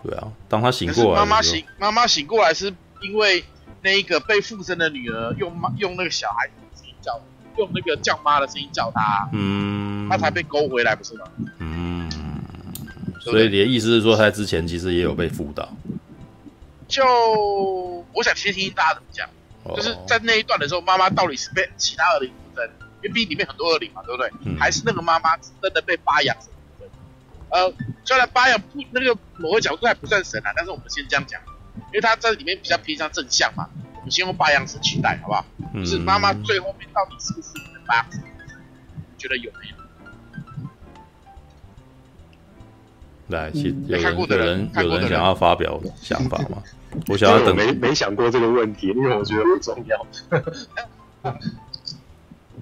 对啊，当她醒过来，妈妈醒，妈妈醒过来是因为那一个被附身的女儿用妈用那个小孩子叫用那个叫妈的声音叫他，嗯，他才被勾回来，不是吗？嗯，所以你的意思是说，他之前其实也有被辅导？就我想先听听大家怎么讲，就是在那一段的时候，妈妈到底是被其他恶灵附身，因为毕竟里面很多恶灵嘛，对不对？嗯、还是那个妈妈真的被巴扬神附身？呃，虽然巴扬不那个某个角度还不算神啊，但是我们先这样讲，因为他在里面比较偏向正向嘛，我们先用八阳神取代，好不好？嗯、就是妈妈最后面到底是不是你的巴阳神？你觉得有没有？来，有人有人有人想要发表想法吗？我想要等，没没想过这个问题，因为我觉得不重要。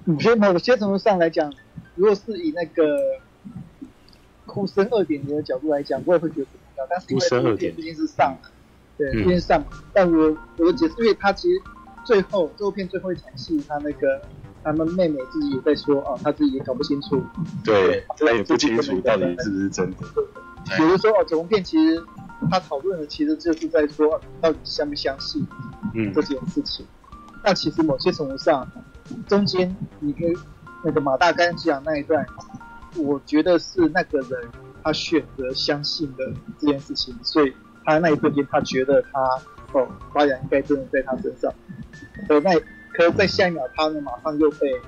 某些某些程度上来讲，如果是以那个哭声二点零的角度来讲，我也会觉得不重要。但是因为这部片毕竟是上，对，毕竟是上。但我我的解释，因为他其实最后这部片最后一场戏，他那个他们妹妹自己也在说，哦，他自己也搞不清楚，对，他也不清楚到底是不是真的。比如说哦，整部片其实他讨论的其实就是在说，到底相不相信嗯这件事情。嗯、那其实某些程度上，中间你跟那个马大刚讲那一段，我觉得是那个人他选择相信的这件事情，所以他那一瞬间他觉得他哦，巴阳应该真的在他身上。可，那可是在下一秒他呢马上又被。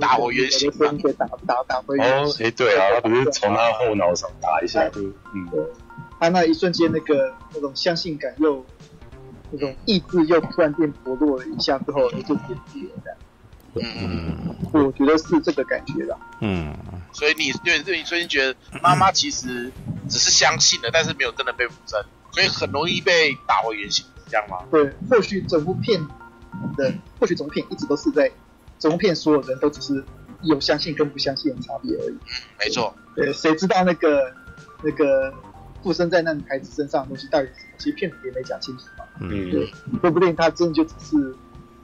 打回原形嘛？打打打回原形。哦，哎，对啊，他不是从他后脑勺打一下，就嗯，对，他那一瞬间那个那种相信感又那种意志又突然变薄弱了一下之后，就变低了嗯，我觉得是这个感觉的。嗯，所以你对对，所以你觉得妈妈其实只是相信了，但是没有真的被附身，所以很容易被打回原形，是这样吗？对，或许整部片的，或许整部片一直都是在。整部片所有人都只是有相信跟不相信的差别而已。嗯没错。对，谁知道那个那个附身在那女孩子身上的东西到底是什么？其实片子也没讲清楚嘛。嗯。对，说不定他真的就只是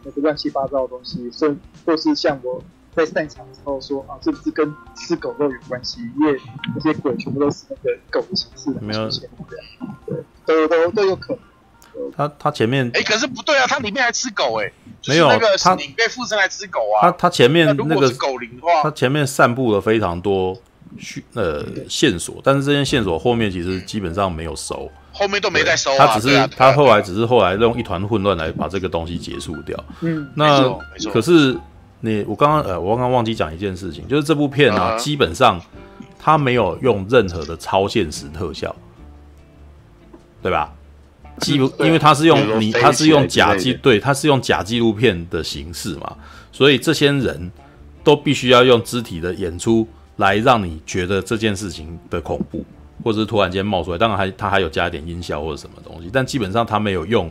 那个乱七八糟的东西，所以或是像我在散场之后说啊，这不是跟吃狗肉有关系？因为那些鬼全部都是那个狗的形式的出现，对，对，都都都有可能。他他前面哎，可是不对啊，他里面还吃狗哎，没有那个他灵被附身来吃狗啊。他他前面那个狗灵的话，他前面散布了非常多呃线索，但是这些线索后面其实基本上没有收，后面都没再收。他只是他后来只是后来用一团混乱来把这个东西结束掉。嗯，那可是你我刚刚呃我刚刚忘记讲一件事情，就是这部片啊，基本上他没有用任何的超现实特效，对吧？记录，因为他是用你，他是用假纪，对，他是用假纪录片的形式嘛，所以这些人都必须要用肢体的演出来让你觉得这件事情的恐怖，或者是突然间冒出来。当然还他还有加一点音效或者什么东西，但基本上他没有用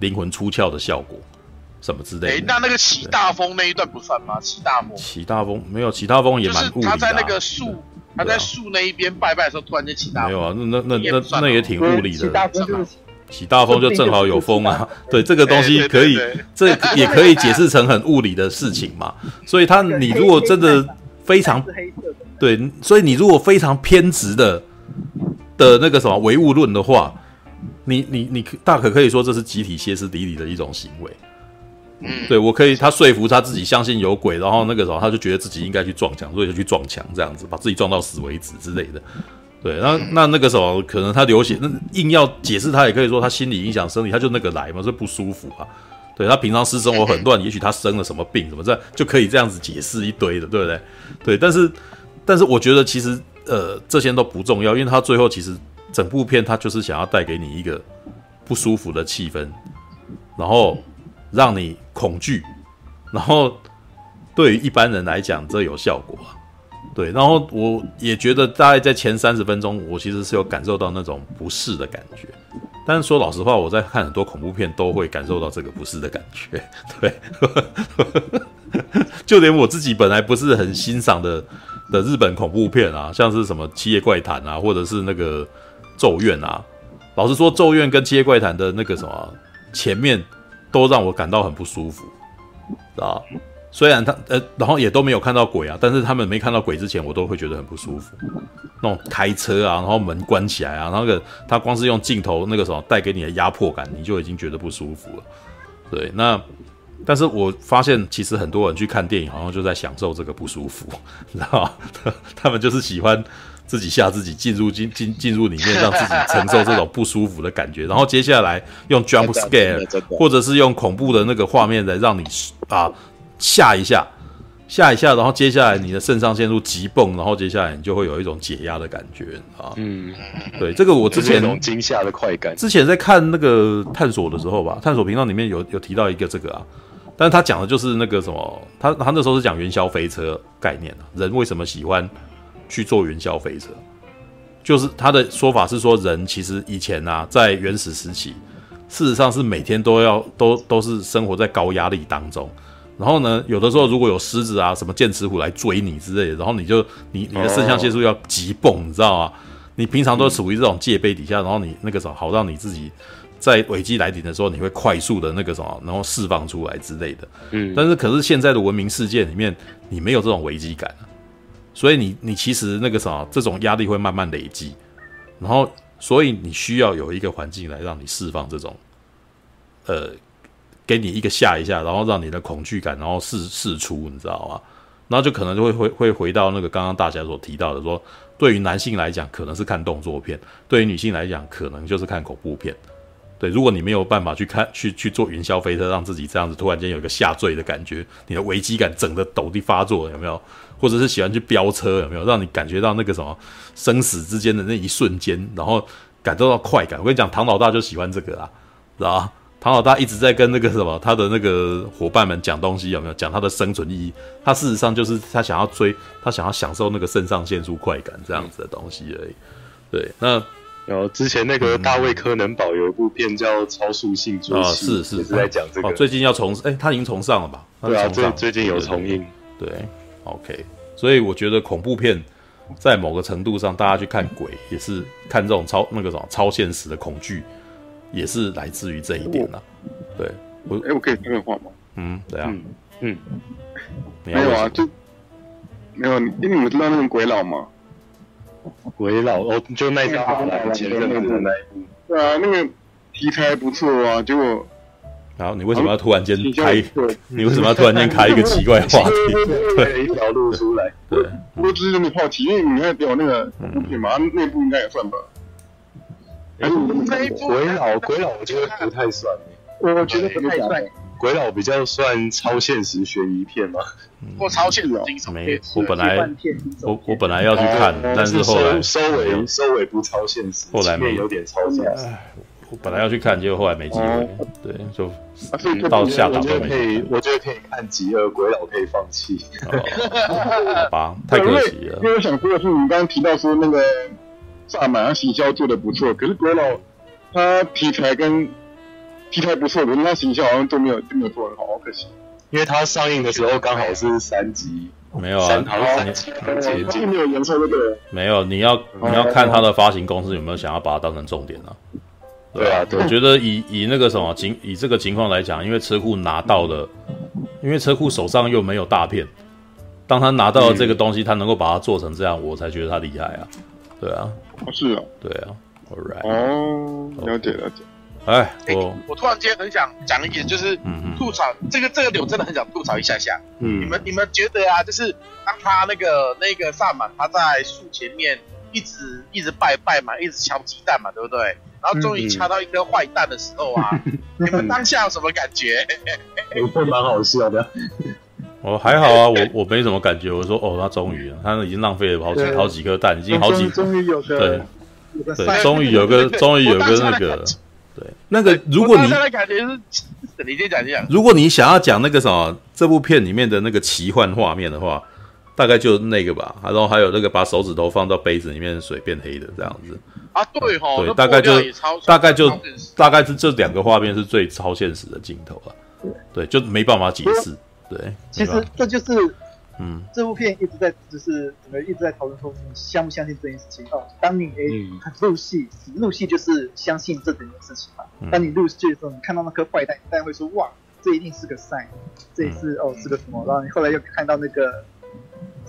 灵魂出窍的效果什么之类的。欸、那那个起大风那一段不算吗？起大风，起大风没有起大风也蛮物理的、啊。他在那个树，他在树那一边拜拜的时候，突然间起大风。没有啊，那那那那那，那也挺物理的。起大风就正好有风啊，对，这个东西可以，这也可以解释成很物理的事情嘛。所以他，你如果真的非常对，所以你如果非常偏执的的那个什么唯物论的话，你你你大可可以说这是集体歇斯底里的一种行为。嗯，对我可以，他说服他自己相信有鬼，然后那个时候他就觉得自己应该去撞墙，所以就去撞墙，这样子把自己撞到死为止之类的。对，那那那个时候可能他流血，那硬要解释他也可以说他心理影响生理，他就那个来嘛，所以不舒服啊。对，他平常私生活很乱，也许他生了什么病什么这就可以这样子解释一堆的，对不对？对，但是但是我觉得其实呃这些都不重要，因为他最后其实整部片他就是想要带给你一个不舒服的气氛，然后让你恐惧，然后对于一般人来讲这有效果。对，然后我也觉得大概在前三十分钟，我其实是有感受到那种不适的感觉。但是说老实话，我在看很多恐怖片都会感受到这个不适的感觉。对，就连我自己本来不是很欣赏的的日本恐怖片啊，像是什么《七夜怪谈》啊，或者是那个《咒怨》啊，老实说，《咒怨》跟《七夜怪谈》的那个什么前面都让我感到很不舒服，啊。虽然他呃，然后也都没有看到鬼啊，但是他们没看到鬼之前，我都会觉得很不舒服。那种开车啊，然后门关起来啊，那个他光是用镜头那个什么带给你的压迫感，你就已经觉得不舒服了。对，那但是我发现其实很多人去看电影，好像就在享受这个不舒服，你知道吗？他们就是喜欢自己吓自己，进入进进进入里面，让自己承受这种不舒服的感觉，然后接下来用 jump scare 或者是用恐怖的那个画面来让你啊吓一下。吓一下，然后接下来你的肾上腺素急蹦，然后接下来你就会有一种解压的感觉啊。嗯，对，这个我之前惊吓的快感。之前在看那个探索的时候吧，探索频道里面有有提到一个这个啊，但是他讲的就是那个什么，他他那时候是讲元宵飞车概念啊，人为什么喜欢去坐元宵飞车？就是他的说法是说，人其实以前啊，在原始时期，事实上是每天都要都都是生活在高压力当中。然后呢，有的时候如果有狮子啊、什么剑齿虎来追你之类的，然后你就你你的肾上腺素要急蹦，你知道吗？你平常都处于这种戒备底下，然后你那个什么好让你自己在危机来临的时候，你会快速的那个什么，然后释放出来之类的。嗯。但是可是现在的文明世界里面，你没有这种危机感，所以你你其实那个什么，这种压力会慢慢累积，然后所以你需要有一个环境来让你释放这种，呃。给你一个吓一下，然后让你的恐惧感，然后释释出，你知道吗？然后就可能就会会会回到那个刚刚大家所提到的说，说对于男性来讲，可能是看动作片；对于女性来讲，可能就是看恐怖片。对，如果你没有办法去看去去坐云霄飞车，让自己这样子突然间有一个下坠的感觉，你的危机感整个抖地发作，有没有？或者是喜欢去飙车，有没有？让你感觉到那个什么生死之间的那一瞬间，然后感受到快感。我跟你讲，唐老大就喜欢这个啊，知道吧？唐老大一直在跟那个什么他的那个伙伴们讲东西，有没有讲他的生存意义？他事实上就是他想要追，他想要享受那个肾上腺素快感这样子的东西而已。对，那然后之前那个大卫柯能堡有一部片叫《超速性追击》，啊，是是，是在讲这个。哦，最近要重，哎，他已经重上了吧？对啊，最最近有重映。对，OK。所以我觉得恐怖片在某个程度上，大家去看鬼也是看这种超那个什么超现实的恐惧。也是来自于这一点呐，对，我哎，我可以说个话吗？嗯，对啊，嗯，没有啊，就没有，因为你们知道那种鬼佬吗？鬼佬哦，就那张前阵子的那一部，对啊，那个题材不错啊，结果，然后你为什么要突然间开？你为什么要突然间开一个奇怪的话题？对，一条路出来，对，我只是这么好奇，因为你看有那个物品嘛，内部应该也算吧。哎，鬼佬，鬼佬，我觉得不太算。我觉得不太算。鬼佬比较算超现实悬疑片吗？或超现实惊悚片。我本来我我本来要去看，但是后来收尾收尾不超现实，后来没有点超现实。我本来要去看，结果后来没机会。对，就到下档都没。可以，我觉得可以看极恶，鬼佬可以放弃。好吧，太可惜了。因为我想说的是，你刚刚提到说那个。萨满他行销做的不错，可是鬼佬他题材跟题材不错，可是他形象好像都没有都没有做很好，好可惜。因为他上映的时候刚好是三级，没有啊，好三级，并没有延伸这个。没有，你要你要看他的发行公司有没有想要把它当成重点啊？对啊，我觉得以以那个什么情以这个情况来讲，因为车库拿到了，因为车库手上又没有大片，当他拿到了这个东西，他能够把它做成这样，我才觉得他厉害啊。对啊。哦，是啊，对啊，All right，哦，了解了解。哎，我我突然间很想讲一点，就是吐槽这个这个点，我真的很想吐槽一下下。嗯，你们你们觉得啊，就是当他那个那个萨满他在树前面一直一直拜拜嘛，一直敲鸡蛋嘛，对不对？然后终于敲到一颗坏蛋的时候啊，你们当下有什么感觉？会蛮好笑的。我还好啊，我我没什么感觉。我说哦，他终于了，他已经浪费了好几好几颗蛋，已经好几终于有个对对，终于有个终于有个那个对那个，如果你现在感觉是你先讲一讲，如果你想要讲那个什么这部片里面的那个奇幻画面的话，大概就那个吧。然后还有那个把手指头放到杯子里面，水变黑的这样子。啊，对哈，对，大概就大概就大概是这两个画面是最超现实的镜头了，对，就没办法解释。对，其实这就是，嗯，这部片一直在，就是整个一直在讨论说，你相不相信这件事情？哦，当你哎很入戏，入戏就是相信这整件事情嘛。当你入戏的时候，你看到那颗坏蛋，你当然会说，哇，这一定是个 sign，这一次哦是个什么？然后你后来又看到那个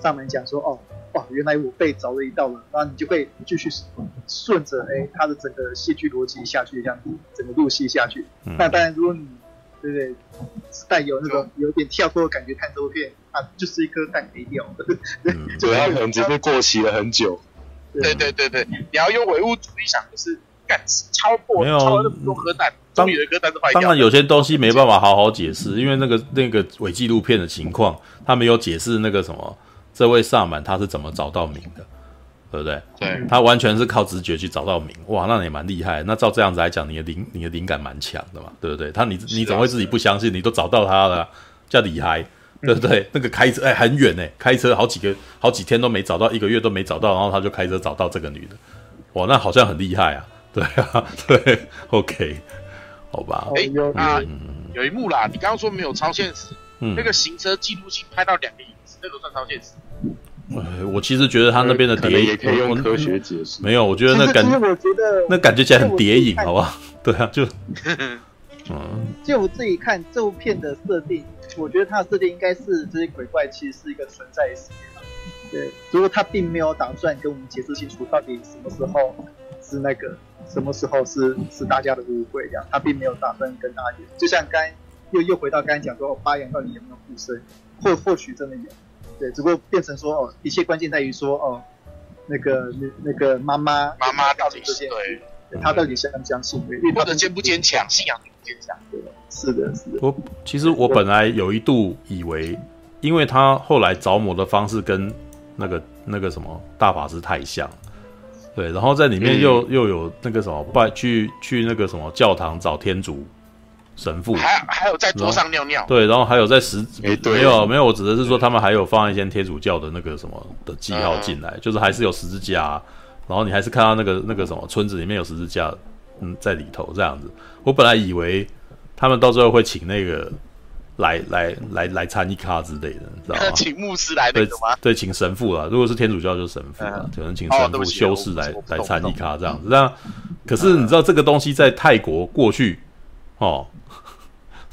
上面讲说，哦，哇，原来我被着了一道了，然后你就会继续顺着哎他的整个戏剧逻辑下去，这样子整个入戏下去。那当然，如果你对不对？带有那种有点跳脱的感觉，看这部片，啊就是一颗蛋没掉的，嗯，对，它可能只是过期了很久。对对对对，你要用唯物主义想，就是干超过没有超那么多颗蛋，终于有一颗蛋是坏掉。当然有些东西没办法好好解释，因为那个那个伪纪录片的情况，他没有解释那个什么，这位萨满他是怎么找到名的。对不对？对，他完全是靠直觉去找到名，哇，那也蛮厉害。那照这样子来讲，你的灵你的灵感蛮强的嘛，对不对？他你你怎么会自己不相信？你都找到他了，叫李嗨，对不对？那个开车哎很远哎，开车好几个好几天都没找到，一个月都没找到，然后他就开车找到这个女的，哇，那好像很厉害啊，对啊，对，OK，好吧。哎，啊，有一幕啦，你刚刚说没有超现实，嗯，那个行车记录器拍到两个影子，那个算超现实。我其实觉觉得他那边的谍影也可以用科学解释。没有，我觉得那感觉，我觉得那感觉起来很谍影，好不好？对啊，就，嗯，就我自己看这部片的设定，我觉得它的设定应该是这些鬼怪其实是一个存在的世界，对，如果他并没有打算跟我们解释清楚到底什么时候是那个，什么时候是是大家的误会这样，他并没有打算跟大家解释。就像刚又又回到刚才讲说，八阳到底有没有附身，或或许真的有。对，只不过变成说哦，一切关键在于说哦，那个那那个妈妈妈妈到底是对，她到底相不相信？对，或者坚不坚强？信仰坚不坚强？对，是的，是的。我其实我本来有一度以为，因为他后来着魔的方式跟那个那个什么大法师太像，对，然后在里面又、嗯、又有那个什么拜去去那个什么教堂找天主。神父还还有在桌上尿尿，对，然后还有在十、欸、没有没有，我指的是说他们还有放一些天主教的那个什么的记号进来，就是还是有十字架、啊，然后你还是看到那个那个什么村子里面有十字架，嗯，在里头这样子。我本来以为他们到最后会请那个来来来来参一咖之类的，你知道吗？请牧师来的吗？对，请神父啦。如果是天主教就是神父啦，可能请神父修士来来参一咖这样子。那可是你知道这个东西在泰国过去哦。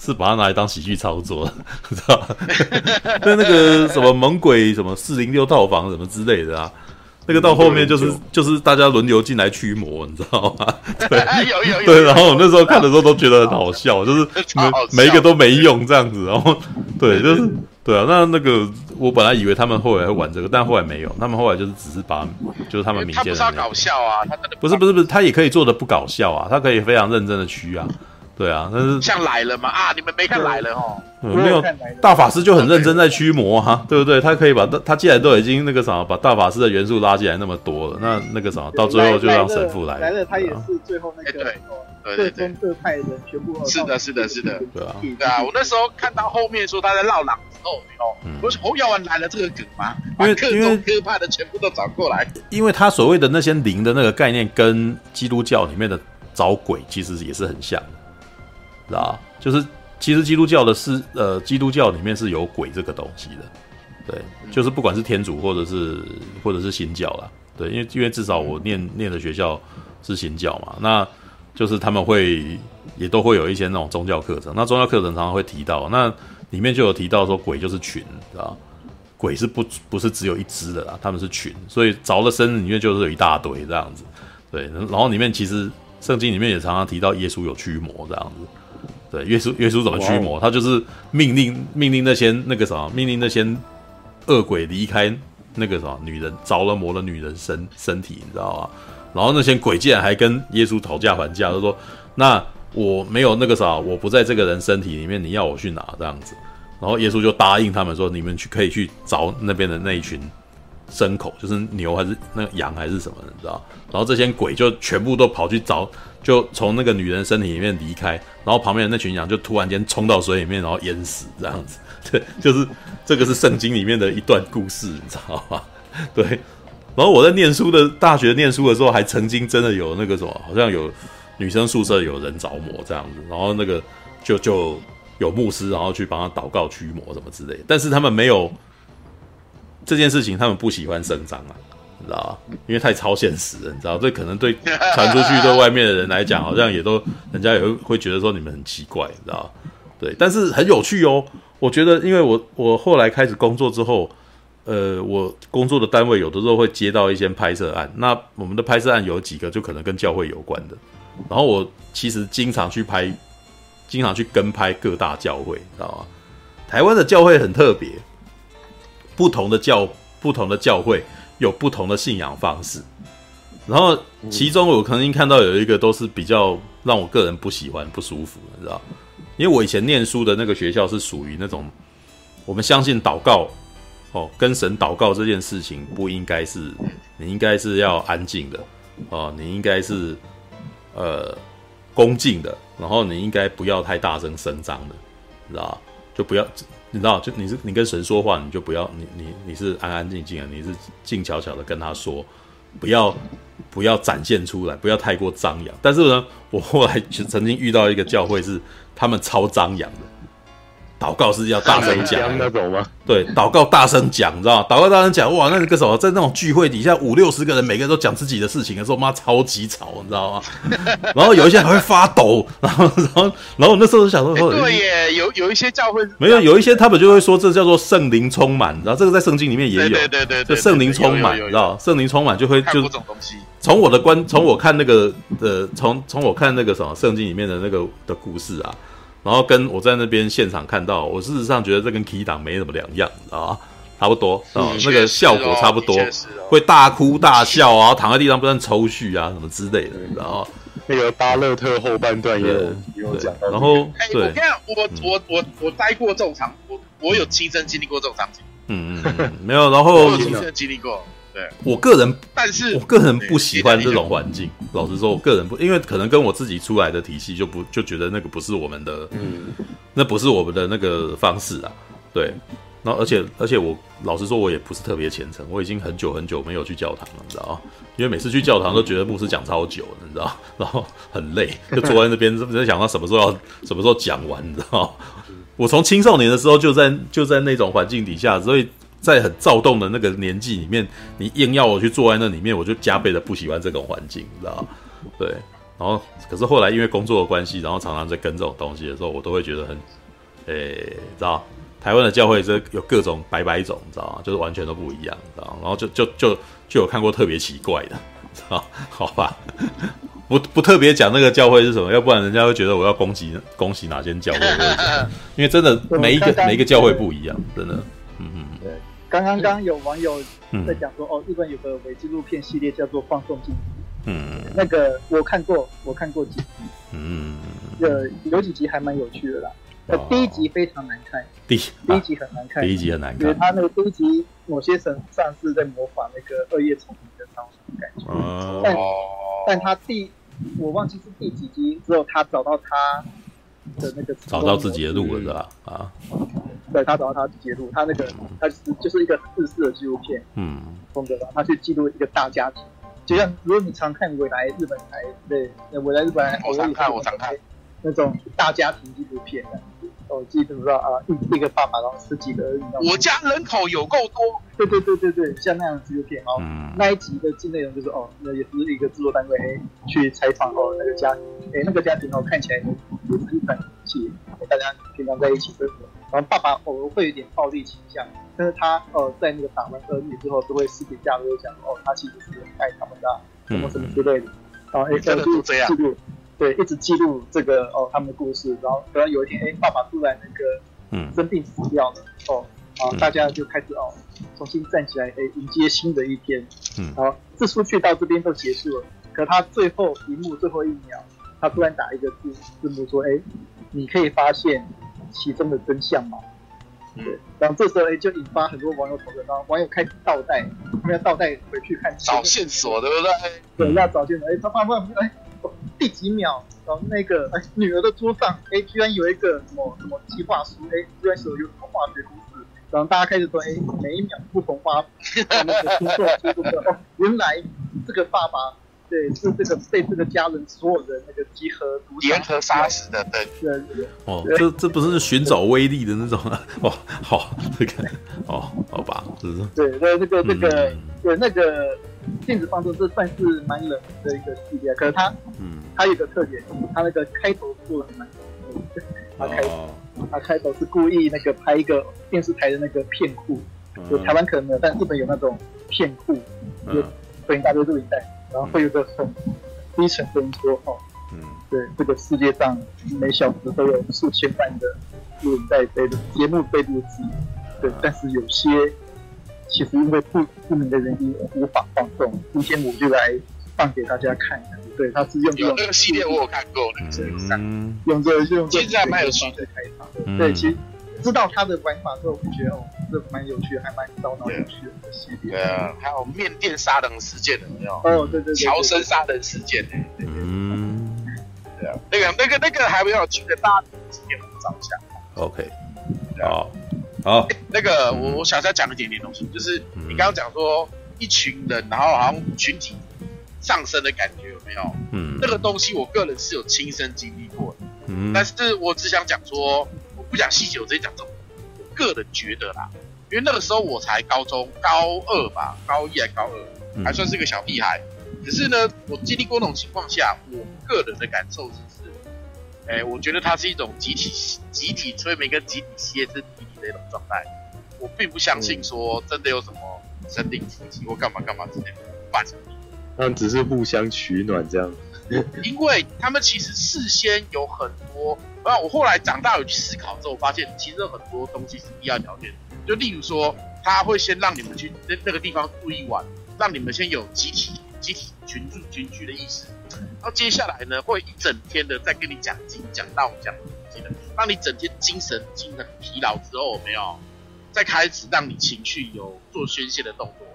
是把它拿来当喜剧操作，知道吧？那那个什么猛鬼什么四零六套房什么之类的啊，那个到后面就是就是大家轮流进来驱魔，你知道吗？对，有有有。对，然后我那时候看的时候都觉得很好笑，就是 每每一个都没用这样子，然后对，就是对啊。那那个我本来以为他们后来会玩这个，但后来没有，他们后来就是只是把就是他们民间的。他不是搞笑啊，他真的不是不是不是，他也可以做的不搞笑啊，他可以非常认真的驱啊。对啊，但是像来了嘛啊，你们没看来了哦、嗯，没有大法师就很认真在驱魔哈、啊，对不对？他可以把他他既然都已经那个什么，把大法师的元素拉进来那么多了，那那个什么到最后就让神父来来了，他也是最后那个对。对对各派人全部是的是的是的。对啊。对啊，我那时候看到后面说他在绕狼之后哦，我说侯耀文来了这个梗吗？因为各宗各派的全部都找过来，因为他所谓的那些灵的那个概念跟基督教里面的找鬼其实也是很像的。知道就是其实基督教的是呃，基督教里面是有鬼这个东西的，对，就是不管是天主或者是或者是新教啦，对，因为因为至少我念念的学校是新教嘛，那就是他们会也都会有一些那种宗教课程，那宗教课程常常会提到，那里面就有提到说鬼就是群，知道鬼是不不是只有一只的啦，他们是群，所以着了身里面就是有一大堆这样子，对，然后里面其实圣经里面也常常提到耶稣有驱魔这样子。对，耶稣耶稣怎么驱魔？他就是命令命令那些那个什么，命令那些恶鬼离开那个什么女人着了魔的女人身身体，你知道吗？然后那些鬼竟然还跟耶稣讨价还价，他说：“那我没有那个啥，我不在这个人身体里面，你要我去哪？”这样子，然后耶稣就答应他们说：“你们去可以去找那边的那一群牲口，就是牛还是那个羊还是什么，你知道？”然后这些鬼就全部都跑去找。就从那个女人身体里面离开，然后旁边的那群羊就突然间冲到水里面，然后淹死这样子。对，就是这个是圣经里面的一段故事，你知道吗？对。然后我在念书的大学念书的时候，还曾经真的有那个什么，好像有女生宿舍有人着魔这样子，然后那个就就有牧师，然后去帮他祷告驱魔什么之类。但是他们没有这件事情，他们不喜欢声张啊。你知道，因为太超现实了，你知道，这可能对 传出去对外面的人来讲，好像也都人家也会会觉得说你们很奇怪，你知道？对，但是很有趣哦。我觉得，因为我我后来开始工作之后，呃，我工作的单位有的时候会接到一些拍摄案，那我们的拍摄案有几个就可能跟教会有关的，然后我其实经常去拍经常去跟拍各大教会，知道吗？台湾的教会很特别，不同的教不同的教会有不同的信仰方式。然后其中我曾经看到有一个都是比较让我个人不喜欢、不舒服，你知道？因为我以前念书的那个学校是属于那种我们相信祷告哦，跟神祷告这件事情不应该是，你应该是要安静的哦，你应该是呃恭敬的，然后你应该不要太大声声张的，你知道？就不要，你知道？就你是你跟神说话，你就不要，你你你是安安静静的，你是静悄悄的跟他说，不要不要展现出来，不要太过张扬。但是呢，我后来曾经遇到一个教会是他们超张扬的。祷告是要大声讲那种吗？对，祷告大声讲，你知道吗？祷告大声讲，哇，那个什么，在那种聚会底下五六十个人，每个人都讲自己的事情的时候，妈超级吵，你知道吗？然后有一些还会发抖，然后，然后，然后那时候就想说，对耶，有有一些教会没有，有一些他们就会说这叫做圣灵充满，然后这个在圣经里面也有，对对对，这圣灵充满，你知道，圣灵充满就会就这种东西。从我的观，从我看那个呃，从从我看那个什么圣经里面的那个的故事啊。然后跟我在那边现场看到，我事实上觉得这跟 Key 档没什么两样，知道吗？差不多啊，那个效果差不多，会大哭大笑啊，躺在地上不断抽搐啊，什么之类的，然后那个巴勒特后半段也有有讲到。然后，对，我跟你，我我我我待过这种场，我我有亲身经历过这种场景。嗯嗯嗯，没有，然后我有亲身经历过。对，我个人，但是我个人不喜欢这种环境。老实说，我个人不，因为可能跟我自己出来的体系就不就觉得那个不是我们的，嗯，那不是我们的那个方式啊。对，然后而且而且我老实说，我也不是特别虔诚，我已经很久很久没有去教堂了，你知道吗？因为每次去教堂都觉得牧师讲超久，你知道，然后很累，就坐在那边在想到什么时候要什么时候讲完，你知道。我从青少年的时候就在就在那种环境底下，所以。在很躁动的那个年纪里面，你硬要我去坐在那里面，我就加倍的不喜欢这种环境，你知道？对，然后可是后来因为工作的关系，然后常常在跟这种东西的时候，我都会觉得很，诶、欸，知道？台湾的教会这有各种百百种，你知道吗？就是完全都不一样，知道？然后就就就就有看过特别奇怪的，知道？好吧，不不特别讲那个教会是什么，要不然人家会觉得我要攻击攻击哪间教会，因为真的每一个 每一个教会不一样，真的，嗯嗯。刚刚刚有网友在讲说，哦，日本有个伪纪录片系列叫做《放送禁忌》，嗯，那个我看过，我看过几集，嗯，有有几集还蛮有趣的啦。呃，第一集非常难看，第第一集很难看，第一集很难看，因为他那个第一集某些神上是在模仿那个二叶虫的那种感觉，哦，但但他第我忘记是第几集之后，他找到他的那个找到自己的路了，是吧？啊。对，他找到他自己的路，他那个他是就是一个自式的纪录片，嗯，风格吧，他去记录一个大家庭，就像如果你常看未来日本台，对，未来日本台，我常看，我常看那种大家庭纪录片的，哦，记得不知道啊，一一个爸爸然后十几个儿女，我家人口有够多，对对对对对，像那样的纪录片，哦，那一集的内容就是哦，那也是一个制作单位哎去采访哦那个家庭，哎那个家庭哦看起来也是一团和气，大家平常在一起生活。然后爸爸偶尔会有点暴力倾向，但是他呃在那个打完儿女之后，都会私底下都会讲哦，他其实是很爱他们的，什么什么之类的。然后哎，这样。记录，对，一直记录这个哦他们的故事。然后等到有一天，哎，爸爸突然那个嗯生病死掉了，哦，然后大家就开始哦重新站起来，哎，迎接新的一天。嗯，然后这出去到这边都结束了，可他最后一幕最后一秒，他突然打一个字字幕说，哎，你可以发现。其中的真相嘛，对，然后这时候哎，就引发很多网友讨论，然后网友开始倒带，他们要倒带回去看找线索，对不对？对，要找线索。哎，他爸爸哎，第几秒？然后那个哎，女儿的桌上哎，居然有一个什么什么计划书，哎，居然写有什么化学公式，然后大家开始说，哎，每一秒不同花，那个星座星座的哦，原来这个爸爸。对，是这个被这个家人所有的那个集合联合杀死的，对对对。哦，这这不是寻找威力的那种啊！哦，好，这个哦，好吧，是不是？对，对，这个这个对那个禁止放送，这算是蛮冷门的一个系列。可是它，嗯，它有个特点，它那个开头做的蛮，它开它开头是故意那个拍一个电视台的那个片库，就台湾可能没有，但日本有那种片库，就对应大堆录影带。然后会有个很低沉声音说：“哦，嗯，对，这个世界上每小时都有数千万的录影带被录节目被录制，对，但是有些其实因为不不明的原因无法放送，今天我就来放给大家看一下。对，他是用有那个系列，我有看过，嗯，用这用这，其实还蛮有趣的开场。对，其实知道他的玩法之后，我觉得哦，这蛮有趣，还蛮烧脑有趣的系列。对啊，还有面店杀人事件的，有没有？哦，对对对，乔森杀人事件呢？嗯，对啊，那个那个那个还没有去的，大家今天找一下。OK，好，好，那个我我想再讲一点点东西，就是你刚刚讲说一群人，然后好像群体。上升的感觉有没有？嗯，那个东西我个人是有亲身经历过的。嗯，但是我只想讲说，我不讲细节，我直接讲这种。我个人觉得啦，因为那个时候我才高中高二吧，高一还高二，还算是个小屁孩。嗯、可是呢，我经历过那种情况下，我个人的感受是，哎、欸，我觉得它是一种集体集体催眠跟集体歇斯底里的一种状态。我并不相信说真的有什么神灵附体或干嘛干嘛之类的发生。他们只是互相取暖这样，因为他们其实事先有很多，啊，我后来长大有去思考之后，发现其实有很多东西是必要条件。就例如说，他会先让你们去那那个地方住一晚，让你们先有集体集体群住群居的意识，然后接下来呢，会一整天的在跟你讲经讲道讲经的，让你整天精神精神疲劳之后，没有再开始让你情绪有做宣泄的动作。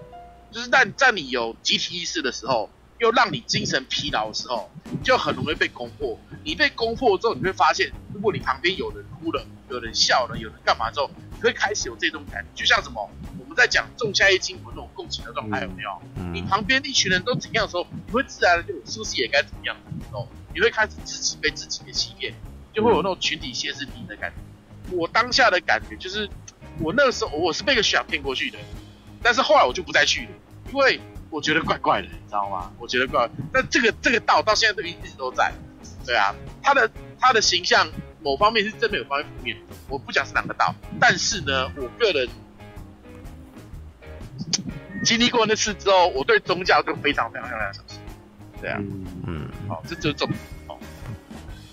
就是在在你有集体意识的时候，又让你精神疲劳的时候，就很容易被攻破。你被攻破之后，你会发现，如果你旁边有人哭了，有人笑了，有人干嘛之后，你会开始有这种感觉，就像什么？我们在讲《仲夏夜惊魂》那种共情的状态，有没有？嗯、你旁边一群人都怎样的时候，你会自然的就是不是也该怎么样的时候，你会开始自己被自己给欺骗，就会有那种群体歇斯底里的感觉。我当下的感觉就是，我那个时候我是被个学长骗过去的。但是后来我就不再去了，因为我觉得怪怪的，你知道吗？我觉得怪怪。但这个这个道到现在都一直都在，对啊，他的他的形象某方面是正面，有方面负面。我不讲是哪个道，但是呢，我个人经历过那次之后，我对宗教就非常非常非常相信。对啊，嗯，好，这就是重点。哦，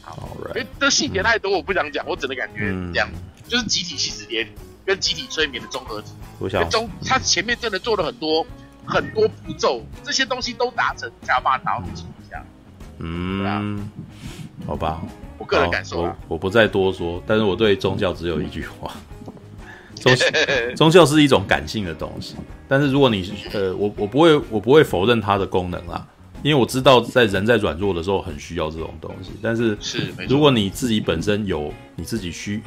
好，因为这细节太多，我不想讲，我只能感觉这样，就是集体起始点。跟集体催眠的综合体，我想中他前面真的做了很多很多步骤，这些东西都达成，才要把它导入进去。嗯，啊、好吧，我个人感受、啊。我，我不再多说。但是我对宗教只有一句话：宗宗教是一种感性的东西。但是如果你呃，我我不会我不会否认它的功能啦，因为我知道在人在软弱的时候很需要这种东西。但是是，如果你自己本身有你自己需。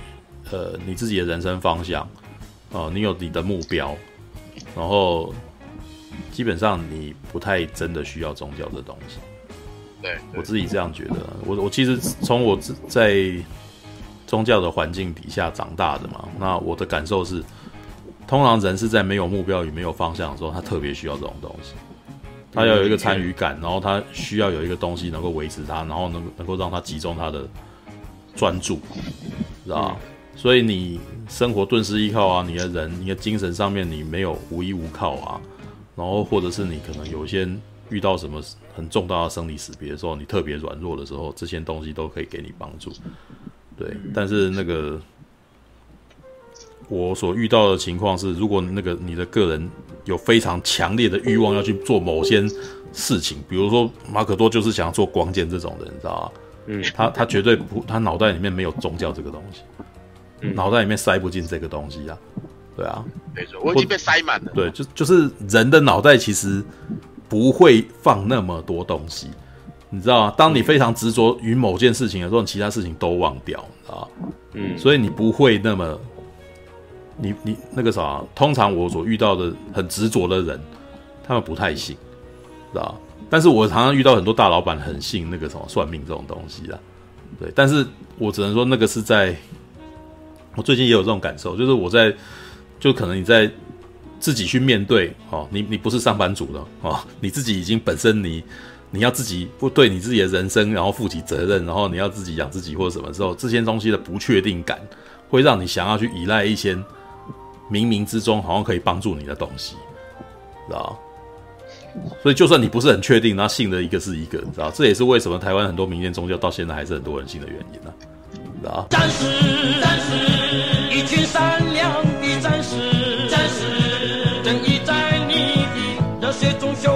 呃，你自己的人生方向，哦、呃，你有你的目标，然后基本上你不太真的需要宗教的东西。对，我自己这样觉得。我我其实从我在宗教的环境底下长大的嘛，那我的感受是，通常人是在没有目标与没有方向的时候，他特别需要这种东西。他要有一个参与感，然后他需要有一个东西能够维持他，然后能能够让他集中他的专注，知道吧？所以你生活顿时依靠啊，你的人，你的精神上面你没有无依无靠啊，然后或者是你可能有些遇到什么很重大的生离死别的时候，你特别软弱的时候，这些东西都可以给你帮助。对，但是那个我所遇到的情况是，如果那个你的个人有非常强烈的欲望要去做某些事情，比如说马可多就是想要做光剑这种人，你知道吗？嗯，他他绝对不，他脑袋里面没有宗教这个东西。脑袋里面塞不进这个东西啊，对啊，没错，我已经被塞满了。对，就就是人的脑袋其实不会放那么多东西，你知道吗？当你非常执着于某件事情的时候，你其他事情都忘掉，你知道吗？嗯，所以你不会那么，你你那个啥，通常我所遇到的很执着的人，他们不太信，知道吗？但是我常常遇到很多大老板很信那个什么算命这种东西啦，对，但是我只能说那个是在。我最近也有这种感受，就是我在，就可能你在自己去面对哦，你你不是上班族了哦，你自己已经本身你你要自己不对你自己的人生，然后负起责任，然后你要自己养自己或者什么时候，这些东西的不确定感，会让你想要去依赖一些冥冥之中好像可以帮助你的东西，知道所以就算你不是很确定，那信的一个是一个，知道？这也是为什么台湾很多民间宗教到现在还是很多人信的原因呢、啊？知道？战士，战士，一群善良的战士，战士，正义在你的热血中。